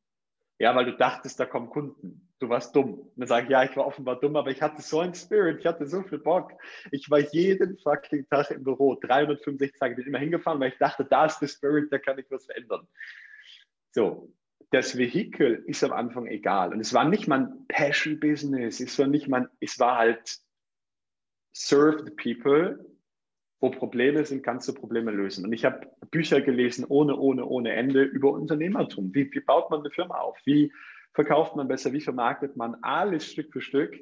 Ja, weil du dachtest, da kommen Kunden. Du warst dumm. Und dann sage ich, ja, ich war offenbar dumm, aber ich hatte so einen Spirit, ich hatte so viel Bock. Ich war jeden fucking Tag im Büro, 365 Tage, bin immer hingefahren, weil ich dachte, da ist der Spirit, da kann ich was verändern. So, das Vehikel ist am Anfang egal. Und es war nicht mein Passion-Business, es war nicht mein, es war halt serve the people wo Probleme sind, kannst du Probleme lösen. Und ich habe Bücher gelesen ohne, ohne, ohne Ende über Unternehmertum. Wie, wie baut man eine Firma auf? Wie verkauft man besser? Wie vermarktet man? Alles Stück für Stück.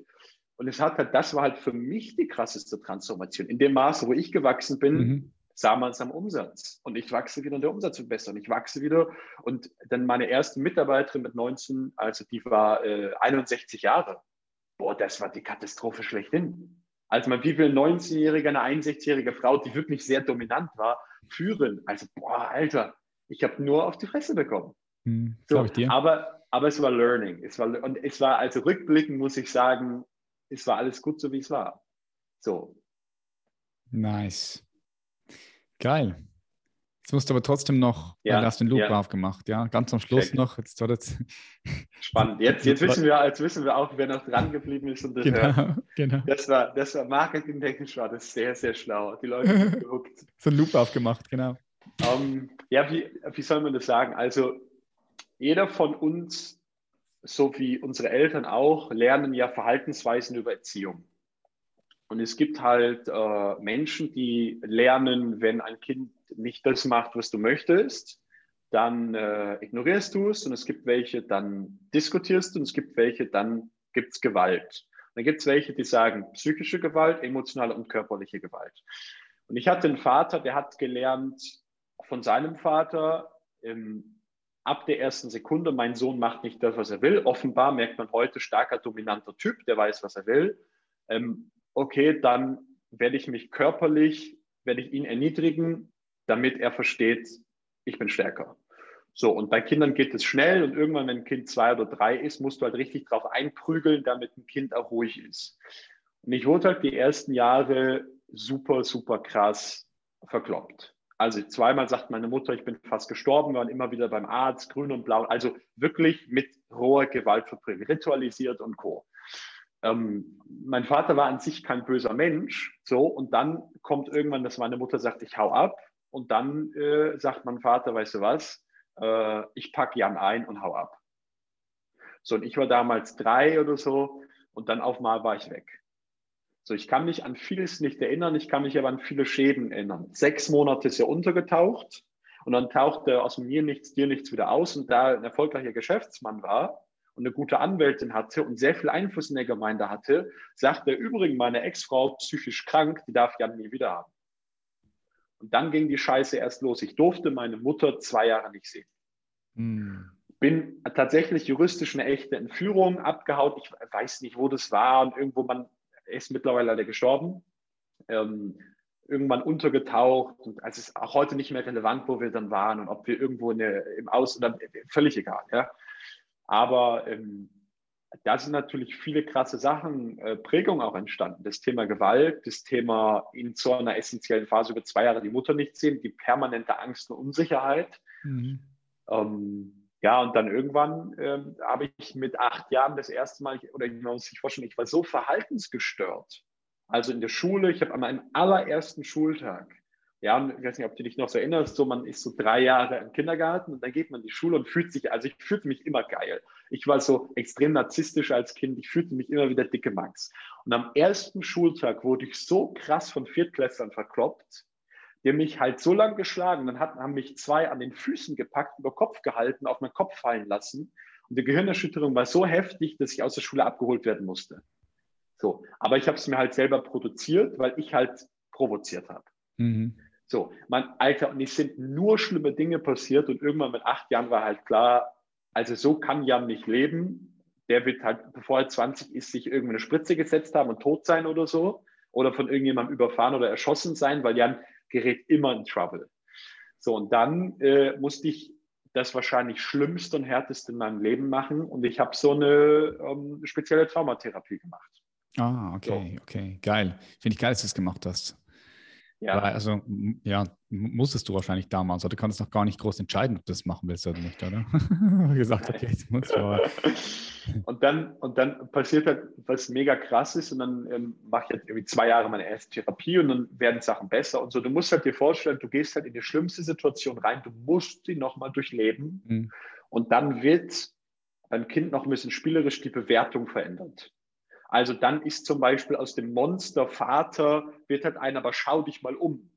Und es hat halt, das war halt für mich die krasseste Transformation. In dem Maße, wo ich gewachsen bin, mhm. sah man es am Umsatz. Und ich wachse wieder und der Umsatz wird besser. Und ich wachse wieder. Und dann meine erste Mitarbeiterin mit 19, also die war äh, 61 Jahre. Boah, das war die Katastrophe schlechthin als man wie viel 19-Jährige, eine 61-jährige Frau, die wirklich sehr dominant war, führen. Also, boah, Alter, ich habe nur auf die Fresse bekommen. Hm, so, aber, aber es war Learning. Es war, und es war, also rückblickend muss ich sagen, es war alles gut so, wie es war. So. Nice. Geil. Jetzt musst du aber trotzdem noch, ja, du hast den Loop ja. aufgemacht, ja, ganz am Schluss okay. noch. Jetzt, jetzt [laughs] Spannend. Jetzt, jetzt, wissen wir, jetzt wissen wir auch, wer noch dran geblieben ist. Und das, genau, [laughs] genau. das war, das war marketingtechnisch war das sehr, sehr schlau. Die Leute sind gehuckt. [laughs] so ein Loop aufgemacht, genau. Um, ähm, ja, wie, wie soll man das sagen? Also, jeder von uns, so wie unsere Eltern auch, lernen ja Verhaltensweisen über Erziehung. Und es gibt halt äh, Menschen, die lernen, wenn ein Kind nicht das macht, was du möchtest, dann äh, ignorierst du es und es gibt welche, dann diskutierst du und es gibt welche, dann gibt es Gewalt. Und dann gibt es welche, die sagen psychische Gewalt, emotionale und körperliche Gewalt. Und ich hatte einen Vater, der hat gelernt von seinem Vater, ähm, ab der ersten Sekunde, mein Sohn macht nicht das, was er will. Offenbar merkt man heute, starker, dominanter Typ, der weiß, was er will. Ähm, okay, dann werde ich mich körperlich, werde ich ihn erniedrigen, damit er versteht, ich bin stärker. So, und bei Kindern geht es schnell und irgendwann, wenn ein Kind zwei oder drei ist, musst du halt richtig drauf einprügeln, damit ein Kind auch ruhig ist. Und ich wurde halt die ersten Jahre super, super krass verkloppt. Also zweimal sagt meine Mutter, ich bin fast gestorben, wir waren immer wieder beim Arzt, grün und blau, also wirklich mit roher Gewalt verbringen, ritualisiert und co. Ähm, mein Vater war an sich kein böser Mensch, so, und dann kommt irgendwann, dass meine Mutter sagt, ich hau ab, und dann äh, sagt mein Vater, weißt du was, äh, ich packe Jan ein und hau ab. So, und ich war damals drei oder so und dann auf mal war ich weg. So, ich kann mich an vieles nicht erinnern, ich kann mich aber an viele Schäden erinnern. Sechs Monate ist er untergetaucht und dann tauchte aus mir nichts, dir nichts wieder aus und da ein erfolgreicher Geschäftsmann war und eine gute Anwältin hatte und sehr viel Einfluss in der Gemeinde hatte, sagte er übrigens, meine Ex-Frau psychisch krank, die darf Jan nie wieder haben. Und dann ging die Scheiße erst los. Ich durfte meine Mutter zwei Jahre nicht sehen. Hm. Bin tatsächlich juristisch eine echte Entführung abgehaut. Ich weiß nicht, wo das war. Und irgendwo, man ist mittlerweile leider gestorben. Ähm, irgendwann untergetaucht. Und es ist auch heute nicht mehr relevant, wo wir dann waren und ob wir irgendwo der, im Aus- oder völlig egal. Ja. Aber ähm, da sind natürlich viele krasse Sachen, äh, Prägung auch entstanden. Das Thema Gewalt, das Thema in so einer essentiellen Phase über zwei Jahre die Mutter nicht sehen, die permanente Angst und Unsicherheit. Mhm. Ähm, ja, und dann irgendwann ähm, habe ich mit acht Jahren das erste Mal, oder man muss sich vorstellen, ich war so verhaltensgestört. Also in der Schule, ich habe an meinem allerersten Schultag, Ja, und ich weiß nicht, ob du dich noch so erinnerst, so man ist so drei Jahre im Kindergarten und dann geht man in die Schule und fühlt sich, also ich fühlte mich immer geil. Ich war so extrem narzisstisch als Kind, ich fühlte mich immer wieder dicke Max. Und am ersten Schultag wurde ich so krass von Viertklässlern verkloppt, die mich halt so lang geschlagen, dann haben mich zwei an den Füßen gepackt, über Kopf gehalten, auf meinen Kopf fallen lassen. Und die Gehirnerschütterung war so heftig, dass ich aus der Schule abgeholt werden musste. So, aber ich habe es mir halt selber produziert, weil ich halt provoziert habe. Mhm. So, mein Alter und es sind nur schlimme Dinge passiert und irgendwann mit acht Jahren war halt klar, also so kann Jan nicht leben. Der wird halt, bevor er 20 ist, sich irgendeine Spritze gesetzt haben und tot sein oder so. Oder von irgendjemandem überfahren oder erschossen sein, weil Jan gerät immer in Trouble. So, und dann äh, musste ich das wahrscheinlich Schlimmste und Härteste in meinem Leben machen. Und ich habe so eine ähm, spezielle Traumatherapie gemacht. Ah, okay, so. okay, geil. Finde ich geil, dass du das gemacht hast. Ja. Also, ja, musstest du wahrscheinlich damals, oder du kannst noch gar nicht groß entscheiden, ob du das machen willst oder nicht, oder? [laughs] gesagt, okay, jetzt muss aber. [laughs] und dann, und dann passiert halt was mega krass ist und dann ähm, mache ich jetzt irgendwie zwei Jahre meine erste Therapie und dann werden Sachen besser und so. Du musst halt dir vorstellen, du gehst halt in die schlimmste Situation rein, du musst sie nochmal durchleben mhm. und dann wird beim Kind noch ein bisschen spielerisch die Bewertung verändert. Also dann ist zum Beispiel aus dem Monster Vater, wird halt ein, aber schau dich mal um.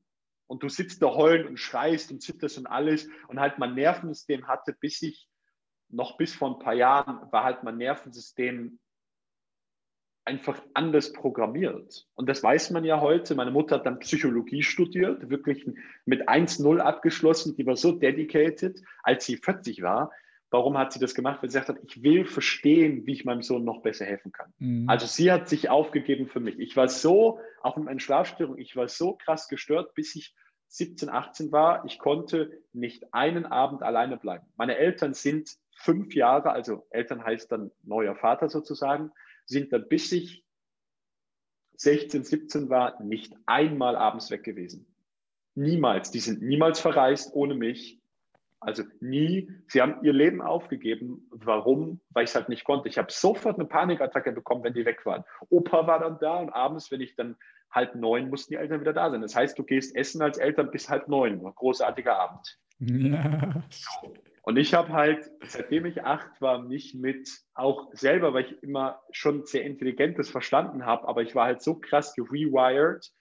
Und du sitzt da heulend und schreist und zitterst und alles und halt mein Nervensystem hatte, bis ich noch bis vor ein paar Jahren war halt mein Nervensystem einfach anders programmiert. Und das weiß man ja heute. Meine Mutter hat dann Psychologie studiert, wirklich mit 1-0 abgeschlossen. Die war so dedicated, als sie 40 war. Warum hat sie das gemacht? Weil sie gesagt hat, ich will verstehen, wie ich meinem Sohn noch besser helfen kann. Mhm. Also sie hat sich aufgegeben für mich. Ich war so, auch mit meinen Schlafstörungen, ich war so krass gestört, bis ich 17, 18 war. Ich konnte nicht einen Abend alleine bleiben. Meine Eltern sind fünf Jahre, also Eltern heißt dann neuer Vater sozusagen, sind dann bis ich 16, 17 war, nicht einmal abends weg gewesen. Niemals. Die sind niemals verreist ohne mich. Also nie. Sie haben ihr Leben aufgegeben. Warum? Weil ich es halt nicht konnte. Ich habe sofort eine Panikattacke bekommen, wenn die weg waren. Opa war dann da und abends, wenn ich dann halb neun, mussten die Eltern wieder da sein. Das heißt, du gehst essen als Eltern bis halb neun. Großartiger Abend. Ja. Und ich habe halt, seitdem ich acht war, mich mit auch selber, weil ich immer schon sehr intelligentes verstanden habe, aber ich war halt so krass gerewired,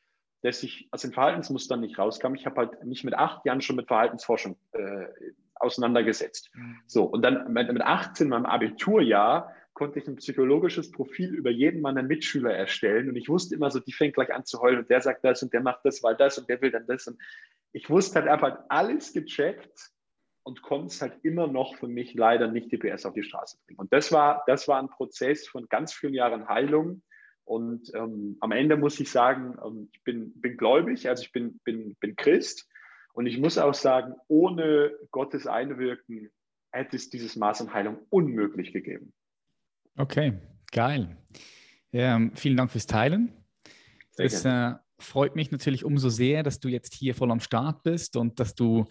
dass ich aus den Verhaltensmustern nicht rauskam. Ich habe halt mich mit acht Jahren schon mit Verhaltensforschung äh, auseinandergesetzt. Mhm. So, und dann mit, mit 18, meinem Abiturjahr, konnte ich ein psychologisches Profil über jeden meiner Mitschüler erstellen. Und ich wusste immer so, die fängt gleich an zu heulen und der sagt das und der macht das, weil das und der will dann das. Und ich wusste halt einfach alles gecheckt und konnte es halt immer noch für mich leider nicht die PS auf die Straße bringen. Und das war, das war ein Prozess von ganz vielen Jahren Heilung, und ähm, am Ende muss ich sagen, ähm, ich bin, bin gläubig, also ich bin, bin, bin Christ. Und ich muss auch sagen, ohne Gottes Einwirken hätte es dieses Maß an Heilung unmöglich gegeben. Okay, geil. Ähm, vielen Dank fürs Teilen. Es äh, freut mich natürlich umso sehr, dass du jetzt hier voll am Start bist und dass du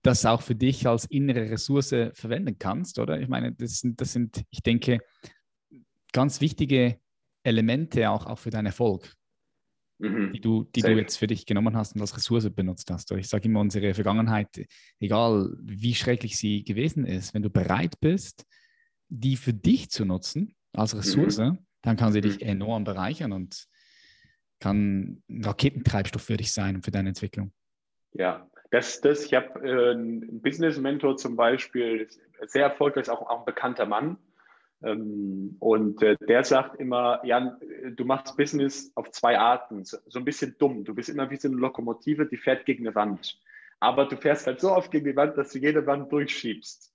das auch für dich als innere Ressource verwenden kannst, oder? Ich meine, das sind, das sind ich denke, ganz wichtige Elemente auch, auch für deinen Erfolg, mhm. die, du, die du jetzt für dich genommen hast und als Ressource benutzt hast. Ich sage immer, unsere Vergangenheit, egal wie schrecklich sie gewesen ist, wenn du bereit bist, die für dich zu nutzen als Ressource, mhm. dann kann sie dich mhm. enorm bereichern und kann ein Raketentreibstoff für dich sein und für deine Entwicklung. Ja, das, das, ich habe äh, einen Business-Mentor zum Beispiel, sehr erfolgreich, auch, auch ein bekannter Mann, und äh, der sagt immer, Jan, du machst Business auf zwei Arten, so, ein bisschen dumm. Du bist immer wie so eine Lokomotive, die fährt gegen eine Wand. Aber du fährst halt so oft gegen die Wand, dass du jede Wand durchschiebst.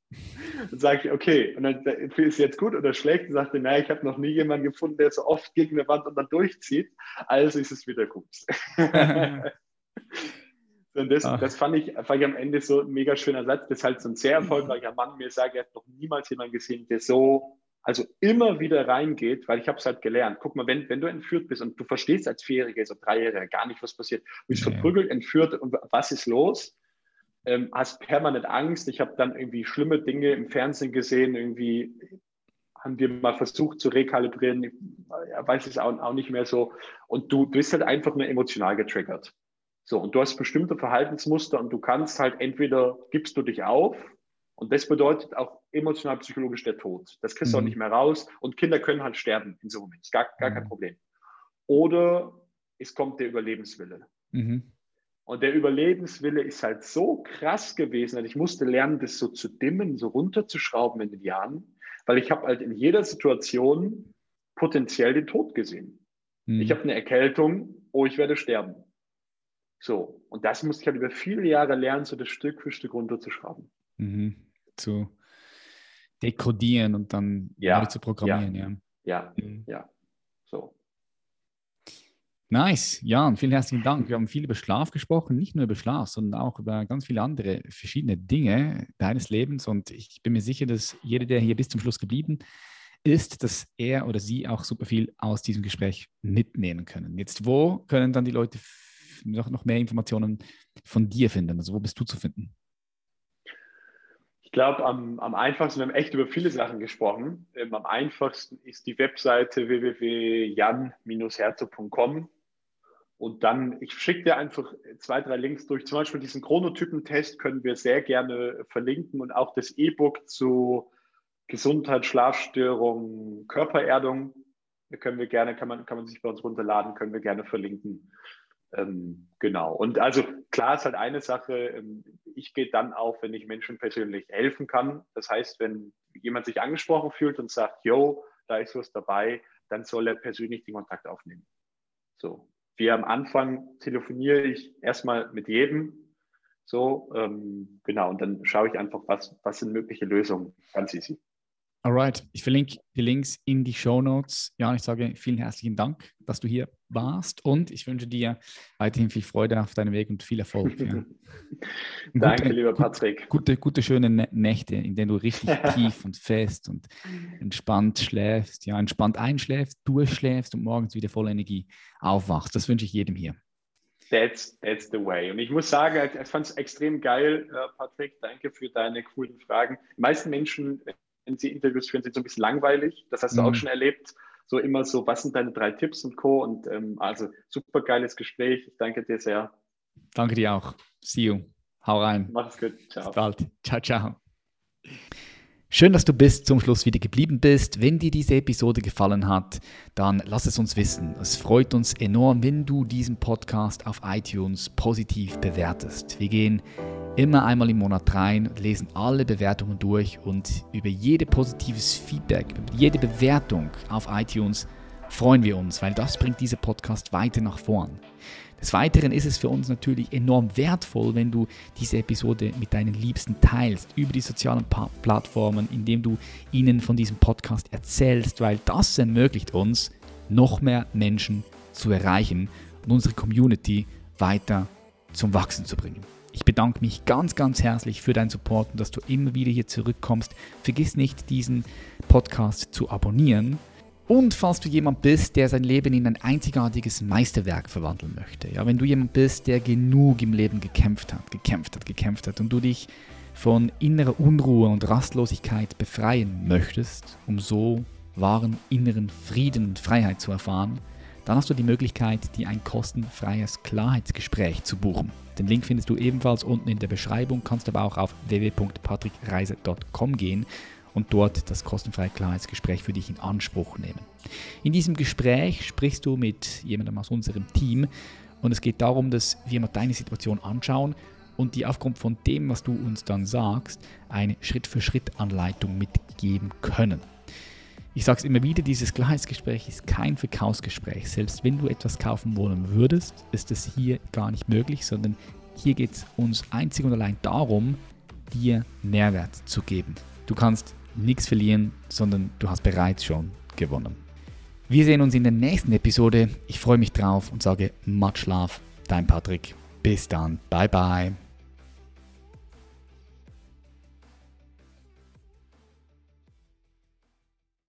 Dann sage ich, okay, und dann ist es jetzt gut oder schlecht? Und sagte, naja, ich habe noch nie jemanden gefunden, der so oft gegen eine Wand und dann durchzieht. Also ist es wieder gut. [laughs] Und das, das fand, ich, fand ich am Ende so ein mega schöner Satz. Das ist halt so ein sehr erfolgreicher Mann mir sagt, er hat noch niemals jemanden gesehen, der so also immer wieder reingeht, weil ich habe es halt gelernt. Guck mal, wenn, wenn du entführt bist und du verstehst als Vierjähriger, so Dreijähriger gar nicht, was passiert, du bist okay. verprügelt, entführt und was ist los? Ähm, hast permanent Angst. Ich habe dann irgendwie schlimme Dinge im Fernsehen gesehen, irgendwie haben wir mal versucht zu rekalibrieren, ich weiß es auch, auch nicht mehr so. Und du bist halt einfach nur emotional getriggert. So, und du hast bestimmte Verhaltensmuster und du kannst halt entweder gibst du dich auf und das bedeutet auch emotional psychologisch der Tod. Das kriegst du mhm. auch nicht mehr raus und Kinder können halt sterben in so einem Moment. Gar, gar mhm. kein Problem. Oder es kommt der Überlebenswille. Mhm. Und der Überlebenswille ist halt so krass gewesen, dass ich musste lernen, das so zu dimmen, so runterzuschrauben in den Jahren, weil ich habe halt in jeder Situation potenziell den Tod gesehen. Mhm. Ich habe eine Erkältung, oh, ich werde sterben. So, und das musste ich halt über viele Jahre lernen, so das Stück für Stück runterzuschrauben. Mhm. Zu dekodieren und dann ja, zu programmieren, ja. Ja, ja, mhm. ja. So. Nice, Jan, vielen herzlichen Dank. Wir haben viel über Schlaf gesprochen, nicht nur über Schlaf, sondern auch über ganz viele andere verschiedene Dinge deines Lebens. Und ich bin mir sicher, dass jeder, der hier bis zum Schluss geblieben ist, dass er oder sie auch super viel aus diesem Gespräch mitnehmen können. Jetzt, wo können dann die Leute noch, noch mehr Informationen von dir finden? Also wo bist du zu finden? Ich glaube, am, am einfachsten, wir haben echt über viele Sachen gesprochen. Ähm, am einfachsten ist die Webseite www.jan-herzog.com. Und dann, ich schicke dir einfach zwei, drei Links durch. Zum Beispiel diesen Chronotypentest können wir sehr gerne verlinken und auch das E-Book zu Gesundheit, Schlafstörung, Körpererdung. Können wir gerne, kann man, kann man sich bei uns runterladen, können wir gerne verlinken. Ähm, genau. Und also klar ist halt eine Sache, ähm, ich gehe dann auch, wenn ich Menschen persönlich helfen kann. Das heißt, wenn jemand sich angesprochen fühlt und sagt, yo, da ist was dabei, dann soll er persönlich den Kontakt aufnehmen. So. Wie am Anfang telefoniere ich erstmal mit jedem. So, ähm, genau, und dann schaue ich einfach, was, was sind mögliche Lösungen. Ganz easy. Alright, ich verlinke die Links in die Show Notes. Ja, ich sage vielen herzlichen Dank, dass du hier warst und ich wünsche dir weiterhin viel Freude auf deinem Weg und viel Erfolg. Ja. [laughs] Danke, gute, lieber Patrick. Gute, gute, schöne Nächte, in denen du richtig [laughs] tief und fest und entspannt schläfst, ja, entspannt einschläfst, durchschläfst und morgens wieder voller Energie aufwachst. Das wünsche ich jedem hier. That's, that's the way. Und ich muss sagen, ich fand es extrem geil, äh, Patrick. Danke für deine coolen Fragen. Die meisten Menschen wenn sie Interviews führen, sind so ein bisschen langweilig. Das hast du mhm. auch schon erlebt. So immer so, was sind deine drei Tipps und Co. Und ähm, also super geiles Gespräch. Ich danke dir sehr. Danke dir auch. See you. Hau rein. Mach's gut. Ciao. Bis bald. Ciao, ciao. Schön, dass du bis zum Schluss wieder geblieben bist. Wenn dir diese Episode gefallen hat, dann lass es uns wissen. Es freut uns enorm, wenn du diesen Podcast auf iTunes positiv bewertest. Wir gehen immer einmal im Monat rein, lesen alle Bewertungen durch und über jede positives Feedback, jede Bewertung auf iTunes freuen wir uns, weil das bringt diese Podcast weiter nach vorn. Des Weiteren ist es für uns natürlich enorm wertvoll, wenn du diese Episode mit deinen Liebsten teilst über die sozialen Plattformen, indem du ihnen von diesem Podcast erzählst, weil das ermöglicht uns, noch mehr Menschen zu erreichen und unsere Community weiter zum Wachsen zu bringen. Ich bedanke mich ganz, ganz herzlich für deinen Support und dass du immer wieder hier zurückkommst. Vergiss nicht, diesen Podcast zu abonnieren. Und falls du jemand bist, der sein Leben in ein einzigartiges Meisterwerk verwandeln möchte, ja, wenn du jemand bist, der genug im Leben gekämpft hat, gekämpft hat, gekämpft hat und du dich von innerer Unruhe und Rastlosigkeit befreien möchtest, um so wahren inneren Frieden und Freiheit zu erfahren, dann hast du die Möglichkeit, dir ein kostenfreies Klarheitsgespräch zu buchen. Den Link findest du ebenfalls unten in der Beschreibung, kannst aber auch auf www.patrickreise.com gehen und dort das kostenfreie Klarheitsgespräch für dich in Anspruch nehmen. In diesem Gespräch sprichst du mit jemandem aus unserem Team und es geht darum, dass wir mal deine Situation anschauen und dir aufgrund von dem, was du uns dann sagst, eine Schritt-für-Schritt-Anleitung mitgeben können. Ich sage es immer wieder, dieses Klarheitsgespräch ist kein Verkaufsgespräch. Selbst wenn du etwas kaufen wollen würdest, ist es hier gar nicht möglich, sondern hier geht es uns einzig und allein darum, dir Mehrwert zu geben. Du kannst nichts verlieren, sondern du hast bereits schon gewonnen. Wir sehen uns in der nächsten Episode. Ich freue mich drauf und sage Much Love, dein Patrick. Bis dann. Bye bye.